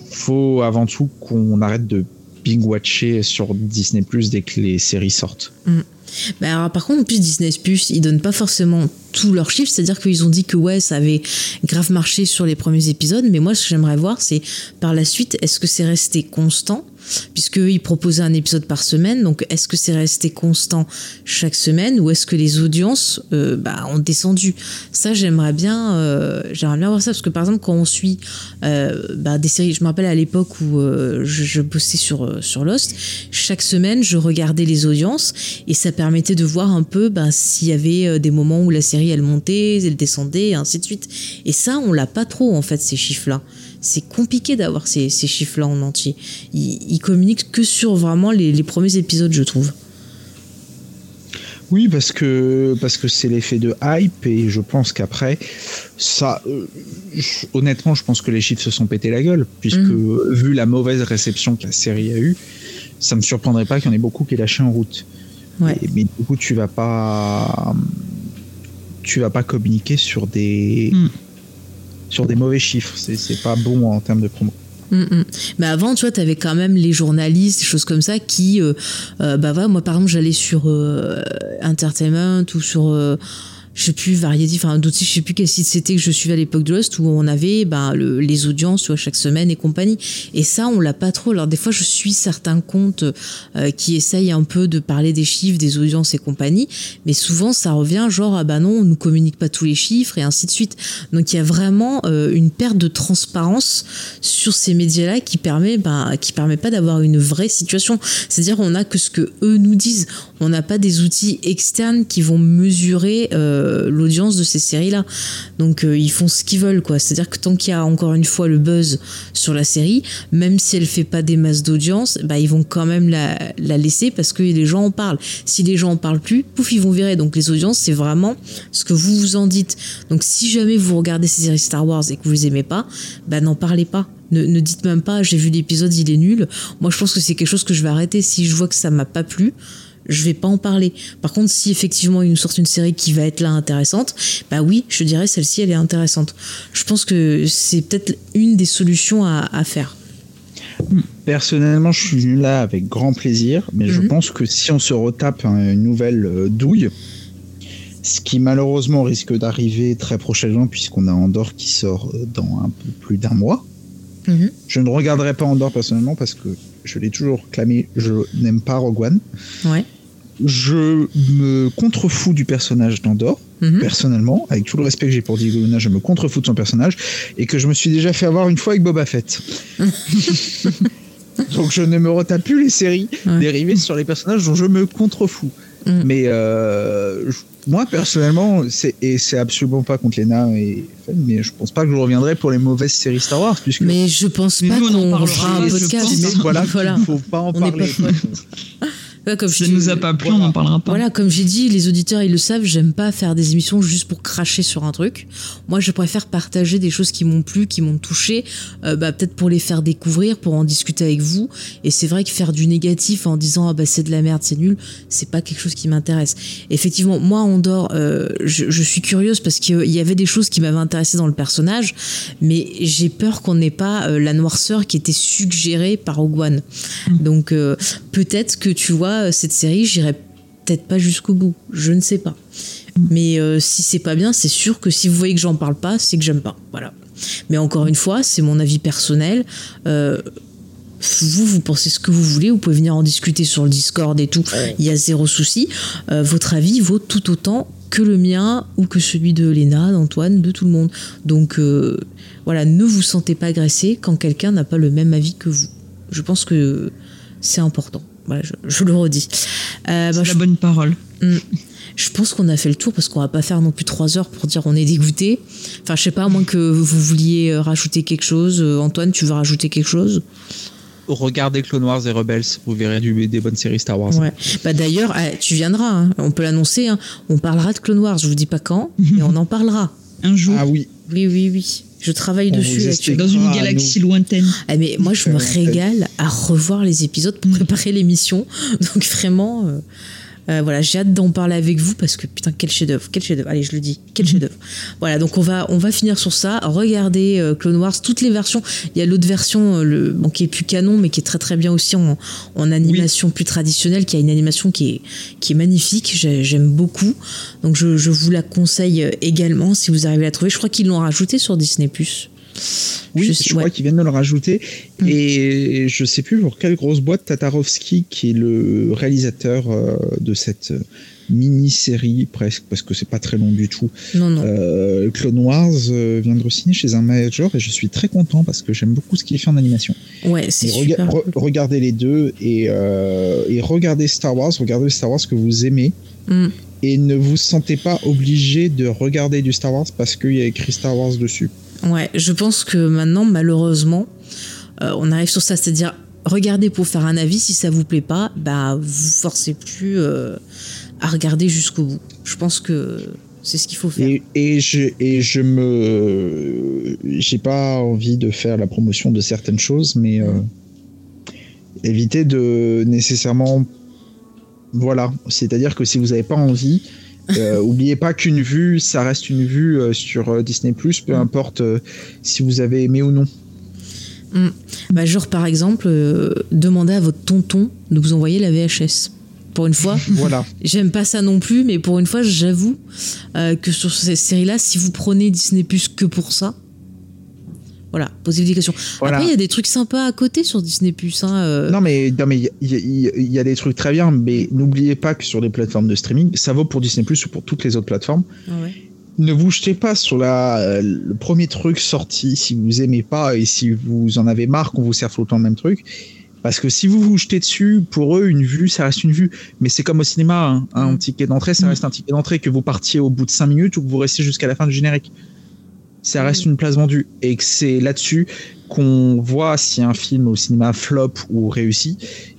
faut avant tout qu'on arrête de bing-watcher sur Disney Plus dès que les séries sortent. Mhm. Bah, par contre, en plus, Disney Plus, ils donnent pas forcément tous leurs chiffres, c'est-à-dire qu'ils ont dit que ouais, ça avait grave marché sur les premiers épisodes, mais moi, ce que j'aimerais voir, c'est par la suite, est-ce que c'est resté constant puisqu'ils proposaient un épisode par semaine. Donc, est-ce que c'est resté constant chaque semaine ou est-ce que les audiences euh, bah, ont descendu? Ça, j'aimerais bien, euh, bien voir ça parce que par exemple, quand on suit euh, bah, des séries, je me rappelle à l'époque où je, bossais sur sur Lost, chaque semaine, je regardais les audiences et ça permettait de voir un peu bah, s'il y avait des moments où la série elle montait, elle descendait, et ainsi de suite. Et ça, on l'a pas trop en fait ces chiffres-là c'est compliqué d'avoir ces, chiffres-là en entier. Ils, communiquent que sur vraiment les, premiers épisodes, je trouve. Oui, parce que parce que c'est l'effet de hype et je pense qu'après ça, euh, je- honnêtement, je pense que les chiffres se sont pété la gueule puisque Mhm. vu la mauvaise réception que la série a eue, ça me surprendrait pas qu'il y en ait beaucoup qui aient lâché en route. Ouais. Et- mais du coup, tu vas pas tu vas pas communiquer sur des Mhm. Sur des mauvais chiffres. C'est pas bon en termes de promo. Mm, mm. Mais avant, tu vois, t'avais quand même les journalistes, des choses comme ça, qui, euh, euh, bah voilà, moi par exemple, j'allais sur euh, Entertainment ou sur, je sais plus, Variety, enfin d'autres, je sais plus quel site c'était que je suivais à l'époque de Lost, où on avait bah, le- les audiences, chaque semaine et compagnie. Et ça, on l'a pas trop. Alors des fois, je suis certains comptes euh, qui essayent un peu de parler des chiffres, des audiences et compagnie, mais souvent ça revient genre ah bah non, on nous communique pas tous les chiffres et ainsi de suite. Donc il y a vraiment euh, une perte de transparence sur ces médias-là qui permet bah, qui permet pas d'avoir une vraie situation. C'est-à-dire on a que ce que eux nous disent. On n'a pas des outils externes qui vont mesurer euh, l'audience de ces séries-là. Donc euh, ils font ce qu'ils veulent quoi. C'est-à-dire que tant qu'il y a encore une fois le buzz sur la série, même si elle fait pas des masses d'audience, bah ils vont quand même la, la laisser parce que les gens en parlent. Si les gens en parlent plus, pouf, ils vont virer. Donc les audiences, c'est vraiment ce que vous vous en dites. Donc si jamais vous regardez ces séries Star Wars et que vous les aimez pas, bah n'en parlez pas. Ne, ne dites même pas j'ai vu l'épisode, il est nul. Moi je pense que c'est quelque chose que je vais arrêter. Si je vois que ça m'a pas plu, je vais pas en parler. Par contre, si effectivement ils nous sortent une série qui va être là intéressante, bah oui, je dirais celle-ci elle est intéressante. Je pense que c'est peut-être une des solutions à, à faire. Personnellement, je suis venu là avec grand plaisir, mais je Mhm. pense que si on se retape une nouvelle euh, douille, ce qui malheureusement risque d'arriver très prochainement, puisqu'on a Andorre qui sort euh, dans un peu plus d'un mois, Mhm. je ne regarderai pas Andorre personnellement parce que je l'ai toujours clamé, je n'aime pas Rogue One. Ouais. Je me contrefous du personnage d'Andorre, Mhm. personnellement, avec tout le respect que j'ai pour Diego Luna, je me contrefous de son personnage, et que je me suis déjà fait avoir une fois avec Boba Fett. Donc je ne me retape plus les séries Ouais. dérivées sur les personnages dont je me contrefous. Mm. Mais euh, moi personnellement, c'est et c'est absolument pas contre Lena et mais je pense pas que je reviendrai pour les mauvaises séries Star Wars puisque Mais je pense pas nous, on en qu'on parlera, un podcast. Mais voilà, voilà. il faut pas en On parler. pas Ouais, comme je Ça te- nous a pas plu, Voilà. on n'en parlera pas. Voilà, comme j'ai dit, les auditeurs ils le savent, j'aime pas faire des émissions juste pour cracher sur un truc. Moi, je préfère partager des choses qui m'ont plu, qui m'ont touché, euh, bah, peut-être pour les faire découvrir, pour en discuter avec vous. Et c'est vrai que faire du négatif en disant ah bah c'est de la merde, c'est nul, c'est pas quelque chose qui m'intéresse. Effectivement, moi en dehors, euh, je, je suis curieuse parce qu'il y avait des choses qui m'avaient intéressé dans le personnage, mais j'ai peur qu'on n'ait pas euh, la noirceur qui était suggérée par Rogue One. Donc peut-être que tu vois euh, cette série, j'irai peut-être pas jusqu'au bout, je ne sais pas. Mais euh, si c'est pas bien, c'est sûr que si vous voyez que j'en parle pas, c'est que j'aime pas. Voilà. Mais encore une fois, c'est mon avis personnel. Euh, vous, vous pensez ce que vous voulez, vous pouvez venir en discuter sur le Discord et tout, il y a zéro souci. Euh, votre avis vaut tout autant que le mien ou que celui de Léna, d'Antoine, de tout le monde. Donc voilà, ne vous sentez pas agressé quand quelqu'un n'a pas le même avis que vous. Je pense que c'est important. Voilà, je, je le redis. Euh, bah, C'est je la bonne parole. je pense qu'on a fait le tour parce qu'on va pas faire non plus trois heures pour dire on est dégoûté. Enfin, je sais pas, à moins que vous vouliez euh, rajouter quelque chose. Euh, Antoine, tu veux rajouter quelque chose? Regardez Clone Wars et Rebels, vous verrez du, des bonnes séries Star Wars. Ouais. Bah d'ailleurs, euh, tu viendras. hein. On peut l'annoncer. hein. On parlera de Clone Wars. Je vous dis pas quand, mais on en parlera. Un jour, Ah oui, Oui, oui, oui. Je travaille On dessus actuellement. dans une Ah, galaxie lointaine. Ah, mais moi, je me régale à revoir les épisodes pour préparer l'émission. Donc vraiment, euh, euh, voilà, j'ai hâte d'en parler avec vous parce que putain, quel chef-d'œuvre, quel chef-d'œuvre. Allez, je le dis, quel chef-d'œuvre. Voilà, donc on va, on va finir sur ça. Regardez euh, Clone Wars, toutes les versions. Il y a l'autre version, euh, le, bon, qui est plus canon, mais qui est très très bien aussi en, en animation plus traditionnelle, qui a une animation qui est, qui est magnifique. J'ai- J'aime beaucoup. Donc je, je vous la conseille euh, également si vous arrivez à la trouver. Je crois qu'ils l'ont rajouté sur Disney+. Oui, Je je, sais- crois ouais. qu'ils viennent de le rajouter. Mm. Et je sais plus pour quelle grosse boîte Tatarovsky, qui est le réalisateur euh, de cette mini-série presque, parce que c'est pas très long du tout. Non, non. Euh, Clone Wars euh, vient de re-signer chez un major et je suis très content parce que j'aime beaucoup ce qu'il fait en animation. Ouais, c'est rega- super. re- regardez les deux et, euh, et regardez Star Wars, regardez Star Wars que vous aimez Mm. et ne vous sentez pas obligé de regarder du Star Wars parce qu'il y a écrit Star Wars dessus. Ouais, je pense que maintenant, malheureusement, euh, on arrive sur ça, c'est-à-dire regardez pour faire un avis. Si ça vous plaît pas, bah vous forcez plus euh, à regarder jusqu'au bout. Je pense que c'est ce qu'il faut faire. Et, je, et je me. J'ai pas envie de faire la promotion de certaines choses, mais euh, éviter de nécessairement. Voilà. C'est-à-dire que si vous n'avez pas envie, euh, oubliez pas qu'une vue, ça reste une vue euh, sur euh, Disney, peu importe euh, si vous avez aimé ou non. Mm. Bah, genre, par exemple, euh, demandez à votre tonton de vous envoyer la VHS. Pour une fois, Voilà. j'aime pas ça non plus, mais pour une fois, j'avoue euh, que sur cette série-là, si vous prenez Disney Plus que pour ça, voilà, posez-vous des questions. Voilà. Après, il y a des trucs sympas à côté sur Disney Plus. Hein, euh, Non mais non mais il y, y- il y a des trucs très bien, mais n'oubliez pas que sur les plateformes de streaming, ça vaut pour Disney Plus ou pour toutes les autres plateformes. ah ouais. Ne vous jetez pas sur la, euh, le premier truc sorti si vous aimez pas et si vous en avez marre qu'on vous serve tout le temps le même truc. Parce que si vous vous jetez dessus, pour eux, une vue, ça reste une vue. Mais c'est comme au cinéma, hein. un ticket d'entrée, ça reste un ticket d'entrée, que vous partiez au bout de 5 minutes ou que vous restiez jusqu'à la fin du générique. Ça reste une place vendue. Et que c'est là-dessus qu'on voit si un film au cinéma flop ou réussi.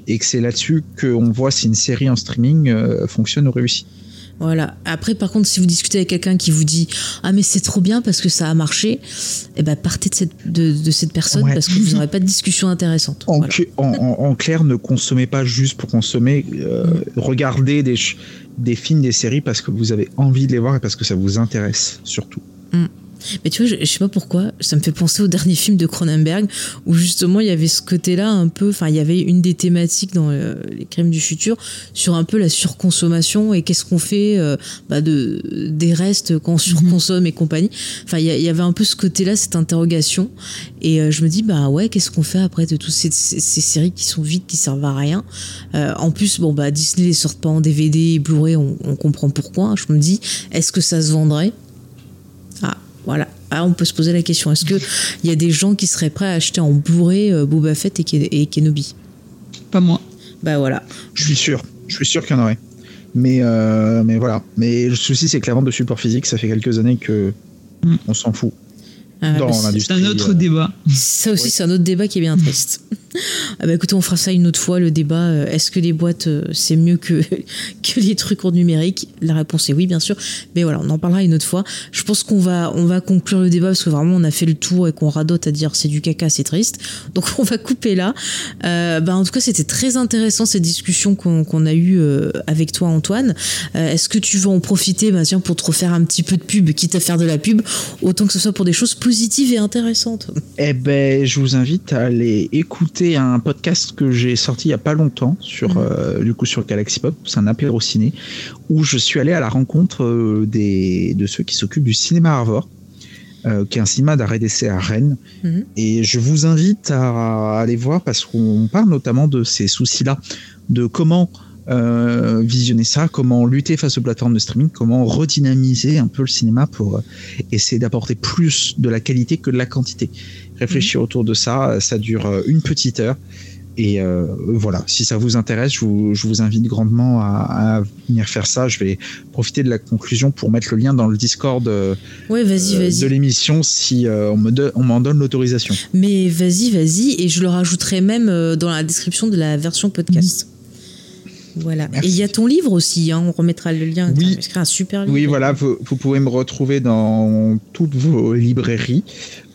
Et que c'est là-dessus qu'on voit si une série en streaming euh, fonctionne ou réussit. Voilà. Après, par contre, si vous discutez avec quelqu'un qui vous dit Ah, mais c'est trop bien parce que ça a marché, eh ben, partez de cette, de, de cette personne Ouais. parce que vous n'aurez pas de discussion intéressante. En, Voilà. cl- en, en- en clair, ne consommez pas juste pour consommer. euh, Regardez des, des films, des séries parce que vous avez envie de les voir et parce que ça vous intéresse surtout. Mais tu vois, je, je sais pas pourquoi, ça me fait penser au dernier film de Cronenberg où justement il y avait ce côté-là un peu, enfin il y avait une des thématiques dans euh, les crimes du futur sur un peu la surconsommation et qu'est-ce qu'on fait euh, bah, de des restes quand on surconsomme et compagnie. Enfin il y, avait un peu ce côté-là, cette interrogation et euh, je me dis bah ouais qu'est-ce qu'on fait après de toutes ces, ces, ces séries qui sont vides, qui servent à rien? En plus bon bah Disney les sortent pas en DVD et Blu-ray, on, on comprend pourquoi. hein. Je me dis est-ce que ça se vendrait? Voilà. Ah, on peut se poser la question. Est-ce qu'il y a des gens qui seraient prêts à acheter en Blu-ray euh, Boba Fett et, Ken- et Kenobi? Pas moi. Bah voilà. Je suis sûr. Je suis sûr qu'il y en aurait. Mais, euh, mais voilà. Mais le souci, c'est que la vente de support physique, ça fait quelques années que Mm. on s'en fout. Ah, Dans c'est- un autre euh, débat. ça aussi, Oui. c'est un autre débat qui est bien triste. ah bah écoutez, on fera ça une autre fois, le débat. euh, Est-ce que les boîtes, euh, c'est mieux que, que les trucs en numérique? La réponse est oui, bien sûr. Mais voilà, on en parlera une autre fois. Je pense qu'on va, on va conclure le débat parce que vraiment, on a fait le tour et qu'on radote à dire c'est du caca, c'est triste. Donc on va couper là. Euh, bah, en tout cas, c'était très intéressant cette discussion qu'on a eue euh, avec toi, Antoine. Euh, Est-ce que tu veux en profiter? Bah, tiens, pour te refaire un petit peu de pub, quitte à faire de la pub, autant que ce soit pour des choses positives et intéressantes Eh ben, je vous invite à aller écouter un podcast que j'ai sorti il y a pas longtemps sur, Mhm. euh, du coup, sur Galaxy Pop. C'est un apéro ciné où je suis allé à la rencontre euh, des, de ceux qui s'occupent du cinéma Arvor, euh, qui est un cinéma d'arrêt d'essai à Rennes. Mhm. Et je vous invite à aller voir parce qu'on parle notamment de ces soucis-là, de comment euh, visionner ça, comment lutter face aux plateformes de streaming, comment redynamiser un peu le cinéma pour euh, essayer d'apporter plus de la qualité que de la quantité. Réfléchir autour de ça, ça dure euh, une petite heure. Et euh, voilà, si ça vous intéresse, je vous, je vous invite grandement à, à venir faire ça. Je vais profiter de la conclusion pour mettre le lien dans le Discord euh, Ouais, vas-y, euh, vas-y. de l'émission si on me on m'en donne l'autorisation. Mais vas-y, vas-y, et je le rajouterai même dans la description de la version podcast. Voilà. Merci. Et il y a ton livre aussi, hein, on remettra le lien. Oui. Écrit un super livre. Oui, voilà, vous, vous pouvez me retrouver dans toutes vos librairies.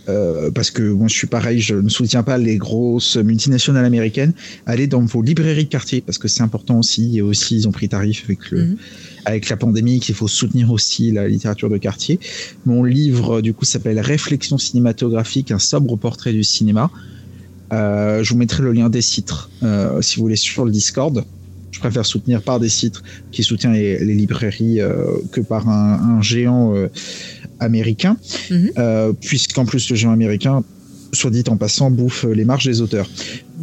euh, parce que moi je suis pareil, je ne soutiens pas les grosses multinationales américaines. Allez dans vos librairies de quartier parce que c'est important aussi. Et aussi, ils ont pris tarif avec, le, Mhm. avec la pandémie qu'il faut soutenir aussi la littérature de quartier. Mon livre, du coup, s'appelle Réflexion cinématographique, un sobre portrait du cinéma. Euh, je vous mettrai le lien des titres euh, si vous voulez sur le Discord. Je préfère soutenir par des titres qui soutient les, les librairies euh, que par un, un géant euh, américain, Mhm. Euh, puisqu'en plus le géant américain, soit dit en passant, bouffe les marges des auteurs.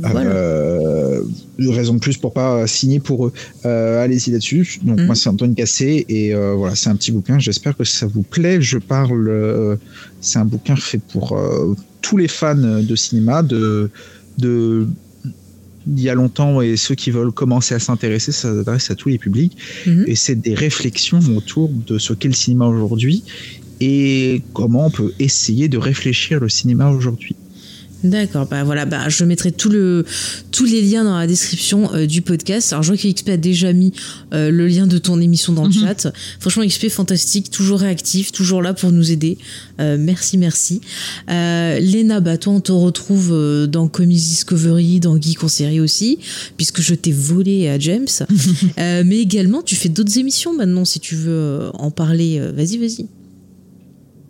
Voilà. Euh, raison de plus pour pas signer pour eux. Euh, Allez-y là-dessus. Donc Mhm. moi c'est Antoine Cassé et euh, voilà c'est un petit bouquin. J'espère que ça vous plaît. Je parle. c'est un bouquin fait pour tous les fans de cinéma, de de il y a longtemps et ceux qui veulent commencer à s'intéresser, ça s'adresse à tous les publics. Mhm. Et c'est des réflexions autour de ce qu'est le cinéma aujourd'hui et comment on peut essayer de réfléchir le cinéma aujourd'hui. D'accord, bah voilà, bah je mettrai tout le, tous les liens dans la description euh, du podcast. Alors je vois que XP a déjà mis euh, le lien de ton émission dans le Mhm. chat. Franchement, XP fantastique, toujours réactif, toujours là pour nous aider. Euh, merci, merci. Léna, bah toi on te retrouve dans Comics Discovery, dans Geek en série aussi, puisque je t'ai volé à James. Mais également, tu fais d'autres émissions maintenant, si tu veux en parler. vas-y, vas-y.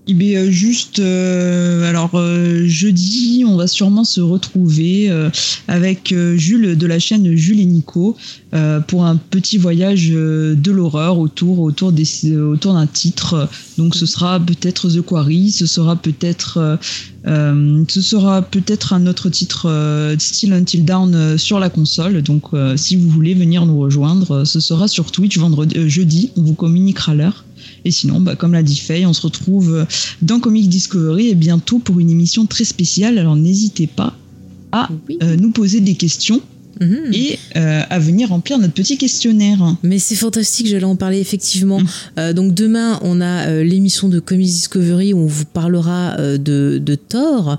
Eh bien, juste, euh, alors euh, jeudi, on va sûrement se retrouver euh, avec Jules de la chaîne Jules et Nico pour un petit voyage de l'horreur autour autour des autour d'un titre. Donc, ce sera peut-être The Quarry, ce sera peut-être ce sera peut-être un autre titre Still Until Down sur la console. Donc, si vous voulez venir nous rejoindre, ce sera sur Twitch vendredi, jeudi. On vous communiquera l'heure. Et sinon, bah, comme l'a dit Faye, on se retrouve dans Comic Discovery et bientôt pour une émission très spéciale. Alors n'hésitez pas à Oui. euh, nous poser des questions Mhm. et euh, à venir remplir notre petit questionnaire. Mais c'est fantastique, j'allais en parler effectivement. Mm. Euh, donc demain, on a euh, l'émission de Comics Discovery où on vous parlera de, de Thor.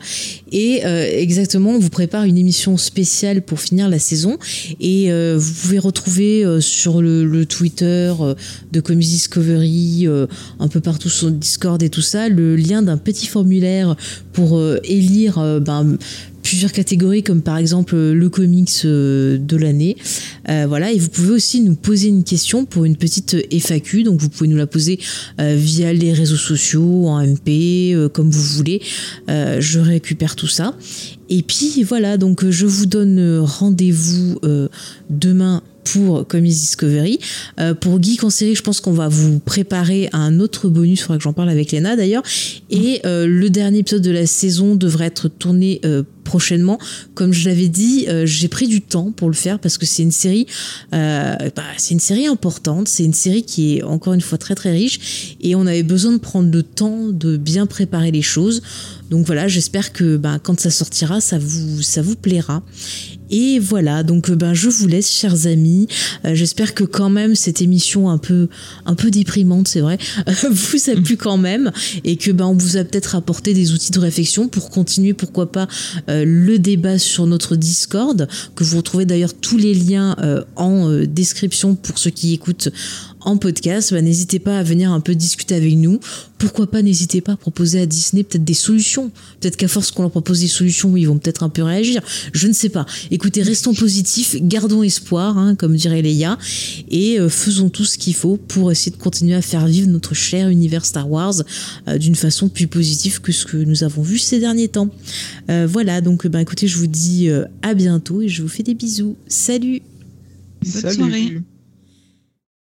Et exactement, on vous prépare une émission spéciale pour finir la saison. Et vous pouvez retrouver sur le, le Twitter de Comics Discovery, un peu partout sur Discord et tout ça, le lien d'un petit formulaire pour élire ben, plusieurs catégories comme par exemple euh, le comics euh, de l'année. Euh, voilà, et vous pouvez aussi nous poser une question pour une petite FAQ. Donc vous pouvez nous la poser via les réseaux sociaux, en MP, comme vous voulez. Je récupère tout ça. Et puis voilà, donc euh, je vous donne euh, rendez-vous euh, demain pour Comics Discovery. Pour Geek en série, je pense qu'on va vous préparer un autre bonus, il faudra que j'en parle avec Léna d'ailleurs. Et le dernier épisode de la saison devrait être tourné prochainement. Comme je l'avais dit, j'ai pris du temps pour le faire parce que c'est une série, bah, c'est une série importante, c'est une série qui est encore une fois très très riche et on avait besoin de prendre le temps de bien préparer les choses. Donc voilà, j'espère que bah, quand ça sortira, ça vous, ça vous plaira. Et voilà, donc ben je vous laisse, chers amis. Euh, J'espère que quand même cette émission un peu, un peu déprimante, c'est vrai, vous a plu quand même et que ben on vous a peut-être apporté des outils de réflexion pour continuer, pourquoi pas, euh, le débat sur notre Discord, que vous retrouvez d'ailleurs tous les liens euh, en description pour ceux qui écoutent en podcast, bah, n'hésitez pas à venir un peu discuter avec nous. Pourquoi pas, n'hésitez pas à proposer à Disney peut-être des solutions. Peut-être qu'à force qu'on leur propose des solutions, ils vont peut-être un peu réagir. Je ne sais pas. Écoutez, restons positifs, gardons espoir, hein, comme dirait Leia, et euh, faisons tout ce qu'il faut pour essayer de continuer à faire vivre notre cher univers Star Wars euh, d'une façon plus positive que ce que nous avons vu ces derniers temps. Euh, voilà, donc ben, écoutez, je vous dis euh, à bientôt et je vous fais des bisous. Salut Bonne soirée.